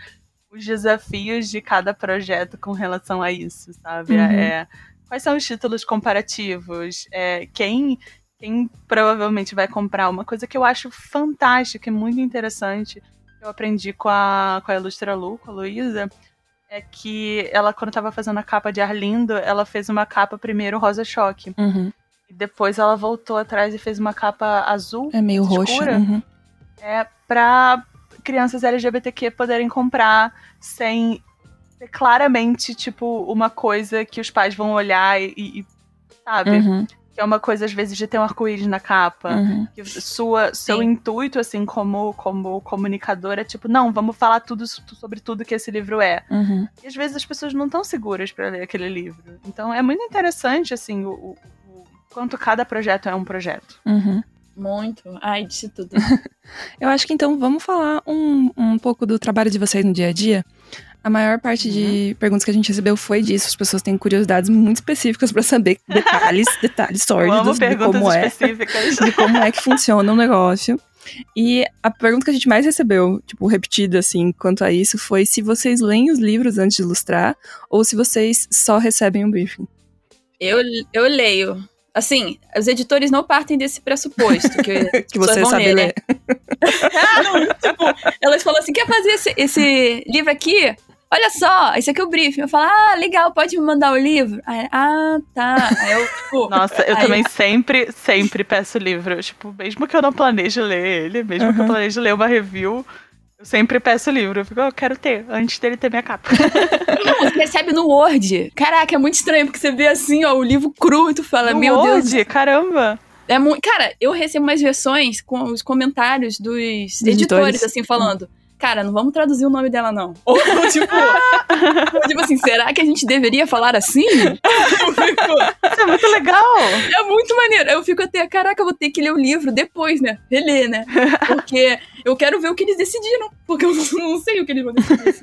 os desafios de cada projeto com relação a isso, sabe? Uhum. É, quais são os títulos comparativos? É, quem, quem provavelmente vai comprar? Uma coisa que eu acho fantástica e muito interessante, eu aprendi com a, com a Ilustra Lu, com a Luísa, é que ela, quando estava fazendo a capa de Arlindo, ela fez uma capa primeiro rosa choque. Uhum. E depois ela voltou atrás e fez uma capa azul É meio roxo. Escura? Uhum. é, para crianças LGBTQ poderem comprar sem ser claramente, tipo, uma coisa que os pais vão olhar e, e- sabe? Uhum. Que é uma coisa, às vezes, de ter um arco-íris na capa. Uhum. Que sua, seu Sim. intuito, assim, como, como comunicador, é tipo, não, vamos falar tudo sobre tudo que esse livro é. Uhum. E às vezes as pessoas não estão seguras para ler aquele livro. Então é muito interessante, assim, o, o- o quanto cada projeto é um projeto. Uhum. Muito. Ai, disse tudo. Eu acho que então vamos falar um, um pouco do trabalho de vocês no dia a dia. A maior parte Uhum. de perguntas que a gente recebeu foi disso. As pessoas têm curiosidades muito específicas pra saber detalhes, detalhes sórdidos de como é, de como é que funciona o negócio. E a pergunta que a gente mais recebeu, tipo, repetida assim, quanto a isso, foi se vocês leem os livros antes de ilustrar ou se vocês só recebem um briefing. Eu, eu leio. Assim, os editores não partem desse pressuposto. Que, Que você vão sabe ler, ler. né? Ah, não, tipo, elas falam assim: quer fazer esse, esse livro aqui? Olha só, esse aqui é o briefing. Eu falo, ah, legal, pode me mandar o livro? Aí, ah, tá. Aí eu, tipo. Nossa, eu aí- também sempre, sempre peço livro. Tipo, mesmo que eu não planeje ler ele, mesmo que eu Uhum. planeje ler uma review, eu sempre peço livro. Eu fico, eu quero ter, antes dele ter minha capa. Não, você recebe no Word. Caraca, é muito estranho, porque você vê assim, ó, o livro cru e tu fala, No meu Deus. Word, caramba! É muito. Cara, eu recebo umas versões com os comentários dos editores, editores. assim, falando. Cara, não vamos traduzir o nome dela, não. Ou, tipo, ou, tipo assim, será que a gente deveria falar assim? Fico, Isso é muito legal! é muito maneiro. Eu fico até, caraca, eu vou ter que ler o livro depois, né? Reler, né? Porque eu quero ver o que eles decidiram. Porque eu não sei o que eles vão decidir. assim.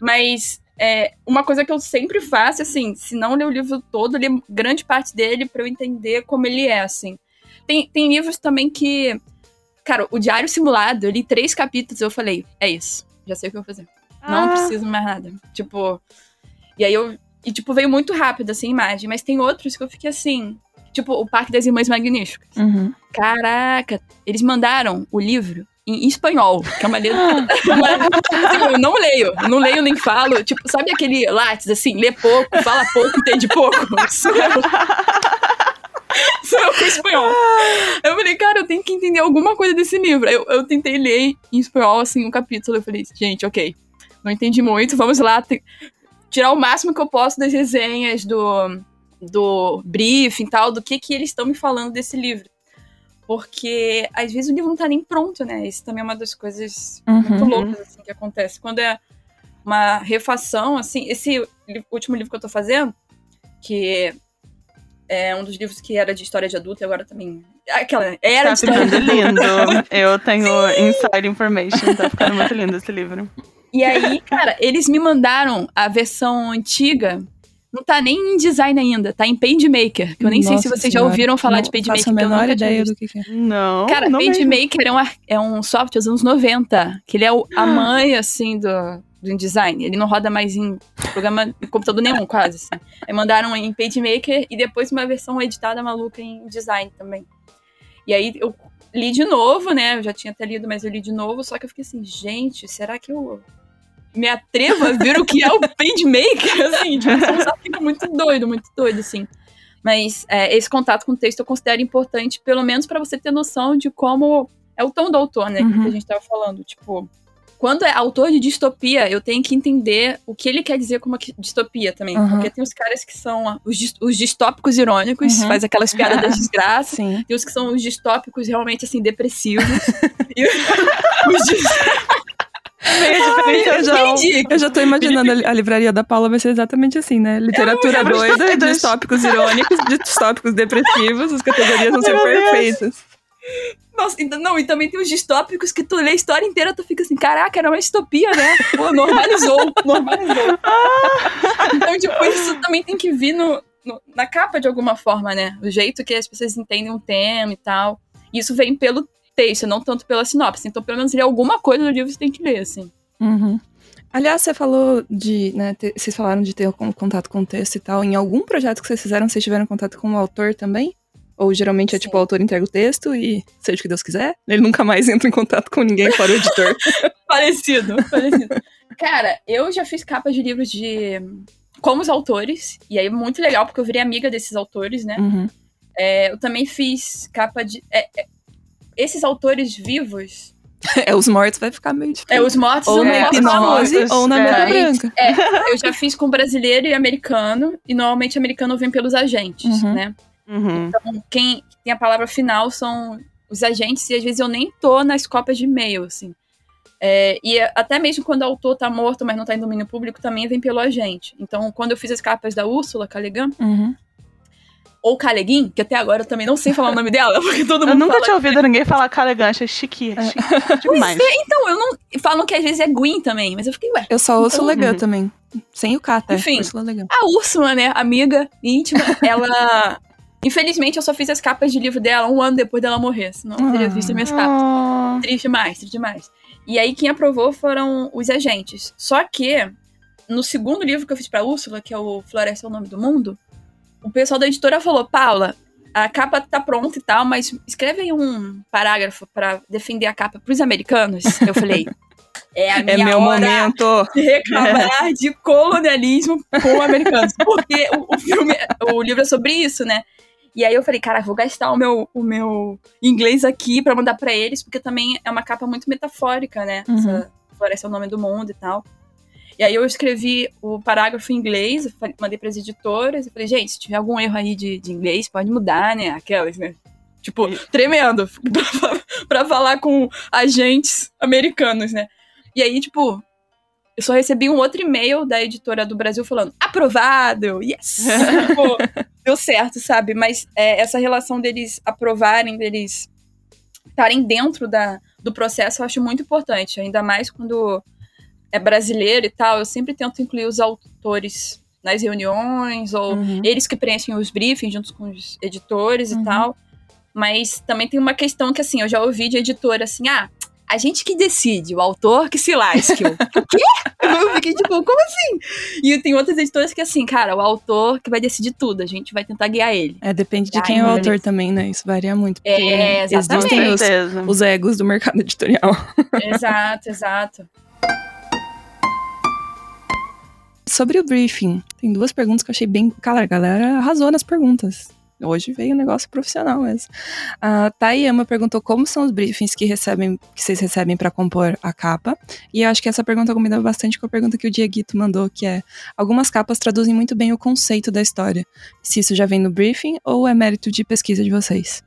Mas é, uma coisa que eu sempre faço, assim, se não ler o livro todo, ler grande parte dele pra eu entender como ele é, assim. Tem, tem livros também que. Cara, o Diário Simulado, eu li três capítulos eu falei, é isso, já sei o que eu vou fazer. Não Ah, preciso mais nada. Tipo. E aí eu. E, tipo, veio muito rápido, assim, a imagem. Mas tem outros que eu fiquei assim. Tipo, o Parque das Irmãs Magníficas. Uhum. Caraca, eles mandaram o livro em espanhol, que é uma letra. Assim, eu não leio, não leio nem falo. Tipo, sabe aquele látis assim, lê pouco, fala pouco, entende pouco? Sou com espanhol. Eu falei, cara, eu tenho que entender alguma coisa desse livro. Eu, eu tentei ler em espanhol, assim, um capítulo. Eu falei, gente, ok, não entendi muito, vamos lá. Tirar o máximo que eu posso das resenhas, do, do briefing e tal, do que, que eles estão me falando desse livro. Porque às vezes o livro não tá nem pronto, né? Isso também é uma das coisas muito Uhum. loucas assim, que acontece. Quando é uma refação, assim, esse último livro que eu tô fazendo, que é um dos livros que era de história de adulto e agora também. Aquela, era Tá de história de ficando lindo. Eu tenho inside information, tá ficando muito lindo esse livro. E aí, cara, eles me mandaram a versão antiga. Não tá nem em design ainda, tá em PageMaker. Que eu nem sei se Nossa vocês já senhora. ouviram falar Não de PageMaker. Faço a menor ideia do que, que é. Não, Cara, não. PageMaker é um, é um software dos anos 90, que ele é o- a mãe, assim, do, do InDesign. Ele não roda mais em programa em computador nenhum, quase, assim. Aí mandaram em PageMaker e depois uma versão editada maluca em design também. E aí eu li de novo, né? Eu já tinha até lido, mas eu li de novo, só que eu fiquei assim, gente, será que eu me atrevo a ver o que é o PageMaker? Assim, tipo, fica muito doido, muito doido, assim. Mas é, esse contato com o texto eu considero importante, pelo menos para você ter noção de como é o tom do autor, né? Uhum. Que a gente tava falando. Tipo, quando é autor de distopia, eu tenho que entender o que ele quer dizer com uma distopia também. Uhum. Porque tem os caras que são os, dis- os distópicos irônicos, Uhum. faz aquelas piadas das desgraças. Sim. Tem os que são os distópicos realmente, assim, depressivos. e os dis... Meio diferenciação. Entendi. Eu já tô imaginando a, a livraria da Paula vai ser exatamente assim, né? Literatura doida, distópicos irônicos, distópicos depressivos, as categorias vão ser perfeitas. Nossa, não, e também tem os distópicos que tu lê a história inteira, tu fica assim, caraca, era uma distopia, né? Pô, normalizou, normalizou. então, tipo, isso também tem que vir no, no- na capa de alguma forma, né? O jeito que as pessoas entendem um tema e tal. E isso vem pelo texto, não tanto pela sinopse. Então, pelo menos ler alguma coisa do livro você tem que ler, assim. Uhum. Aliás, você falou de, né, ter- vocês falaram de ter con- contato com o texto e tal. Em algum projeto que vocês fizeram, vocês tiveram contato com o autor também? Ou geralmente é Sim. tipo, o autor entrega o texto e seja o que Deus quiser, ele nunca mais entra em contato com ninguém fora o editor. Parecido, parecido. Cara, eu já fiz capas de livros de. Como os autores, e aí é muito legal, porque eu virei amiga desses autores, né? Uhum. É, eu também fiz capa de. é, é, esses autores vivos. É, os mortos vai ficar meio É, difícil. os mortos ou na falar hipnose, ou na É. branca. é, eu já fiz com brasileiro e americano, e normalmente americano vem pelos agentes, Uhum. né? Uhum. Então, quem tem a palavra final são os agentes, e às vezes eu nem tô nas cópias de e-mail, assim. É, e até mesmo quando o autor tá morto, mas não tá em domínio público, também vem pelo agente. Então, quando eu fiz as capas da Úrsula Calegan, Uhum. ou Caleguin, que até agora eu também não sei falar o nome dela, porque todo mundo Eu nunca fala tinha ouvido ninguém falar calegante, é chique, é chique demais. Então, eu não. Falam que às vezes é Gwyn também, mas eu fiquei, ué. Eu só ouço Então, legal uhum. também. Sem o K, tá? Enfim. Úrsula legal. A Úrsula, né, amiga íntima, ela. Infelizmente, eu só fiz as capas de livro dela um ano depois dela morrer, senão eu teria visto as minhas capas. Ah, Triste demais, triste demais. E aí, quem aprovou foram os agentes. Só que, no segundo livro que eu fiz pra Úrsula, que é o Floresta é o Nome do Mundo, o pessoal da editora falou: Paula, a capa tá pronta e tal, mas escreve aí um parágrafo pra defender a capa pros americanos. Eu falei. É, a minha É meu hora momento. de reclamar de colonialismo com americanos. Porque o, o filme, o livro é sobre isso, né? E aí eu falei, cara, vou gastar o meu, o meu inglês aqui pra mandar pra eles, porque também é uma capa muito metafórica, né? Uhum. Essa floresta é o nome do mundo e tal. E aí eu escrevi o parágrafo em inglês, mandei pras editoras, e falei, gente, se tiver algum erro aí de, de inglês, pode mudar, né? Aquelas, né? Tipo, tremendo, pra falar com agentes americanos, né? E aí, tipo, eu só recebi um outro e-mail da editora do Brasil falando, aprovado, yes! tipo, deu certo, sabe? Mas é, essa relação deles aprovarem, deles estarem dentro da, do processo, eu acho muito importante. Ainda mais quando é brasileiro e tal, eu sempre tento incluir os autores nas reuniões, ou Uhum. eles que preenchem os briefings junto com os editores Uhum. e tal. Mas também tem uma questão que, assim, eu já ouvi de editora assim, ah, a gente que decide, o autor que se lasque. O quê? Eu fiquei tipo, como assim? E tem outras editoras que, assim, cara, o autor que vai decidir tudo, a gente vai tentar guiar ele. É, depende de Ai, quem é o autor Deus. também, né? Isso varia muito. Porque É, exatamente. existem os, os egos do mercado editorial. exato, exato. Sobre o briefing, tem duas perguntas que eu achei bem. Cara, a galera arrasou nas perguntas. Hoje veio um negócio profissional mesmo. A Tayama perguntou como são os briefings que recebem, que vocês recebem para compor a capa. E eu acho que essa pergunta combina bastante com a pergunta que o Dieguito mandou, que é: algumas capas traduzem muito bem o conceito da história. Se isso já vem no briefing ou é mérito de pesquisa de vocês?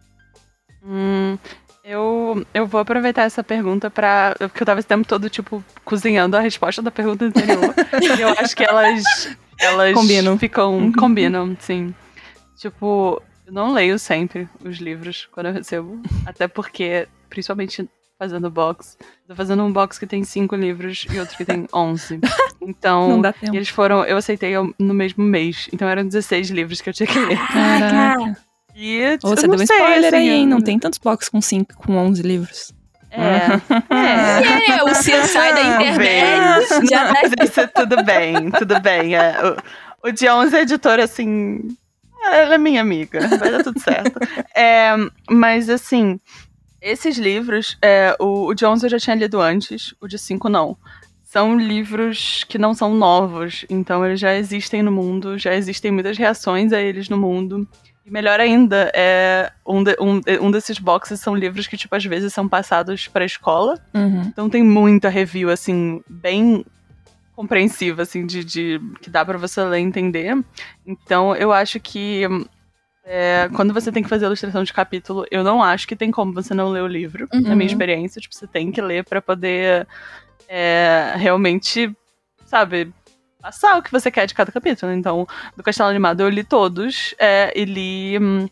Hum, eu, eu vou aproveitar essa pergunta pra. Porque eu tava esse tempo todo, tipo, cozinhando a resposta da pergunta anterior. e eu acho que elas. Elas Combinam. ficam. Combinam, sim. Tipo, eu não leio sempre os livros quando eu recebo. Até porque, principalmente fazendo box, tô fazendo um box que tem cinco livros e outro que tem onze. Então. Não dá E tempo. eles foram, eu aceitei no mesmo mês. Então eram 16 livros que eu tinha que ler. Caraca. E Ou você eu não deu um spoiler aí, assim, hein? Não tem tantos boxes com 5, com 11 livros. É. é. É, o C sai da internet, Talvez. já Não, isso tudo bem, tudo bem. É, o, o de 11 é editora, assim. Ela é minha amiga, vai dar tudo certo. É, mas, assim, esses livros, é, o, o de 11 eu já tinha lido antes, o de 5 não. São livros que não são novos, então eles já existem no mundo, já existem muitas reações a eles no mundo. E melhor ainda, é, um, de- um, um desses boxes são livros que, tipo, às vezes são passados pra escola. Uhum. Então tem muita review, assim, bem compreensiva, assim, de, de que dá pra você ler e entender. Então eu acho que é, quando você tem que fazer a ilustração de capítulo, eu não acho que tem como você não ler o livro, na Uhum. minha experiência. Tipo, você tem que ler pra poder é, realmente, sabe, passar o que você quer de cada capítulo. Então, do Castelo Animado eu li todos é, e li hum,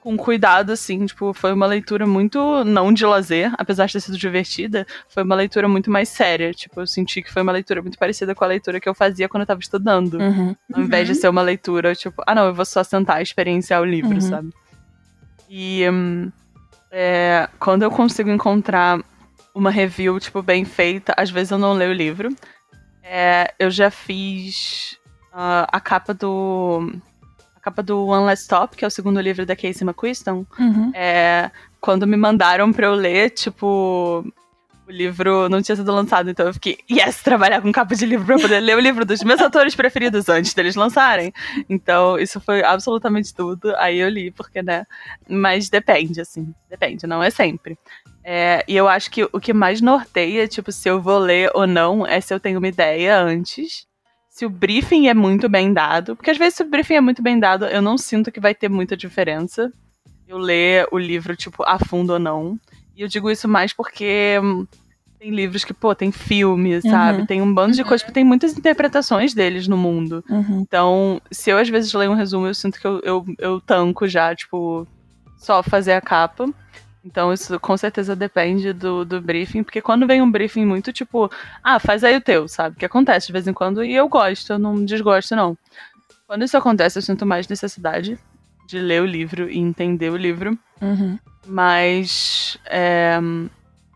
com cuidado, assim, tipo, foi uma leitura muito não de lazer, apesar de ter sido divertida, foi uma leitura muito mais séria. Tipo, eu senti que foi uma leitura muito parecida com a leitura que eu fazia quando eu tava estudando. Uhum. Ao invés de ser uma leitura, tipo, ah, não, eu vou só sentar e experienciar o livro, Uhum. sabe? E hum, é, quando eu consigo encontrar uma review, tipo, bem feita, às vezes eu não leio o livro. É, eu já fiz ah, a capa do. A capa do One Last Stop, que é o segundo livro da Casey McQuiston. Uhum. É, quando me mandaram pra eu ler, tipo, o livro não tinha sido lançado, então eu fiquei, yes, trabalhar com capa de livro pra poder ler o livro dos meus autores preferidos antes deles lançarem. Então, isso foi absolutamente tudo. Aí eu li, porque, né? Mas depende, assim, depende, não é sempre. É, e eu acho que o que mais norteia, tipo, se eu vou ler ou não, é se eu tenho uma ideia antes. Se o briefing é muito bem dado, porque às vezes se o briefing é muito bem dado, eu não sinto que vai ter muita diferença eu ler o livro, tipo, a fundo ou não. E eu digo isso mais porque hum, tem livros que, pô, tem filme, sabe? Uhum. Tem um bando de coisas, tem muitas interpretações deles no mundo. Uhum. Então, se eu às vezes leio um resumo, eu sinto que eu, eu, eu tanco já, tipo, só fazer a capa. Então, isso com certeza depende do, do briefing, porque quando vem um briefing muito tipo, ah, faz aí o teu, sabe? Que acontece de vez em quando, e eu gosto, eu não desgosto, não. Quando isso acontece, eu sinto mais necessidade de ler o livro e entender o livro, Uhum. mas. é,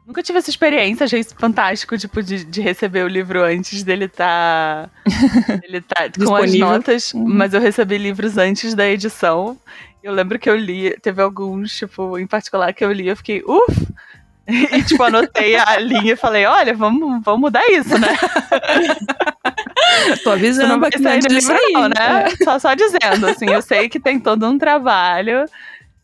Nunca tive essa experiência, achei isso fantástico, tipo, de, de receber o livro antes dele tá. ele tá com as notas, Uhum. mas eu recebi livros antes da edição. Eu lembro que eu li, teve alguns, tipo, em particular que eu li, eu fiquei, uff! E, tipo, anotei a linha e falei, olha, vamos, vamos mudar isso, né? Tô avisando não vai sair do disso livro, aí. não, né? Só, só dizendo, assim, eu sei que tem todo um trabalho.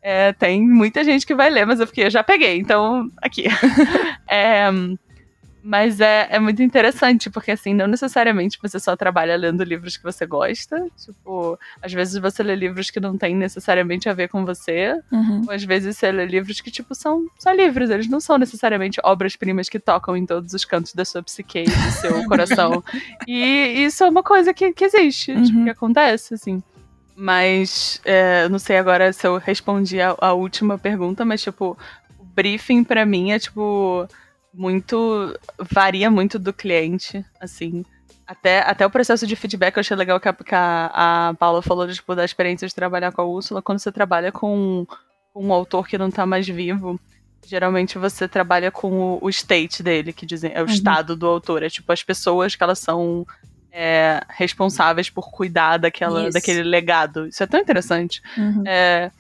é, tem muita gente que vai ler, mas eu fiquei, eu já peguei, então, aqui. É, mas é, é muito interessante, porque assim, não necessariamente você só trabalha lendo livros que você gosta. Tipo, às vezes você lê livros que não têm necessariamente a ver com você. Uhum. Ou às vezes você lê livros que, tipo, são só livros. Eles não são necessariamente obras-primas que tocam em todos os cantos da sua psique e do seu coração. E isso é uma coisa que, que existe, tipo, Uhum. que acontece, assim. Mas, é, não sei agora se eu respondi a, a última pergunta, mas, tipo, o briefing pra mim é, tipo, muito. varia muito do cliente, assim. Até, até o processo de feedback eu achei legal que a, que a, a Paula falou tipo, da experiência de trabalhar com a Úrsula. Quando você trabalha com, com um autor que não tá mais vivo, geralmente você trabalha com o, o state dele, que dizem, é o Uhum. estado do autor. É tipo as pessoas que elas são é, responsáveis por cuidar daquela, Isso. daquele legado. Isso é tão interessante. Uhum. É,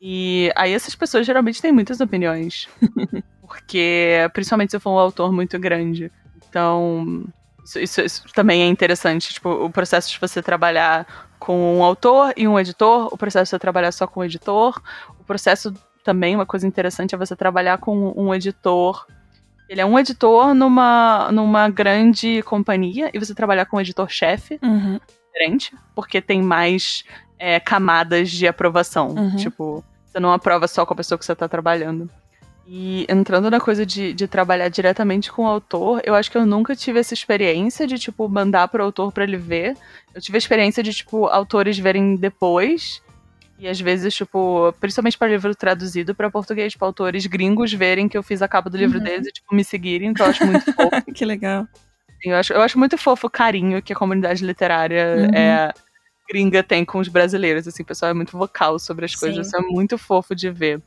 e aí essas pessoas geralmente têm muitas opiniões. porque, principalmente se for um autor muito grande. Então, isso, isso- isso também é interessante. Tipo, o processo de você trabalhar com um autor e um editor, o processo de você trabalhar só com o editor. O processo também, uma coisa interessante, é você trabalhar com um editor. Ele é um editor numa, numa grande companhia e você trabalhar com um editor-chefe Uhum. Diferente, porque tem mais é, camadas de aprovação. Uhum. Tipo, você não aprova só com a pessoa que você tá trabalhando. E entrando na coisa de, de trabalhar diretamente com o autor, eu acho que eu nunca tive essa experiência de, tipo, mandar pro autor pra ele ver. Eu tive a experiência de, tipo, autores verem depois. E às vezes, tipo, principalmente para livro traduzido para português, tipo, autores gringos verem que eu fiz a capa do livro Uhum. deles e, tipo, me seguirem, que eu acho muito fofo. Que legal. Eu acho, eu acho muito fofo o carinho que a comunidade literária Uhum. é, gringa tem com os brasileiros. Assim, o pessoal é muito vocal sobre as coisas. Sim. Isso é muito fofo de ver.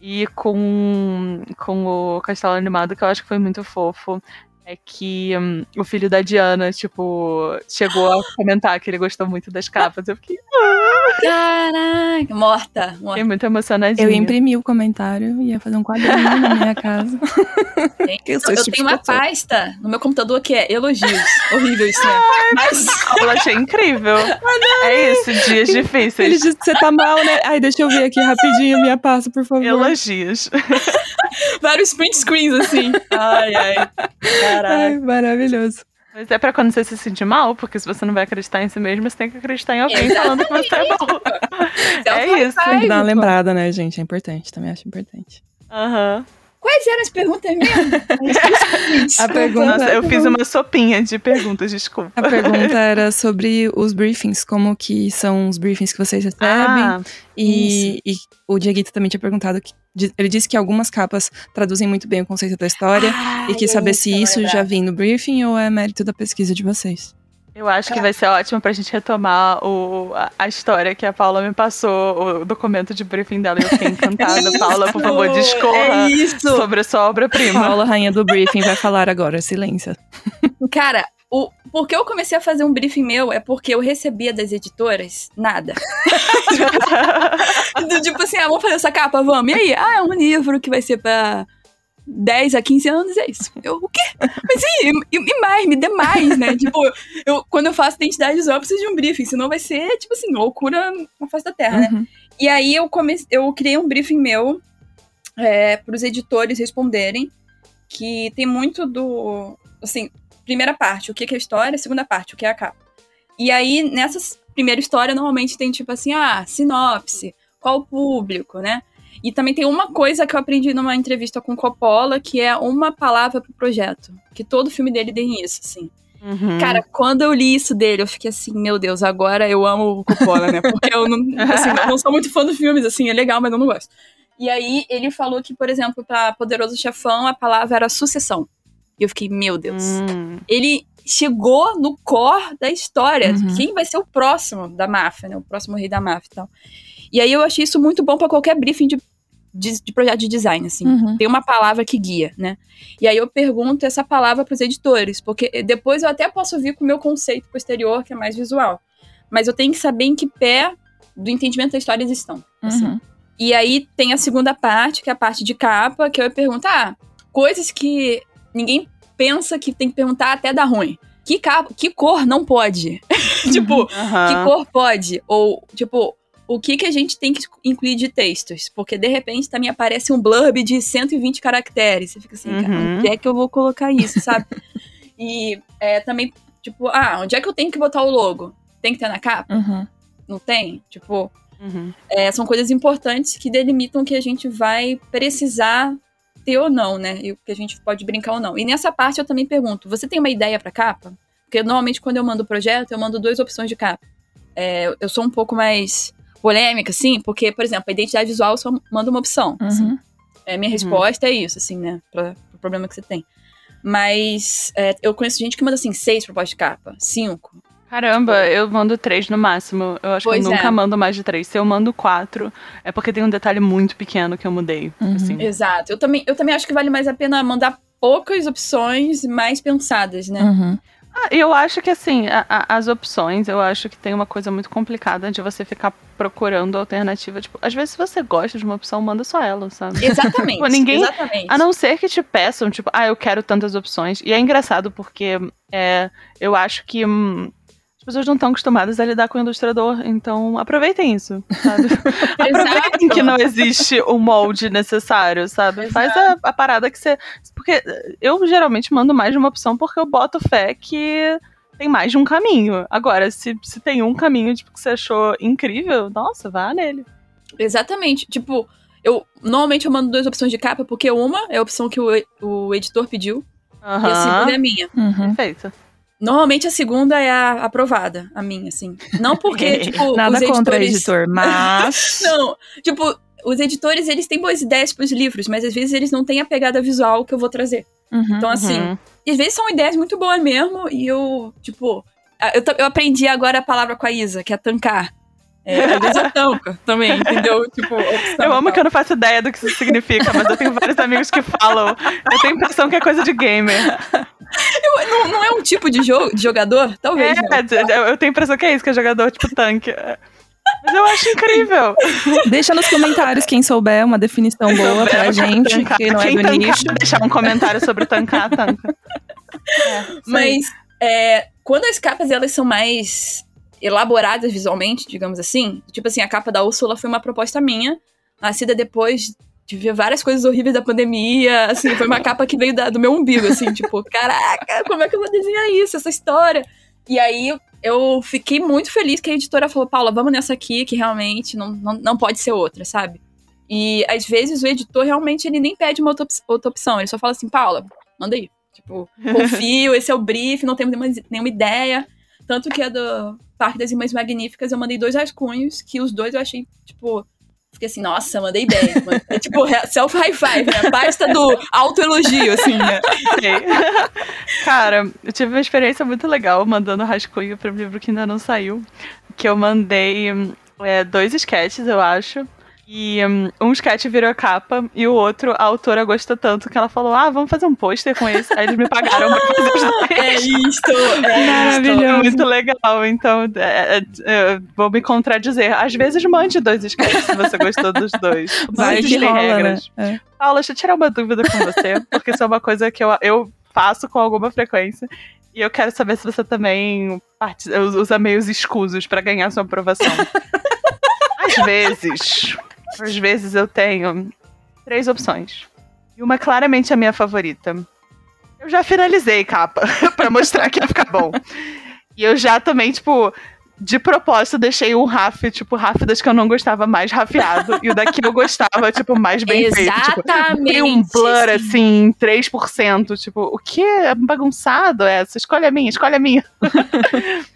E com, com o Castelo Animado, que eu acho que foi muito fofo, é que hum, o filho da Diana, tipo, chegou a comentar que ele gostou muito das capas. Eu fiquei, Caraca, morta, fiquei morta. muito emocionadinha. Eu ia imprimir o comentário e ia fazer um quadrinho na minha casa. Eu Eu, tipo tenho uma pessoa. pasta no meu computador que é elogios. Horrível isso, né? Mas Eu achei incrível. é isso, dias Ele difíceis. disse que você tá mal, né? Ai, deixa eu ver aqui rapidinho minha pasta, por favor. Elogios. vários print screens assim. Ai, ai. Caraca. Ai, maravilhoso. Mas é pra quando você se sentir mal, porque se você não vai acreditar em si mesmo, você tem que acreditar em alguém Exatamente. falando que você é bom. Então, É isso. Tem que dar uma lembrada, né, gente? É importante, também acho importante. Aham. Quais eram as perguntas mesmo? A pergunta- Nossa, eu fiz uma sopinha de perguntas, desculpa. A pergunta era sobre os briefings, como que são os briefings que vocês recebem. Ah, e, e o Dieguito também tinha perguntado que ele disse que algumas capas traduzem muito bem o conceito da história e quis saber se isso já vem no briefing ou é mérito da pesquisa de vocês. Eu acho que vai ser ótimo pra gente retomar o, a, a história que a Paula me passou, o documento de briefing dela. e Eu fiquei encantada. Paula, por favor, discorra É isso. sobre a sua obra-prima. Paula, rainha do briefing, vai falar agora, silêncio. Cara, o, porque eu comecei a fazer um briefing meu é porque eu recebia das editoras nada. Do tipo assim, ah, vamos fazer essa capa, vamos. E aí? Ah, é um livro que vai ser pra 10 a 15 anos, é isso. Eu, o quê? Mas e, e, e mais, me dê mais, né? tipo, eu, quando eu faço identidade visual, eu preciso de um briefing, senão vai ser, tipo assim, loucura na face da terra, né? Uhum. E aí eu comecei, eu criei um briefing meu é, para os editores responderem, que tem muito do, assim, primeira parte, o que que é a história, segunda parte, o que é a capa. E aí nessa primeira história normalmente tem tipo assim, ah, sinopse, qual o público, né? E também tem uma coisa que eu aprendi numa entrevista com Coppola, que é uma palavra pro projeto, que todo filme dele tem isso, assim. Uhum. Cara, quando eu li isso dele, eu fiquei assim, meu Deus, agora eu amo o Coppola, né? Porque eu não, assim, eu não sou muito fã dos filmes, assim, é legal, mas eu não gosto. E aí ele falou que, por exemplo, pra Poderoso Chefão, a palavra era sucessão. E eu fiquei, meu Deus. Hum. Ele chegou no core da história. Uhum. Quem vai ser o próximo da máfia, né? O próximo rei da máfia e tal. E aí eu achei isso muito bom pra qualquer briefing de, de, de projeto de design, assim Uhum. tem uma palavra que guia, né? E aí eu pergunto essa palavra para os editores, porque depois eu até posso vir com o meu conceito posterior, que é mais visual. Mas eu tenho que saber em que pé do entendimento da história eles estão. assim. Uhum. E aí tem a segunda parte, que é a parte de capa, que eu pergunto, ah, coisas que ninguém pensa que tem que perguntar até dar ruim. Que, capa, que cor não pode? tipo, Aham. que cor pode? Ou, tipo, o que, que a gente tem que incluir de textos? Porque, de repente, também aparece um blurb de 120 caracteres. Você fica assim, cara, Uhum. onde é que eu vou colocar isso, sabe? e é, também, tipo, ah, onde é que eu tenho que botar o logo? Tem que ter na capa? Uhum. Não tem? Tipo, Uhum. é, são coisas importantes que delimitam o que a gente vai precisar ter ou não, né? E o que a gente pode brincar ou não. E nessa parte eu também pergunto: você tem uma ideia pra capa? Porque normalmente quando eu mando o projeto, eu mando duas opções de capa. É, eu sou um pouco mais polêmica, assim, porque, por exemplo, a identidade visual só manda uma opção. assim. Uhum. É, minha Uhum. resposta é isso, assim, né? Pra, pro problema que você tem. Mas é, eu conheço gente que manda, assim, seis propostas de capa, cinco. Caramba, eu mando três no máximo. Eu acho Pois que eu nunca é. mando mais de três. Se eu mando quatro, é porque tem um detalhe muito pequeno que eu mudei. Uhum. Assim. Exato. Eu também, eu também acho que vale mais a pena mandar poucas opções mais pensadas, né? Uhum. Ah, e eu acho que assim, a- a- as opções, eu acho que tem uma coisa muito complicada de você ficar procurando alternativa. Tipo, às vezes se você gosta de uma opção, manda só ela, sabe? Exatamente. Pô, ninguém- Exatamente. A não ser que te peçam, tipo, ah, eu quero tantas opções. E é engraçado porque é, eu acho que hum, pessoas não estão acostumadas a lidar com o ilustrador, então aproveitem isso, sabe? aproveitem que não existe o molde necessário, sabe? Faz a, a parada que você. Porque eu geralmente mando mais de uma opção porque eu boto fé que tem mais de um caminho. Agora, se, se tem um caminho tipo, que você achou incrível, nossa, vá nele. Exatamente. Tipo, eu normalmente eu mando duas opções de capa, porque uma é a opção que o, o editor pediu, e a segunda é a minha. Uhum. Perfeito. Normalmente a segunda é a aprovada, a minha, assim. Não porque, tipo, Nada os contra editores... editor, mas. Não, tipo, os editores, eles têm boas ideias pros livros, mas às vezes eles não têm a pegada visual que eu vou trazer. Uhum. Então, assim, Uhum. às vezes são ideias muito boas mesmo, e eu, tipo, eu, eu aprendi agora a palavra com a Isa, que é tancar. É, às vezes eu tanco também, entendeu? Tipo, opção, Eu amo tal. que eu não faço ideia do que isso significa, mas eu tenho vários amigos que falam. Eu tenho a impressão que é coisa de gamer. Não, não é um tipo de, jogo, de jogador? Talvez. né? É, eu eu tenho a impressão que é isso, que é jogador tipo tanque. Mas eu acho incrível. Deixa nos comentários quem souber uma definição boa pra gente, Tancar. que não é Quem do tancar, nicho. deixar um comentário sobre tancar, tanca. É. Mas é, quando as capas elas são mais elaboradas visualmente, digamos assim, tipo assim, a capa da Úrsula foi uma proposta minha, nascida depois de ver várias coisas horríveis da pandemia, assim, foi uma capa que veio da- do meu umbigo, assim, tipo, caraca, como é que eu vou desenhar isso, essa história? E aí eu, fiquei muito feliz que a editora falou, Paula, vamos nessa aqui, que realmente não, não, não pode ser outra, sabe? E às vezes o editor realmente ele nem pede uma outra, outra opção, ele só fala assim, Paula, manda aí. Tipo, confio, esse é o brief, não temos nenhuma, nenhuma ideia. Tanto que a do Parque das Irmãs Magníficas, eu mandei dois rascunhos, que os dois eu achei, tipo, fiquei assim, nossa, mandei bem. É tipo, self-high five, né? A pasta do autoelogio, assim, né? Cara, eu tive uma experiência muito legal mandando rascunho para um livro que ainda não saiu. Que eu mandei é, dois sketches, eu acho. E hum, um sketch virou capa e o outro, a autora gostou tanto que ela falou: Ah, vamos fazer um pôster com esse. Aí eles me pagaram pra fazer os dois. É isto, é Maravilhoso. É muito legal, então é, é, é, vou me contradizer. Às vezes mande dois sketches se você gostou dos dois. Vai que rola, né? regras. É. Paula, deixa eu tirar uma dúvida com você, porque isso é uma coisa que eu, eu faço com alguma frequência. E eu quero saber se você também usa meios escusos pra ganhar sua aprovação. Às vezes, às vezes eu tenho três opções. E uma é claramente a minha favorita. Eu já finalizei capa pra mostrar que ia ficar bom. E eu já também, tipo, de propósito, deixei um RAF, tipo, RAF das que eu não gostava mais rafiado. e o daqui eu gostava, tipo, mais bem feito. Tipo, Exatamente. um blur, sim. assim, 3%. Tipo, o que? É bagunçado essa? Escolhe a minha, escolhe a minha.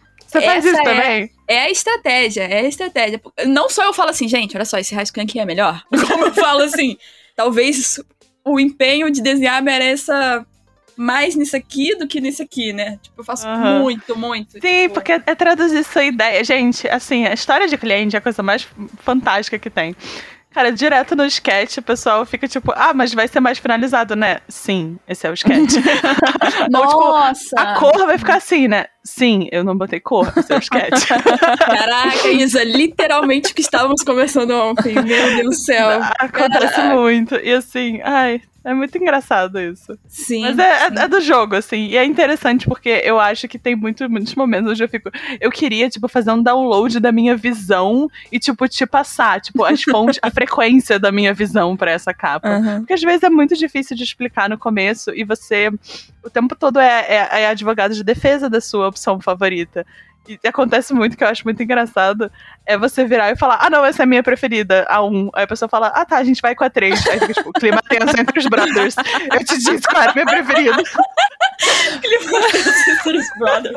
Faz isso é- também? É a estratégia, é a estratégia. Não só eu falo assim, gente, olha só, esse rascunho aqui é melhor. Como eu falo assim, talvez o empenho de desenhar mereça mais nisso aqui do que nisso aqui, né? Tipo, eu faço Aham. muito, muito. Sim, tipo, porque é traduzir sua ideia. Gente, assim, a história de cliente é a coisa mais fantástica que tem. Cara, direto no sketch, o pessoal fica tipo, ah, mas vai ser mais finalizado, né? Sim, esse é o sketch. Ou, tipo, Nossa! a cor vai ficar assim, né? Sim, eu não botei cor, esse é o sketch. Caraca, Isa, literalmente o que estávamos conversando ontem. Meu Deus do céu. Acontece Caraca. muito. E assim, ai, É muito engraçado isso. Sim. Mas é, sim. é, é do jogo, assim. E é interessante porque eu acho que tem muito, muitos momentos onde eu fico. Eu queria, tipo, fazer um download da minha visão e, tipo, te passar, tipo, as fontes, a frequência da minha visão pra essa capa. Aham. Porque às vezes é muito difícil de explicar no começo e você o tempo todo é, é, é advogado de defesa da sua opção favorita. E acontece muito, que eu acho muito engraçado, é você virar e falar, ah não, essa é a minha preferida, a 1. Aí a pessoa fala, ah tá, a gente vai com a 3. Aí fica tipo, clima tenso entre os brothers. Eu te disse qual era a minha preferida. Brothers.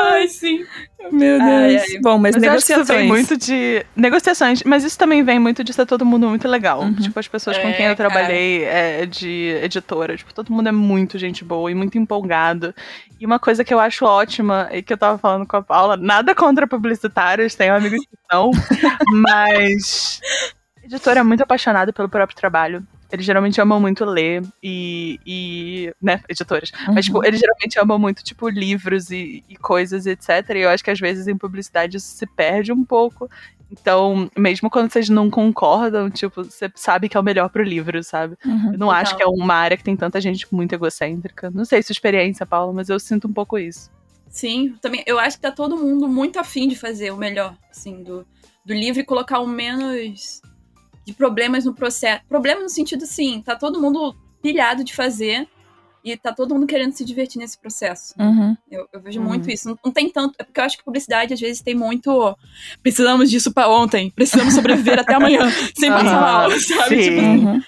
Ai, sim. Meu Deus. Ai, ai. Bom, mas, Mas acho que isso negociações. vem muito de. Negociações, mas isso também vem muito de ser todo mundo muito legal. Uhum. Tipo, as pessoas com É, quem eu trabalhei é, de editora. Tipo, todo mundo é muito gente boa e muito empolgado. E uma coisa que eu acho ótima, e que eu tava falando com a Paula, nada contra publicitários, tenho amigos que são, mas. Editor é muito apaixonado pelo próprio trabalho. Eles geralmente amam muito ler e. e né, editoras. Mas, tipo, eles geralmente amam muito, tipo, livros e, e coisas, etc. E eu acho que às vezes em publicidade isso se perde um pouco. Então, mesmo quando vocês não concordam, tipo, você sabe que é o melhor pro livro, sabe? Uhum. Eu não Total. acho que é uma área que tem tanta gente muito egocêntrica. Não sei sua experiência, Paula, mas eu sinto um pouco isso. Sim, também. Eu acho que tá todo mundo muito afim de fazer o melhor, assim, do, do livro e colocar o menos de problemas no processo. Problema no sentido, assim, tá todo mundo pilhado de fazer e tá todo mundo querendo se divertir nesse processo. Uhum. Eu, eu vejo Uhum. muito isso. Não, não tem tanto. É porque eu acho que publicidade, às vezes, tem muito. Precisamos disso pra ontem. Precisamos sobreviver até amanhã. Sem passar Aham, mal, sabe? sim. Tipo, Uhum.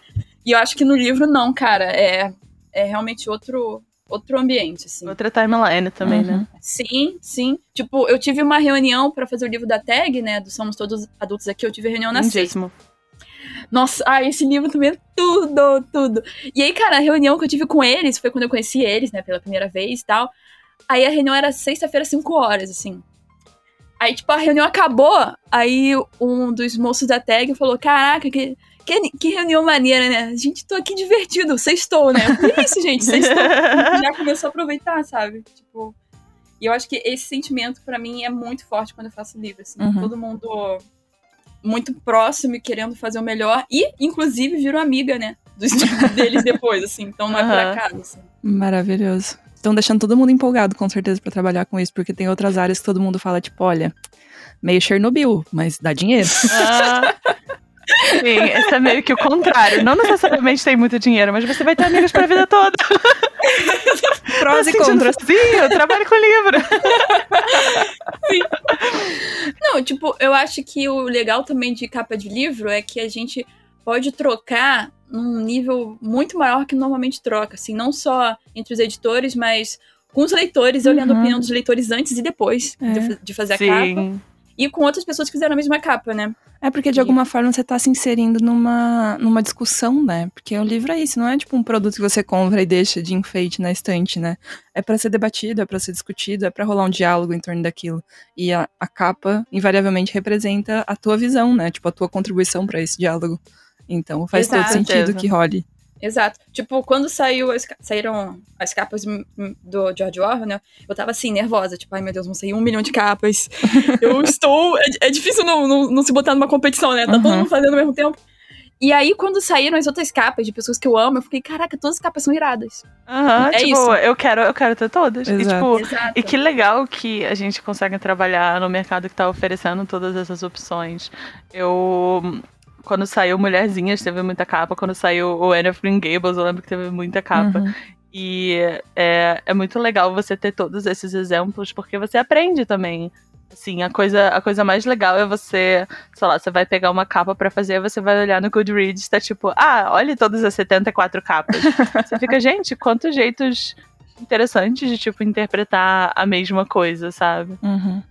e eu acho que no livro, não, cara. É, é realmente outro, outro ambiente, assim. Outra timeline também, Uhum. né? Sim, sim. Tipo, eu tive uma reunião pra fazer o livro da tag, né? Do Somos Todos Adultos Aqui. Eu tive reunião na sexta. Nossa, ah, esse livro também é tudo, tudo. E aí, cara, a reunião que eu tive com eles foi quando eu conheci eles, né, pela primeira vez e tal. Aí a reunião era sexta-feira, 5 horas, assim. Aí, tipo, a reunião acabou, aí um dos moços da tag falou: Caraca, que, que, que reunião maneira, né? Gente, tô aqui divertido, sextou, né? Falei, isso, gente, sextou. Já começou a aproveitar, sabe? Tipo. E eu acho que esse sentimento, pra mim, é muito forte quando eu faço livro, assim. Uhum. Todo mundo muito próximo e querendo fazer o melhor. E, inclusive, viro amiga, né? Dos deles depois, assim. Então não é por acaso, assim. Maravilhoso. Estão deixando todo mundo empolgado, com certeza, pra trabalhar com isso, porque tem outras áreas que todo mundo fala, tipo, olha, meio Chernobyl, mas dá dinheiro. Ah, sim, esse é meio que o contrário. Não necessariamente tem muito dinheiro, mas você vai ter amigos pra vida toda. Prós e Tá sentindo contras. sozinho? Trabalho com livro. Não, tipo, eu acho que o legal também de capa de livro é que a gente pode trocar num nível muito maior que normalmente troca, assim, não só entre os editores, mas com os leitores, eu lendo a Uhum. opinião dos leitores antes e depois É. de, de fazer a capa, Sim. E com outras pessoas que fizeram a mesma capa, né? É porque de E- alguma forma você tá se inserindo numa, numa discussão, né? Porque o livro é isso, não é tipo um produto que você compra e deixa de enfeite na estante, né? É pra ser debatido, é pra ser discutido, é pra rolar um diálogo em torno daquilo. E a, a capa invariavelmente representa a tua visão, né? Tipo a tua contribuição pra esse diálogo. Então faz Exato. todo sentido que role. Exato. Tipo, quando saiu as saíram as capas do George Orwell, né? Eu tava assim, nervosa. Tipo, ai meu Deus, vão sair um milhão de capas. Eu estou. É, é difícil não, não, não se botar numa competição, né? Tá todo Uhum. mundo fazendo ao mesmo tempo. E aí, quando saíram as outras capas de pessoas que eu amo, eu fiquei, caraca, todas as capas são iradas. Aham, É tipo, isso. eu quero, eu quero ter todas. E, Exato. tipo, Exato. E que legal que a gente consegue trabalhar no mercado que tá oferecendo todas essas opções. Eu. Quando saiu Mulherzinhas, teve muita capa. Quando saiu o Anne of Green Gables, eu lembro que teve muita capa. Uhum. E é, é muito legal você ter todos esses exemplos, porque você aprende também. Assim, a coisa, a coisa mais legal é você, sei lá, você vai pegar uma capa pra fazer, você vai olhar no Goodreads, tá tipo, ah, olha todas as 74 capas. você fica, gente, quantos jeitos interessantes de, tipo, interpretar a mesma coisa, sabe? Uhum.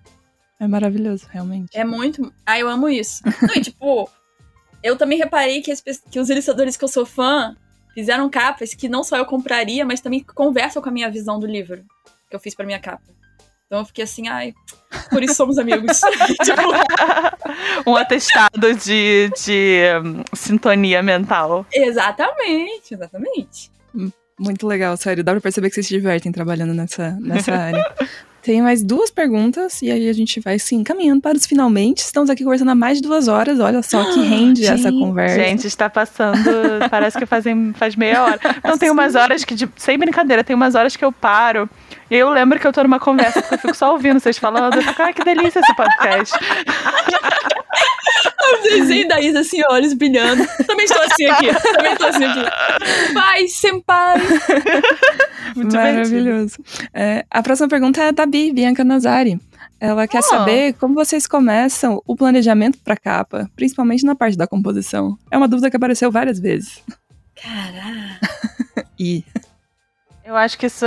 É maravilhoso, realmente. É muito. Ah, eu amo isso. Não, e tipo, eu também reparei que, as que os ilustradores que eu sou fã fizeram capas que não só eu compraria, mas também conversam com a minha visão do livro que eu fiz pra minha capa. Então eu fiquei assim, ai, por isso somos amigos. tipo, um atestado de, de hum, sintonia mental. exatamente, exatamente. Muito legal, sério. Dá pra perceber que vocês se divertem trabalhando nessa, nessa área. Tem mais duas perguntas e aí a gente vai se encaminhando para os finalmente. Estamos aqui conversando há mais de duas horas. Olha só que rende essa conversa. Gente, está passando, parece que fazem, faz meia hora. Então tem umas horas que, sem brincadeira, tem umas horas que eu paro. Eu lembro que eu tô numa conversa, porque eu fico só ouvindo vocês falando. Eu fico, ai, que delícia esse podcast. O desenho da Isa, assim, olhos brilhando. Também estou assim aqui. Também estou assim aqui. Vai, senpai. Muito Maravilhoso. É, a próxima pergunta é da Bi, Bianca Nazari. Ela quer oh. saber como vocês começam o planejamento para capa, principalmente na parte da composição. É uma dúvida que apareceu várias vezes. Caraca. e eu acho que isso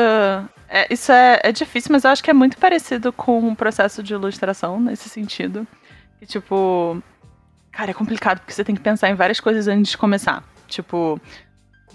é, isso é, é difícil, mas eu acho que é muito parecido com o processo de ilustração nesse sentido. Que tipo, cara, é complicado porque você tem que pensar em várias coisas antes de começar. Tipo,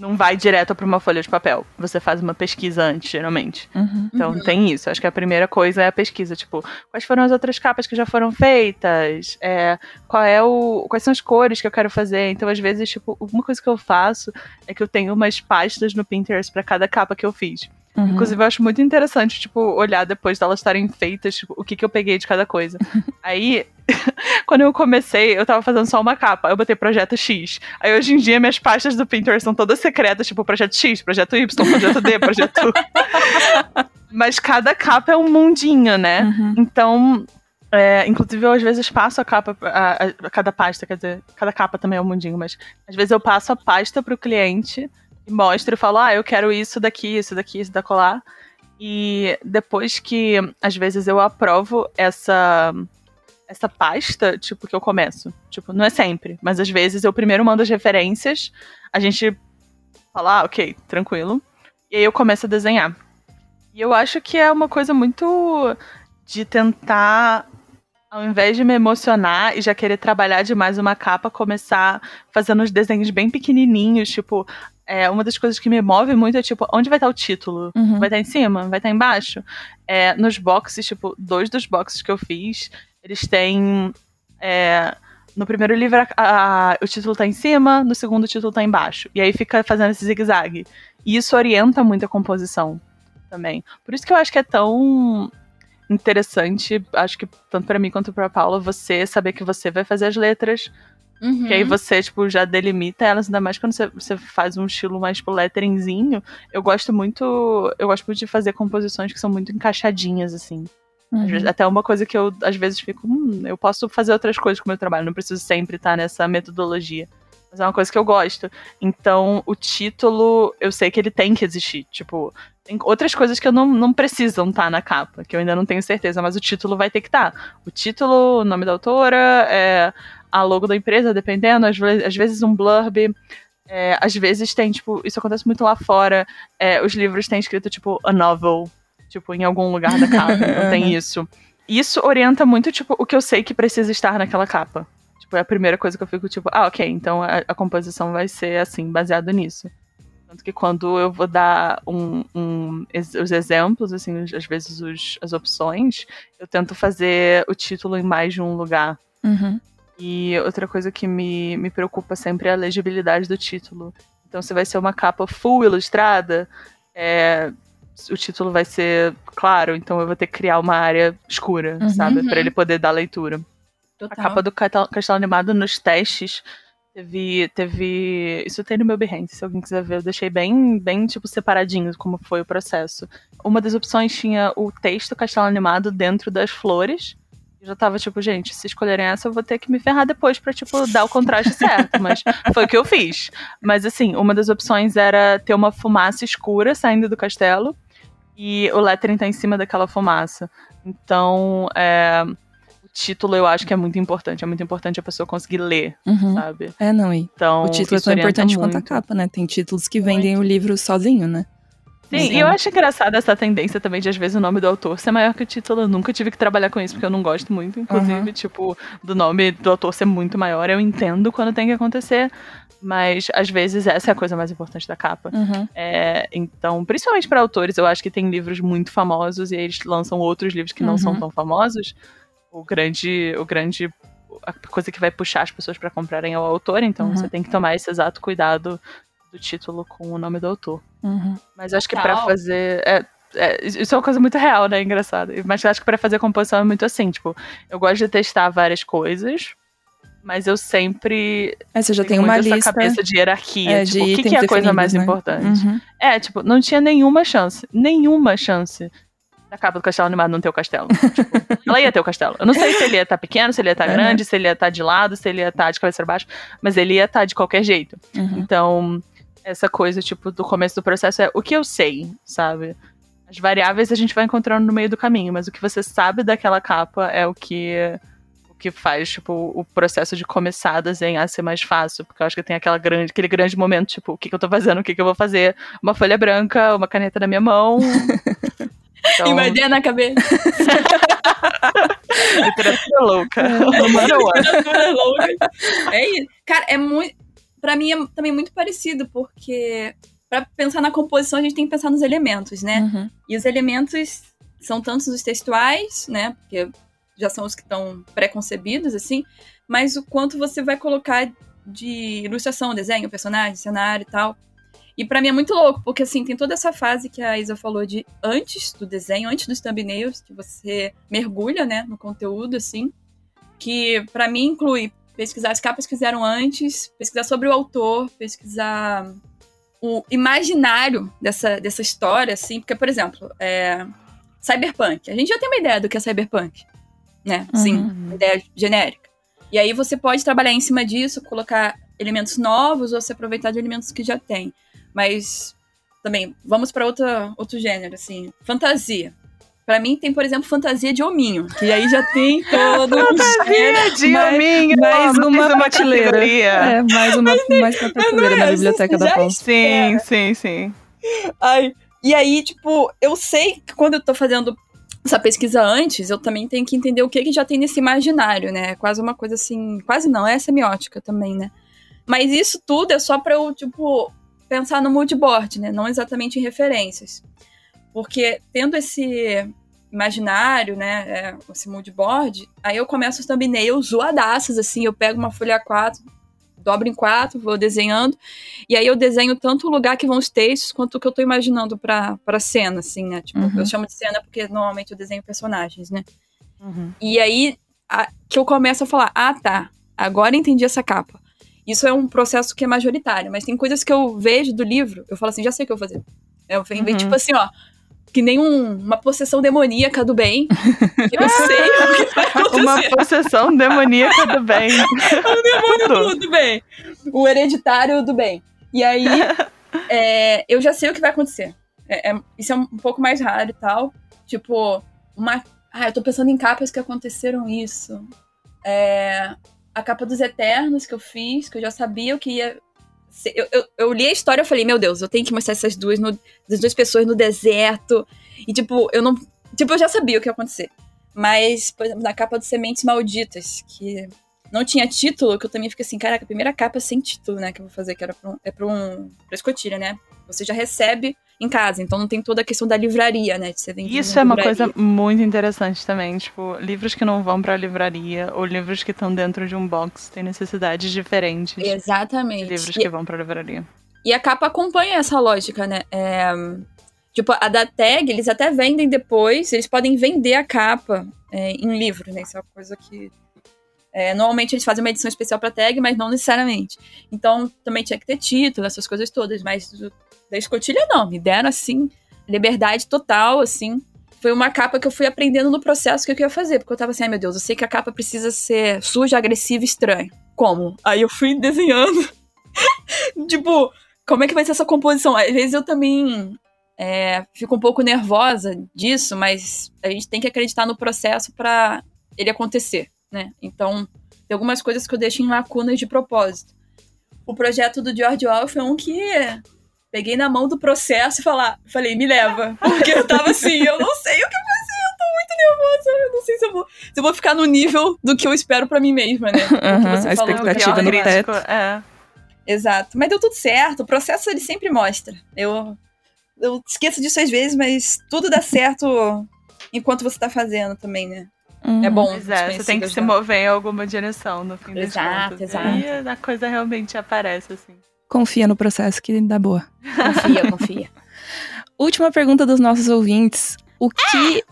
não vai direto para uma folha de papel. Você faz uma pesquisa antes, geralmente. Uhum, então uhum. tem isso. Acho que a primeira coisa é a pesquisa. Tipo, quais foram as outras capas que já foram feitas? É, qual é o, quais são as cores que eu quero fazer? Então, às vezes, tipo, uma coisa que eu faço é que eu tenho umas pastas no Pinterest para cada capa que eu fiz. Uhum. Inclusive, eu acho muito interessante, tipo, olhar depois delas estarem feitas, tipo, o que, que eu peguei de cada coisa. Aí, quando eu comecei, eu tava fazendo só uma capa. Eu botei projeto X. Aí, hoje em dia, minhas pastas do Pinterest são todas secretas, tipo, projeto X, projeto Y, projeto D, projeto. Mas cada capa é um mundinho, né? Uhum. Então, é, inclusive, eu às vezes passo a capa, a, a, a, cada pasta, quer dizer, cada capa também é um mundinho, mas às vezes eu passo a pasta pro cliente e mostro e falo, ah, eu quero isso daqui, isso daqui, isso da colar. E depois que, às vezes, eu aprovo essa essa pasta, tipo, que eu começo. Tipo, não é sempre, mas às vezes eu primeiro mando as referências, a gente fala, ah, ok, tranquilo. E aí eu começo a desenhar. E eu acho que é uma coisa muito de tentar, ao invés de me emocionar e já querer trabalhar demais uma capa, começar fazendo os desenhos bem pequenininhos, tipo, é, uma das coisas que me move muito é, tipo, onde vai estar o título? Uhum. Vai estar em cima? Vai estar embaixo? É, nos boxes, tipo, dois dos boxes que eu fiz, eles têm. É, no primeiro livro, a, a, o título tá em cima, no segundo, o título tá embaixo. E aí fica fazendo esse zigue-zague. E isso orienta muito a composição também. Por isso que eu acho que é tão interessante, acho que tanto para mim quanto para Paula, você saber que você vai fazer as letras, Uhum. Que aí você, tipo, já delimita elas, ainda mais quando você, você faz um estilo mais, tipo, letteringzinho. Eu gosto muito. Eu gosto muito de fazer composições que são muito encaixadinhas, assim. Uhum. Vezes, até uma coisa que eu, às vezes, fico. Hum, eu posso fazer outras coisas com o meu trabalho, não preciso sempre estar nessa metodologia. Mas é uma coisa que eu gosto. Então, o título, eu sei que ele tem que existir. Tipo, tem outras coisas que eu não, não precisam estar na capa, que eu ainda não tenho certeza, mas o título vai ter que estar. O título, o nome da autora, é, a logo da empresa, dependendo, às, vezes, às vezes um blurb. É, às vezes tem, tipo, isso acontece muito lá fora. É, os livros têm escrito, tipo, a novel, tipo, em algum lugar da capa. então tem isso. Isso orienta muito, tipo, o que eu sei que precisa estar naquela capa. Tipo, é a primeira coisa que eu fico, tipo, ah, ok, então a, a composição vai ser assim, baseado nisso. Tanto que quando eu vou dar um, um, os exemplos, assim, às vezes os, as opções, eu tento fazer o título em mais de um lugar. Uhum. E outra coisa que me, me preocupa sempre é a legibilidade do título. Então, se vai ser uma capa full ilustrada, é, o título vai ser claro, então eu vou ter que criar uma área escura, uhum, sabe? para ele poder dar leitura. Total. A capa do Castelo Animado nos testes teve, teve. Isso tem no meu Behance, se alguém quiser ver. Eu deixei bem, bem tipo, separadinho como foi o processo. Uma das opções tinha o texto Castelo Animado dentro das flores. Eu já tava tipo, gente, se escolherem essa, eu vou ter que me ferrar depois pra, tipo, dar o contraste certo. Mas foi o que eu fiz. Mas, assim, uma das opções era ter uma fumaça escura saindo do castelo e o lettering tá em cima daquela fumaça. Então, é, o título eu acho que é muito importante. É muito importante a pessoa conseguir ler, uhum. sabe? É, não, e então, o título é tão importante muito. quanto a capa, né? Tem títulos que vendem muito. o livro sozinho, né? Sim, e eu acho engraçada essa tendência também de, às vezes, o nome do autor ser maior que o título. Eu nunca tive que trabalhar com isso, porque eu não gosto muito, inclusive, uhum. tipo, do nome do autor ser muito maior. Eu entendo quando tem que acontecer, mas às vezes essa é a coisa mais importante da capa. Uhum. É, então, principalmente para autores, eu acho que tem livros muito famosos e eles lançam outros livros que não uhum. são tão famosos. O grande, o grande a coisa que vai puxar as pessoas para comprarem é o autor, então uhum. você tem que tomar esse exato cuidado do título com o nome do autor. Uhum. Mas acho que para fazer. É, é, isso é uma coisa muito real, né? Engraçado. Mas eu acho que para fazer composição é muito assim, tipo, eu gosto de testar várias coisas, mas eu sempre. É, você já tem uma lista. Essa cabeça de hierarquia. É, tipo, de o que, que, é a coisa mais né? importante? Uhum. É, tipo, não tinha nenhuma chance. Nenhuma chance da capa do castelo animado não ter o castelo. tipo, ela ia ter o castelo. Eu não sei se ele ia estar tá pequeno, se ele ia estar tá grande, se ele ia estar tá de lado, se ele ia estar tá de cabeça para baixo, mas ele ia estar tá de qualquer jeito. Uhum. Então, essa coisa, tipo, do começo do processo é o que eu sei, sabe? As variáveis a gente vai encontrando no meio do caminho, mas o que você sabe daquela capa é o que o que faz, tipo, o processo de começar a desenhar ser mais fácil, porque eu acho que tem aquela grande, aquele grande momento, tipo, o que, que eu tô fazendo, o que, que eu vou fazer, uma folha branca, uma caneta na minha mão, Então... E uma ideia na cabeça. Literatura louca. É, literatura louca. É isso. Cara, é muito. Pra mim é também muito parecido, porque para pensar na composição a gente tem que pensar nos elementos, né? Uhum. E os elementos são tantos os textuais, né? Porque já são os que estão pré-concebidos, assim, mas o quanto você vai colocar de ilustração, desenho, personagem, cenário e tal. E para mim é muito louco, porque assim, tem toda essa fase que a Isa falou de antes do desenho, antes dos thumbnails, que você mergulha, né, no conteúdo, assim, que para mim inclui pesquisar as capas que fizeram antes, pesquisar sobre o autor, pesquisar o imaginário dessa, dessa história, assim, porque, por exemplo, é, cyberpunk. A gente já tem uma ideia do que é cyberpunk, né? Sim, uhum. uma ideia genérica. E aí você pode trabalhar em cima disso, colocar elementos novos ou se aproveitar de elementos que já tem. Mas também, vamos para outro gênero, assim. Fantasia. Pra mim tem, por exemplo, fantasia de hominho, que aí já tem todo um Fantasia de mais, hominho! Mais uma, mais uma categoria. É, mais uma, mais prateleira na biblioteca da Pão. Sim, sim, sim. Ai, e aí, tipo, eu sei que quando eu tô fazendo essa pesquisa antes, eu também tenho que entender o que, que já tem nesse imaginário, né? Quase uma coisa assim. Quase não, é semiótica também, né? Mas isso tudo é só pra eu, tipo, pensar no moodboard, né? Não exatamente em referências. Porque tendo esse imaginário, né, é, esse moodboard, aí eu começo os thumbnails zoadaças, assim, eu pego uma folha A4, dobro em quatro, vou desenhando, e aí eu desenho tanto o lugar que vão os textos, quanto o que eu tô imaginando pra, pra cena, assim, né, tipo, uhum. eu chamo de cena porque normalmente eu desenho personagens, né. Uhum. E aí a, que eu começo a falar, ah, tá, agora entendi essa capa. Isso é um processo que é majoritário, mas tem coisas que eu vejo do livro, eu falo assim, já sei o que eu vou fazer. Eu uhum. tipo assim, ó, que nem um, uma possessão demoníaca do bem. Eu sei o que vai acontecer. Uma possessão demoníaca do bem. o demônio do bem. O hereditário do bem. E aí, é, eu já sei o que vai acontecer. É, é, isso é um pouco mais raro e tal. Tipo, uma. Ah, eu tô pensando em capas que aconteceram isso. É, a capa dos Eternos que eu fiz, que eu já sabia o que ia. Eu, eu, eu, li a história e falei, meu Deus, eu tenho que mostrar essas duas, no, essas duas pessoas no deserto. E, tipo, eu não. Tipo, eu já sabia o que ia acontecer. Mas, por exemplo, na capa dos Sementes Malditas, que não tinha título, que eu também fiquei assim, caraca, a primeira capa sem título, né, que eu vou fazer, que era pra um, é pra um. pra escotilha, né? Você já recebe em casa, então não tem toda a questão da livraria, né? Isso é uma coisa muito interessante também, tipo, livros que não vão pra livraria ou livros que estão dentro de um box têm necessidades diferentes. Exatamente. De livros e, que vão pra livraria. E a capa acompanha essa lógica, né? É, tipo, a da tag, eles até vendem depois, eles podem vender a capa é, em livro, né? Isso é uma coisa que é, normalmente eles fazem uma edição especial para tag, mas não necessariamente. Então também tinha que ter título, essas coisas todas, mas da escotilha não, me deram assim liberdade total, assim. Foi uma capa que eu fui aprendendo no processo que eu ia fazer, porque eu tava assim, ai meu Deus, eu sei que a capa precisa ser suja, agressiva e estranha. Como? Aí eu fui desenhando. tipo, como é que vai ser essa composição? Às vezes eu também é, fico um pouco nervosa disso, mas a gente tem que acreditar no processo para ele acontecer, né? Então, tem algumas coisas que eu deixo em lacunas de propósito. O projeto do George Orwell foi um que peguei na mão do processo e falar, falei, me leva. Porque eu tava assim, eu não sei o que fazer, eu tô muito nervosa, eu não sei se eu vou, se eu vou ficar no nível do que eu espero para mim mesma, né? Uhum, a falou, expectativa no teto. É. Exato. Mas deu tudo certo, o processo ele sempre mostra. Eu, eu esqueço disso às vezes, mas tudo dá certo enquanto você tá fazendo também, né? Uhum. É bom. Pois é, você tem que se mover em alguma direção no fim exato, das contas. Exato, exato. E a coisa realmente aparece, assim. Confia no processo que dá boa. Confia, confia. última pergunta dos nossos ouvintes. O que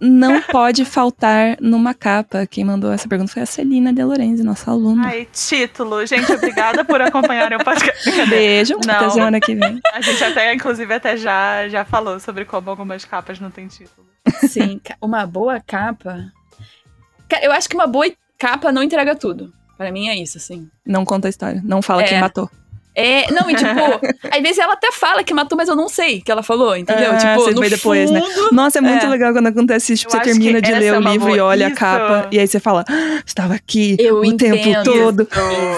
não pode faltar numa capa? Quem mandou essa pergunta foi a Celina De Lorenzi, nossa aluna. Ai, título. Gente, obrigada por acompanharem o podcast. Beijo, Não. até semana que vem. A gente até, inclusive, até já, já falou sobre como algumas capas não têm título. Sim, uma boa capa. Eu acho que uma boa capa não entrega tudo. Pra mim é isso, assim. Não conta a história, não fala É. quem matou. É, não, e tipo, às vezes ela até fala que matou, mas eu não sei que ela falou, entendeu? Ah, tipo, você no depois, né? fundo, Nossa, é muito É. legal quando acontece isso. Tipo, Eu você termina de ler é o uma livro e olha a isso. capa, e aí você fala, "Ah, estava aqui Eu o tempo entendo. todo.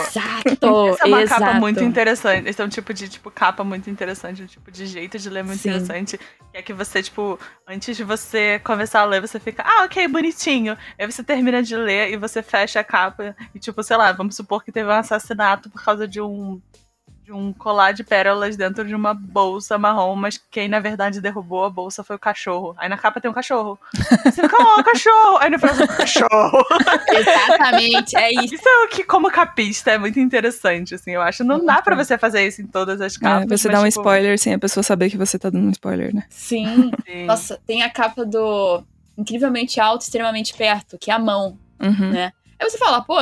Exato, Essa é uma exato. capa muito interessante. Esse é um tipo de tipo, capa muito interessante, um tipo de jeito de ler muito Sim. interessante. Que é que você, tipo, antes de você começar a ler, você fica, ah, ok, bonitinho. Aí você termina de ler e você fecha a capa. E, tipo, sei lá, vamos supor que teve um assassinato por causa de um. De um colar de pérolas dentro de uma bolsa marrom, mas quem na verdade derrubou a bolsa foi o cachorro. Aí na capa tem um cachorro. Você fica, oh, cachorro! Aí no próximo, cachorro! Exatamente, é isso. Isso é o que, como capista, é muito interessante, assim, eu acho. Não dá pra você fazer isso em todas as É, capas. você mas, dá um tipo, spoiler sem a pessoa saber que você tá dando um spoiler, né? Sim. sim. Nossa, tem a capa do Incrivelmente Alto, Extremamente Perto, que é a mão. Uhum. Né? Aí você fala, pô,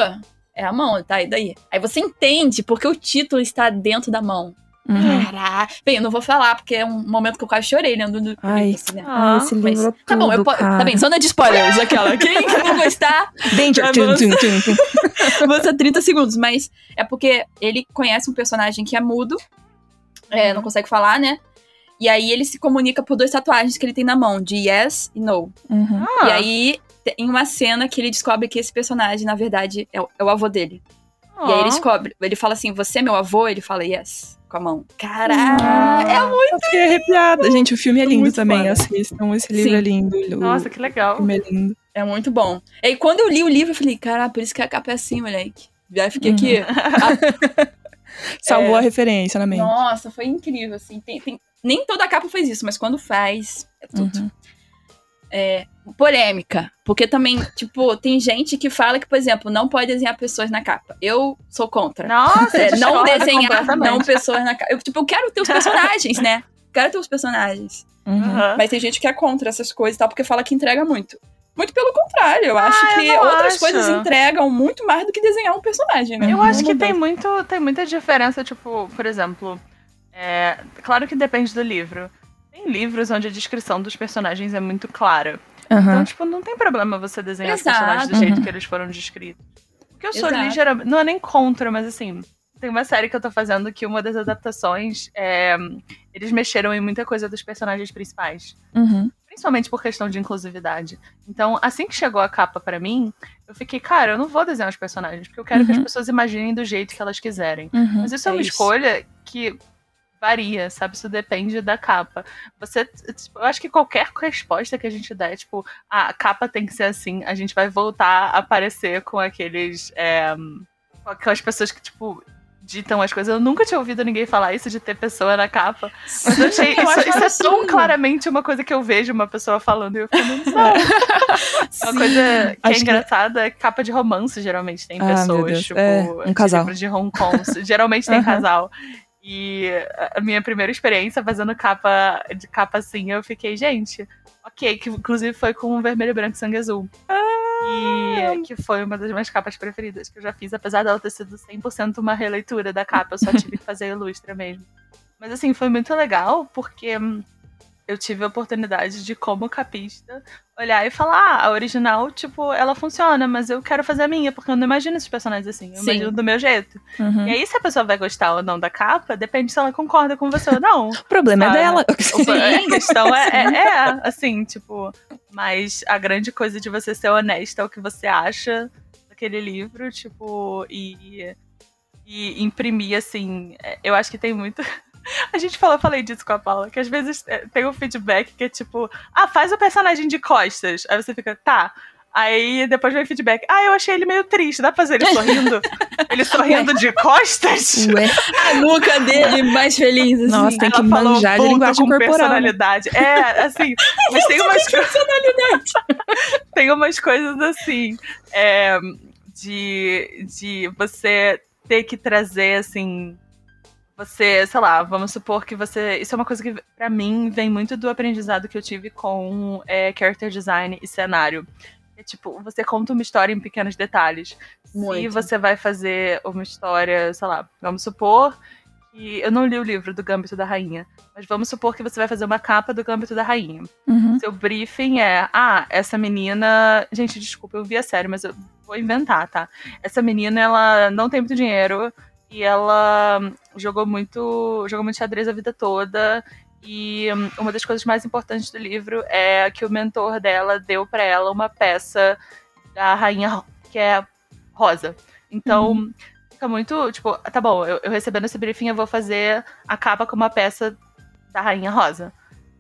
é a mão, tá? E daí? Aí você entende porque o título está dentro da mão. Uhum. Caraca. Bem, eu não vou falar, porque é um momento que eu quase chorei lendo do Ai. livro, né? Ah, esse Mas, livro é tá bom, eu tudo, po- tá bem, zona de spoilers, aquela. Quem que não gostar, Danger! Tá Tum, tum, tum, tum. Você 30 segundos, mas é porque ele conhece um personagem que é mudo, é, não consegue falar, né? E aí ele se comunica por duas tatuagens que ele tem na mão, de yes e no. Uhum. Ah, E aí tem uma cena que ele descobre que esse personagem, na verdade, é o, é o avô dele. E aí ele descobre, ele fala assim, você é meu avô? Ele fala yes, com a mão. Caraca! é muito Eu fiquei arrepiada. Gente, o filme é lindo Muito também. foda. Assistam, esse livro Sim. é lindo. O Nossa, que legal. filme é lindo. É muito bom. E aí, quando eu li o livro, eu falei, cara, por isso que a capa é assim, moleque. Já fiquei Uhum. aqui. Salvou É. a referência na mente. Nossa, foi incrível, assim. Tem- tem- Nem toda capa faz isso, mas quando faz, é tudo. Uhum. Polêmica. Porque também, tipo, tem gente que fala que, por exemplo, não pode desenhar pessoas na capa. Eu sou contra. Nossa, É, eu não desenhar, não pessoas na capa. Eu, tipo, eu quero ter os personagens, né? Quero ter os personagens. Uhum. Mas tem gente que é contra essas coisas e tal, porque fala que entrega muito. Muito pelo contrário, eu acho Ah, eu que não outras acho. coisas entregam muito mais do que desenhar um personagem, né? Eu Uhum. acho que tem, muito, tem muita diferença, tipo, por exemplo, é, claro que depende do livro. Tem livros onde a descrição dos personagens é muito clara. Aham. Então, tipo, não tem problema você desenhar os Exato. personagens do jeito Uhum. que eles foram descritos. O que eu sou Exato. ligeiramente. Não é nem contra, mas assim. Tem uma série que eu tô fazendo que uma das adaptações é. Eles mexeram em muita coisa dos personagens principais. Uhum. Principalmente por questão de inclusividade. Então, assim que chegou a capa pra mim, eu fiquei, cara, eu não vou desenhar os personagens, porque eu quero que as Uhum. pessoas imaginem do jeito que elas quiserem. Uhum. Mas isso é, É uma isso. escolha que varia, sabe? Isso depende da capa. Você, tipo, eu acho que qualquer resposta que a gente der, tipo, "Ah, a capa tem que ser assim, a gente vai voltar a aparecer com aqueles. é, com aquelas pessoas que, tipo, ditam as coisas. Eu nunca tinha ouvido ninguém falar isso de ter pessoa na capa. Mas eu achei Eu isso, isso é tão absurdo. claramente uma coisa que eu vejo uma pessoa falando e eu fico, não. Uma Sim. coisa que Acho é que- engraçada é que capa de romance geralmente tem Ah, pessoas, tipo, É, um casal. livro de Hong Kong. geralmente tem Aham. casal. E a minha primeira experiência fazendo capa de capa assim, eu fiquei, gente, ok, que inclusive foi com vermelho e branco e sangue azul. E que foi uma das minhas capas preferidas que eu já fiz, apesar dela ter sido 100% uma releitura da capa, eu só tive que fazer a ilustra mesmo. Mas assim, foi muito legal, porque hum, eu tive a oportunidade de, como capista, olhar e falar, ah, a original, tipo, ela funciona, mas eu quero fazer a minha, porque eu não imagino esses personagens assim, eu Sim. imagino do meu jeito. Uhum. E aí, se a pessoa vai gostar ou não da capa, depende se ela concorda com você ou não. O problema Sabe? é dela. O- A questão é, é, é, assim, tipo, mas a grande coisa de você ser honesta é o que você acha daquele livro, tipo, e, e imprimir, assim, é, eu acho que tem muito. A gente falou, falei disso com a Paula, que às vezes é, tem um feedback que é tipo, ah, faz o personagem de costas. Aí você fica, tá. Aí depois vem feedback, ah, eu achei ele meio triste, dá pra fazer ele sorrindo? ele sorrindo de costas? Ué. A nuca dele mais feliz, assim. Nossa, tem que Ela falou manjar de linguagem com corporal. personalidade. É, assim, mas tem umas personalidade. tem umas coisas assim, é, de, de você ter que trazer, assim, você, sei lá, vamos supor que você. Isso é uma coisa que, pra mim, vem muito do aprendizado que eu tive com é, character design e cenário. É tipo, você conta uma história em pequenos detalhes. Muito. Se você vai fazer uma história, sei lá, vamos supor que. Eu não li o livro do Gambito da Rainha, mas vamos supor que você vai fazer uma capa do Gambito da Rainha. Uhum. Seu briefing é: ah, essa menina. Gente, desculpa, eu vi a série, mas eu vou inventar, tá? Essa menina, ela não tem muito dinheiro e ela jogou muito, jogou muito xadrez a vida toda. E hum, uma das coisas mais importantes do livro é que o mentor dela deu pra ela uma peça da rainha que é rosa. Então, fica muito, tipo, tá bom, eu, eu recebendo esse briefing, eu vou fazer a capa com uma peça da rainha rosa.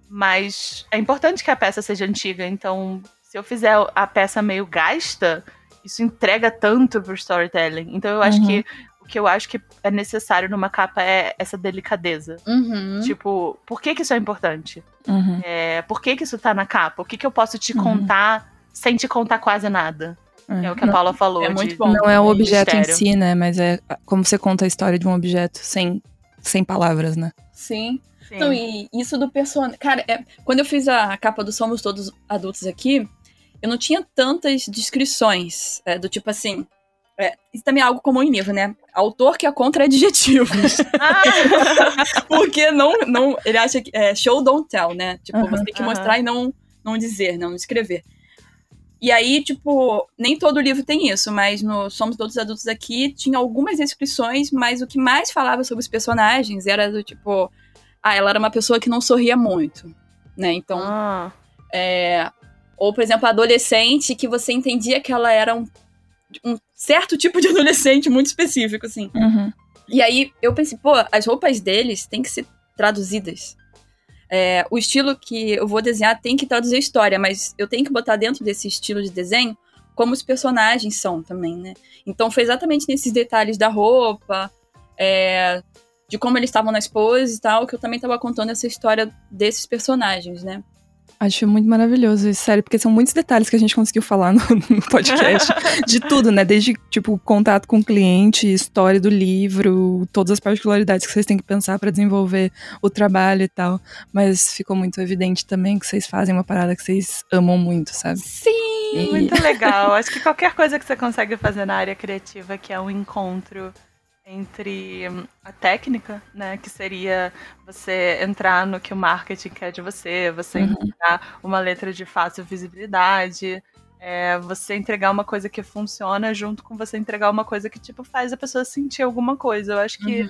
Mas é importante que a peça seja antiga, então se eu fizer a peça meio gasta, isso entrega tanto pro storytelling. Então eu acho Uhum. que o que eu acho que é necessário numa capa é essa delicadeza. Uhum. Tipo, por que que isso é importante? Uhum. É, por que que isso tá na capa? O que que eu posso te Uhum. contar sem te contar quase nada? É o que a Paula falou. É de- muito bom. Não é o objeto em mistério. si, né? Mas é como você conta a história de um objeto sem, sem palavras, né? Sim. Sim. Não, e isso do personagem. Cara, é- quando eu fiz a capa do Somos Todos Adultos aqui, eu não tinha tantas descrições. é, do tipo assim. É, isso também é algo comum em livro, né? Autor que é contra adjetivos. Ah, Porque não, não. Ele acha que é show, don't tell, né? Tipo, Aham. você tem que Aham. mostrar e não, não dizer, não escrever. E aí, tipo, nem todo livro tem isso, mas no Somos Todos Adultos aqui tinha algumas descrições, mas o que mais falava sobre os personagens era do tipo. Ah, ela era uma pessoa que não sorria muito, né? Então, ah, é, ou, por exemplo, a adolescente que você entendia que ela era um, um certo tipo de adolescente muito específico, assim. Uhum. E aí eu pensei, pô, as roupas deles têm que ser traduzidas. É, o estilo que eu vou desenhar tem que traduzir a história, mas eu tenho que botar dentro desse estilo de desenho como os personagens são também, né? Então foi exatamente nesses detalhes da roupa, é, de como eles estavam nas poses e tal, que eu também tava contando essa história desses personagens, né? Acho muito maravilhoso isso, sério, porque são muitos detalhes que a gente conseguiu falar no, no podcast. de tudo, né? Desde, tipo, contato com o cliente, história do livro, todas as particularidades que vocês têm que pensar pra desenvolver o trabalho e tal. Mas ficou muito evidente também que vocês fazem uma parada que vocês amam muito, sabe? Sim! E- muito legal. Acho que qualquer coisa que você consegue fazer na área criativa, que é um encontro entre hum, a técnica, né, que seria você entrar no que o marketing quer de você, você Uhum. entregar uma letra de fácil visibilidade, é, você entregar uma coisa que funciona junto com você entregar uma coisa que tipo faz a pessoa sentir alguma coisa. Eu acho que Uhum.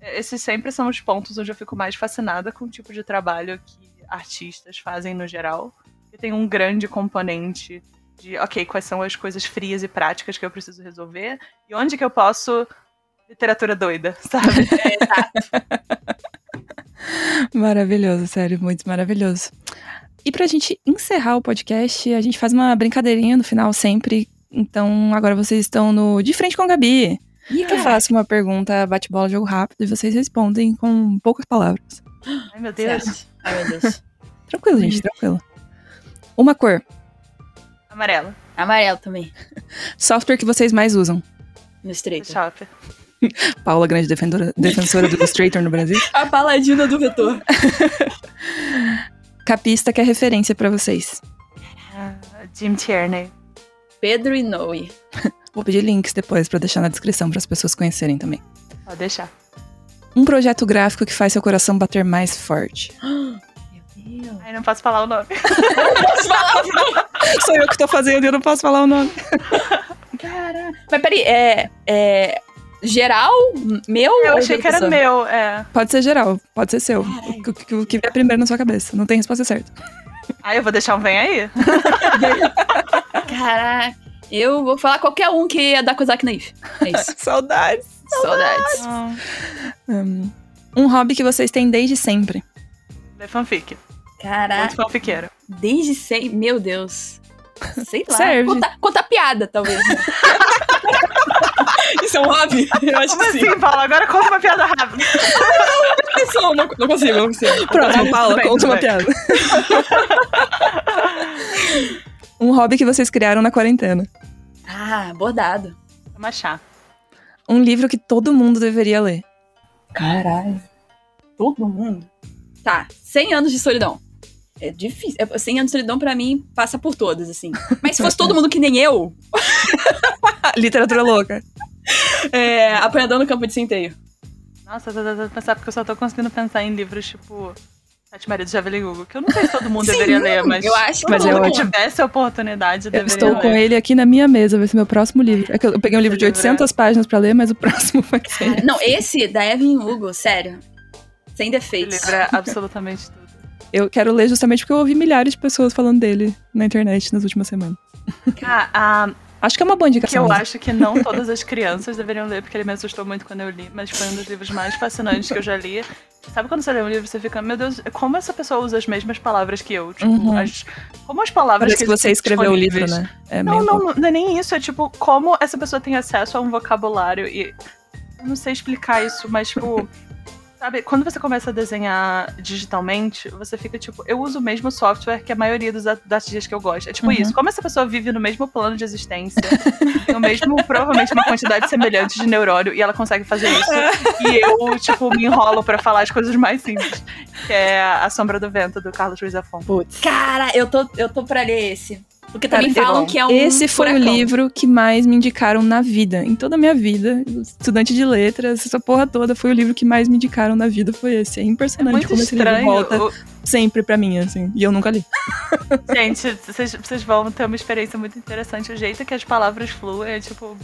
esses sempre são os pontos onde eu fico mais fascinada com o tipo de trabalho que artistas fazem no geral. E tem um grande componente de, ok, quais são as coisas frias e práticas que eu preciso resolver e onde que eu posso literatura doida, sabe? Maravilhoso, sério, muito maravilhoso. E pra gente encerrar o podcast, a gente faz uma brincadeirinha no final sempre. Então, agora vocês estão no De Frente com a Gabi. Ih, Eu faço uma pergunta, bate-bola, jogo rápido, e vocês respondem com poucas palavras. Ai, meu Deus. certo. Ai, meu Deus. Tranquilo, gente, tranquilo. Uma cor. Amarelo, Amarelo também, Software que vocês mais usam. no do estreito. Paula, grande defendora, defensora do Illustrator no Brasil. A paladina do vetor. Capista que é referência pra vocês. Ah, Jim Tierney. Pedro e Noe. Vou pedir links depois pra deixar na descrição para as pessoas conhecerem também. Pode deixar. Um projeto gráfico que faz seu coração bater mais forte. Meu Deus. Ai, não posso falar o nome. Sou eu que tô fazendo e eu não posso falar o nome. Caraca. Mas peraí, é, é. Geral? Meu? Eu achei que era pessoa? meu, é. Pode ser geral, pode ser seu. O que, o que vier primeiro na sua cabeça. Não tem resposta certa. Ai, eu vou deixar um vem aí. Caraca. Eu vou falar qualquer um que é da Kozak Naif. É isso. Saudades. Saudades. Ah, Um, um hobby que vocês têm desde sempre. Ler fanfic. Caraca. Muito fanfiqueira. Desde sempre. Meu Deus. Sei lá. Serve. Contar, contar piada, talvez. né? É um hobby? Eu acho Como que sim. assim, Paulo? Agora conta uma piada rápida. Isso, não, não consigo, não consigo. Próximo, Paula, bem, conta uma bem. piada. um hobby que vocês criaram na quarentena. Ah, bordado. Vamos achar. Um livro que todo mundo deveria ler. Caralho. Todo mundo? Tá, 100 anos de solidão. É difícil. É, 100 anos de solidão, pra mim, passa por todas, assim. Mas se fosse todo mundo que nem eu, Literatura louca. é, apanhador no campo de centeio. Nossa, eu tô tentando pensar porque eu só tô conseguindo pensar em livros tipo Sete Maridos de Evelyn Hugo, que eu não sei se todo mundo deveria ler, mas eu acho que Mas é ótimo. tivesse a oportunidade Eu deveria estou com ler. ele aqui na minha mesa, vai ser meu próximo livro. É que eu peguei um livro de Esse livro 800 páginas pra ler, mas o próximo vai ser. Não, esse da Evelyn Hugo, sério. Sem Esse defeitos. livro é absolutamente tudo. Eu quero ler justamente porque eu ouvi milhares de pessoas falando dele na internet nas últimas semanas. Ah, a, Acho que é uma boa que indicação. eu mesmo. acho que não todas as crianças deveriam ler, porque ele me assustou muito quando eu li, mas foi um dos livros mais fascinantes que eu já li. Sabe quando você lê um livro e você fica, meu Deus, como essa pessoa usa as mesmas palavras que eu? Tipo, Uhum. as- como as palavras Parece que você existem escreveu o livro, né? É Não, não, louco. não é nem isso. É tipo, como essa pessoa tem acesso a um vocabulário e. Eu não sei explicar isso, mas tipo. Sabe, quando você começa a desenhar digitalmente, você fica tipo, eu uso o mesmo software que a maioria dos artistas que eu gosto. É tipo Uhum. isso. Como essa pessoa vive no mesmo plano de existência, tem o mesmo, provavelmente, uma quantidade semelhante de neurônio, e ela consegue fazer isso. e eu, tipo, me enrolo pra falar as coisas mais simples. Que é A Sombra do Vento, do Carlos Ruiz Afon. Putz. Cara, eu tô, eu tô pra ler esse. Porque também Cara, falam bom. que é um. Esse foi o furacão. livro que mais me indicaram na vida. Em toda a minha vida, estudante de letras, essa porra toda foi o livro que mais me indicaram na vida. Foi esse. É É impressionante muito como esse livro estranho. volta o- sempre pra mim, assim. E eu nunca li. Gente, vocês, vocês vão ter uma experiência muito interessante. O jeito que as palavras fluem é, tipo,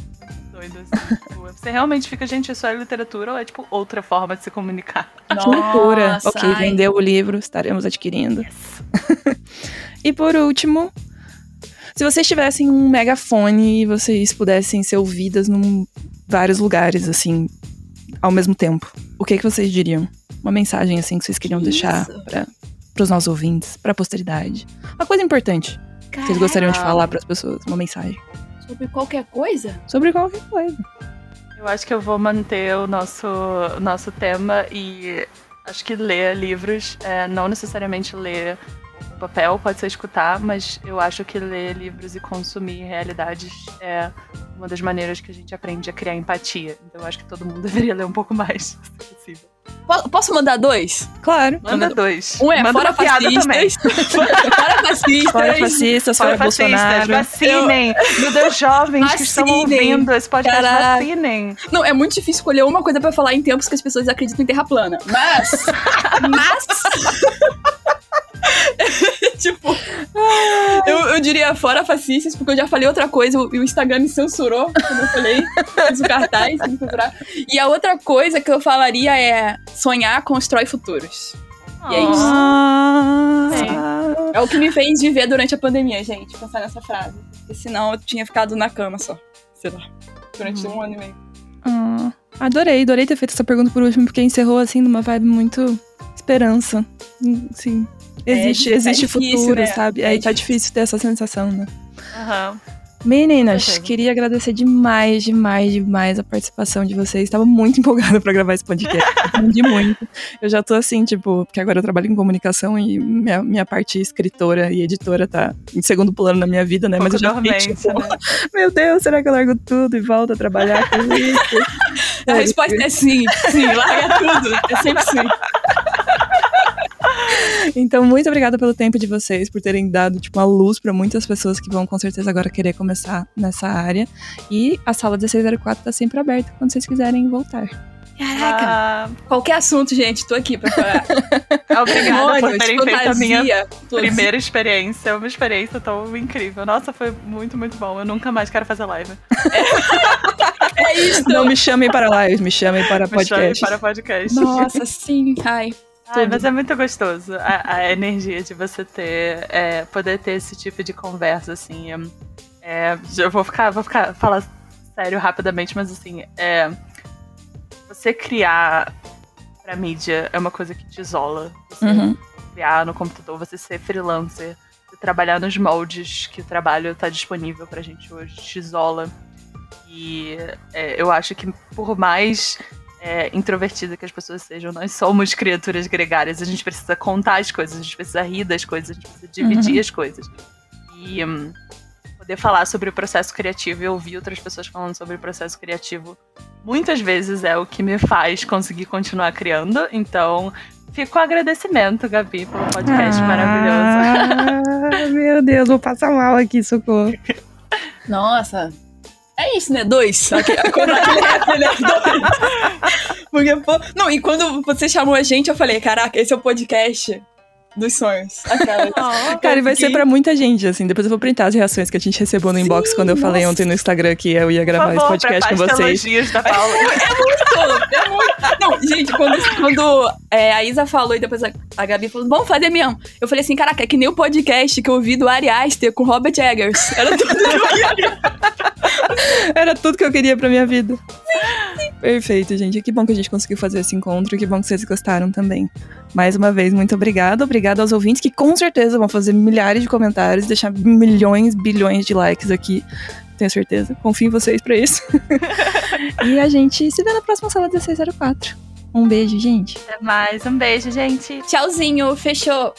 doido, assim. Tipo, Você realmente fica, gente, isso é literatura ou é, tipo, outra forma de se comunicar? Que loucura. Ok, vendeu o livro, estaremos adquirindo. e por último, se vocês tivessem um megafone e vocês pudessem ser ouvidas em vários lugares, assim, ao mesmo tempo, o que, que vocês diriam? Uma mensagem, assim, que vocês queriam Que deixar isso? para os nossos ouvintes, pra posteridade. Uma coisa importante que vocês gostariam de falar pras pessoas, uma mensagem. Sobre qualquer coisa? Sobre qualquer coisa. Eu acho que eu vou manter o nosso, o nosso tema e acho que ler livros, é, não necessariamente ler papel, pode ser escutar, mas eu acho que ler livros e consumir realidades é uma das maneiras que a gente aprende a criar empatia. Então eu acho que todo mundo deveria ler um pouco mais, se possível. Po- Posso mandar dois? Claro. Manda Manda- dois. Um é Manda fora uma piada também. fascistas. fora fascistas. Fora fascistas, fora, Fora fascistas, Bolsonaro. vacinem. Meu Deus, jovens que estão Vacinem. ouvindo esse podcast, Caraca. vacinem. Não, é muito difícil escolher uma coisa pra falar em tempos que as pessoas acreditam em terra plana. Mas. mas. tipo. Eu, eu diria fora fascistas, porque eu já falei outra coisa e o Instagram me censurou quando eu falei. Fiz o cartaz, censurar. E a outra coisa que eu falaria é: sonhar constrói futuros. E é isso. Ah, É o que me fez viver durante a pandemia, gente, pensar nessa frase. Porque senão eu tinha ficado na cama só. Sei lá. Durante um ano e meio. Ah, adorei, adorei ter feito essa pergunta por último, porque encerrou assim numa vibe muito esperança. Hum, Sim. Existe, É, é existe difícil, futuro, né? sabe? É Aí tá difícil. ter essa sensação, né? Aham. Meninas, Certeza. queria agradecer demais, demais, demais a participação de vocês. Estava muito empolgada pra gravar esse podcast. Aprendi muito. Eu já tô assim, tipo, porque agora eu trabalho em comunicação e minha, minha parte escritora e editora tá em segundo plano na minha vida, né? Mas eu já fiquei, tipo, né? meu Deus, será que eu largo tudo e volto a trabalhar com isso? A resposta é sim, sim, larga tudo. É sempre sim. Então, muito obrigada pelo tempo de vocês, por terem dado, tipo, uma luz para muitas pessoas que vão com certeza agora querer começar nessa área. E a sala 1604 tá sempre aberta quando vocês quiserem voltar. Caraca. Ah, Qualquer assunto, gente, tô aqui pra falar. obrigada por terem feito a minha fantasia, tudo. primeira experiência. É uma experiência tão incrível. Nossa, foi muito, muito bom. Eu nunca mais quero fazer live. É isso. Não me chamem para lives, me chamem para Me podcast. para podcast. Nossa, sim. Ai. Ai, mas é muito gostoso a, a energia de você ter, é, poder ter esse tipo de conversa, assim. É, eu vou ficar, vou ficar, falar sério rapidamente, mas assim, é, você criar pra mídia é uma coisa que te isola. Você Uhum. criar no computador, você ser freelancer, você trabalhar nos moldes que o trabalho tá disponível pra gente hoje, te isola. E é, eu acho que por mais é, introvertida que as pessoas sejam, nós somos criaturas gregárias. A gente precisa contar as coisas, a gente precisa rir das coisas, a gente precisa dividir as coisas. E hum, poder falar sobre o processo criativo e ouvir outras pessoas falando sobre o processo criativo muitas vezes é o que me faz conseguir continuar criando. Então, fica o agradecimento, Gabi, pelo podcast ah, maravilhoso. Meu Deus, vou passar mal aqui, socorro. Nossa, é isso, né? Dois. Quando aquele rap, né? Dois. Porque, pô... Não, e quando você chamou a gente, eu falei, caraca, esse é o podcast dos sonhos. Aquela. Oh, cara, e vai ser pra muita gente, assim. Depois eu vou printar as reações que a gente recebeu no Sim, inbox quando eu nossa. falei ontem no Instagram que eu ia gravar favor, esse podcast com vocês. Da Paula. é, muito, é muito. Não, gente, quando, quando é, a Isa falou e depois a, a Gabi falou, vamos fazer mesmo. Eu falei assim, caraca, é que nem o podcast que eu ouvi do Ari Aster com Robert Eggers. Era tudo que eu queria. Era tudo que eu queria pra minha vida. Perfeito, gente. Que bom que a gente conseguiu fazer esse encontro. Que bom que vocês gostaram também. Mais uma vez, muito obrigada. Obrigada aos ouvintes que com certeza vão fazer milhares de comentários, deixar milhões, bilhões de likes aqui. Tenho certeza. Confio em vocês para isso. e a gente se vê na próxima sala 1604. Um beijo, gente. Até mais. Um beijo, gente. Tchauzinho. Fechou.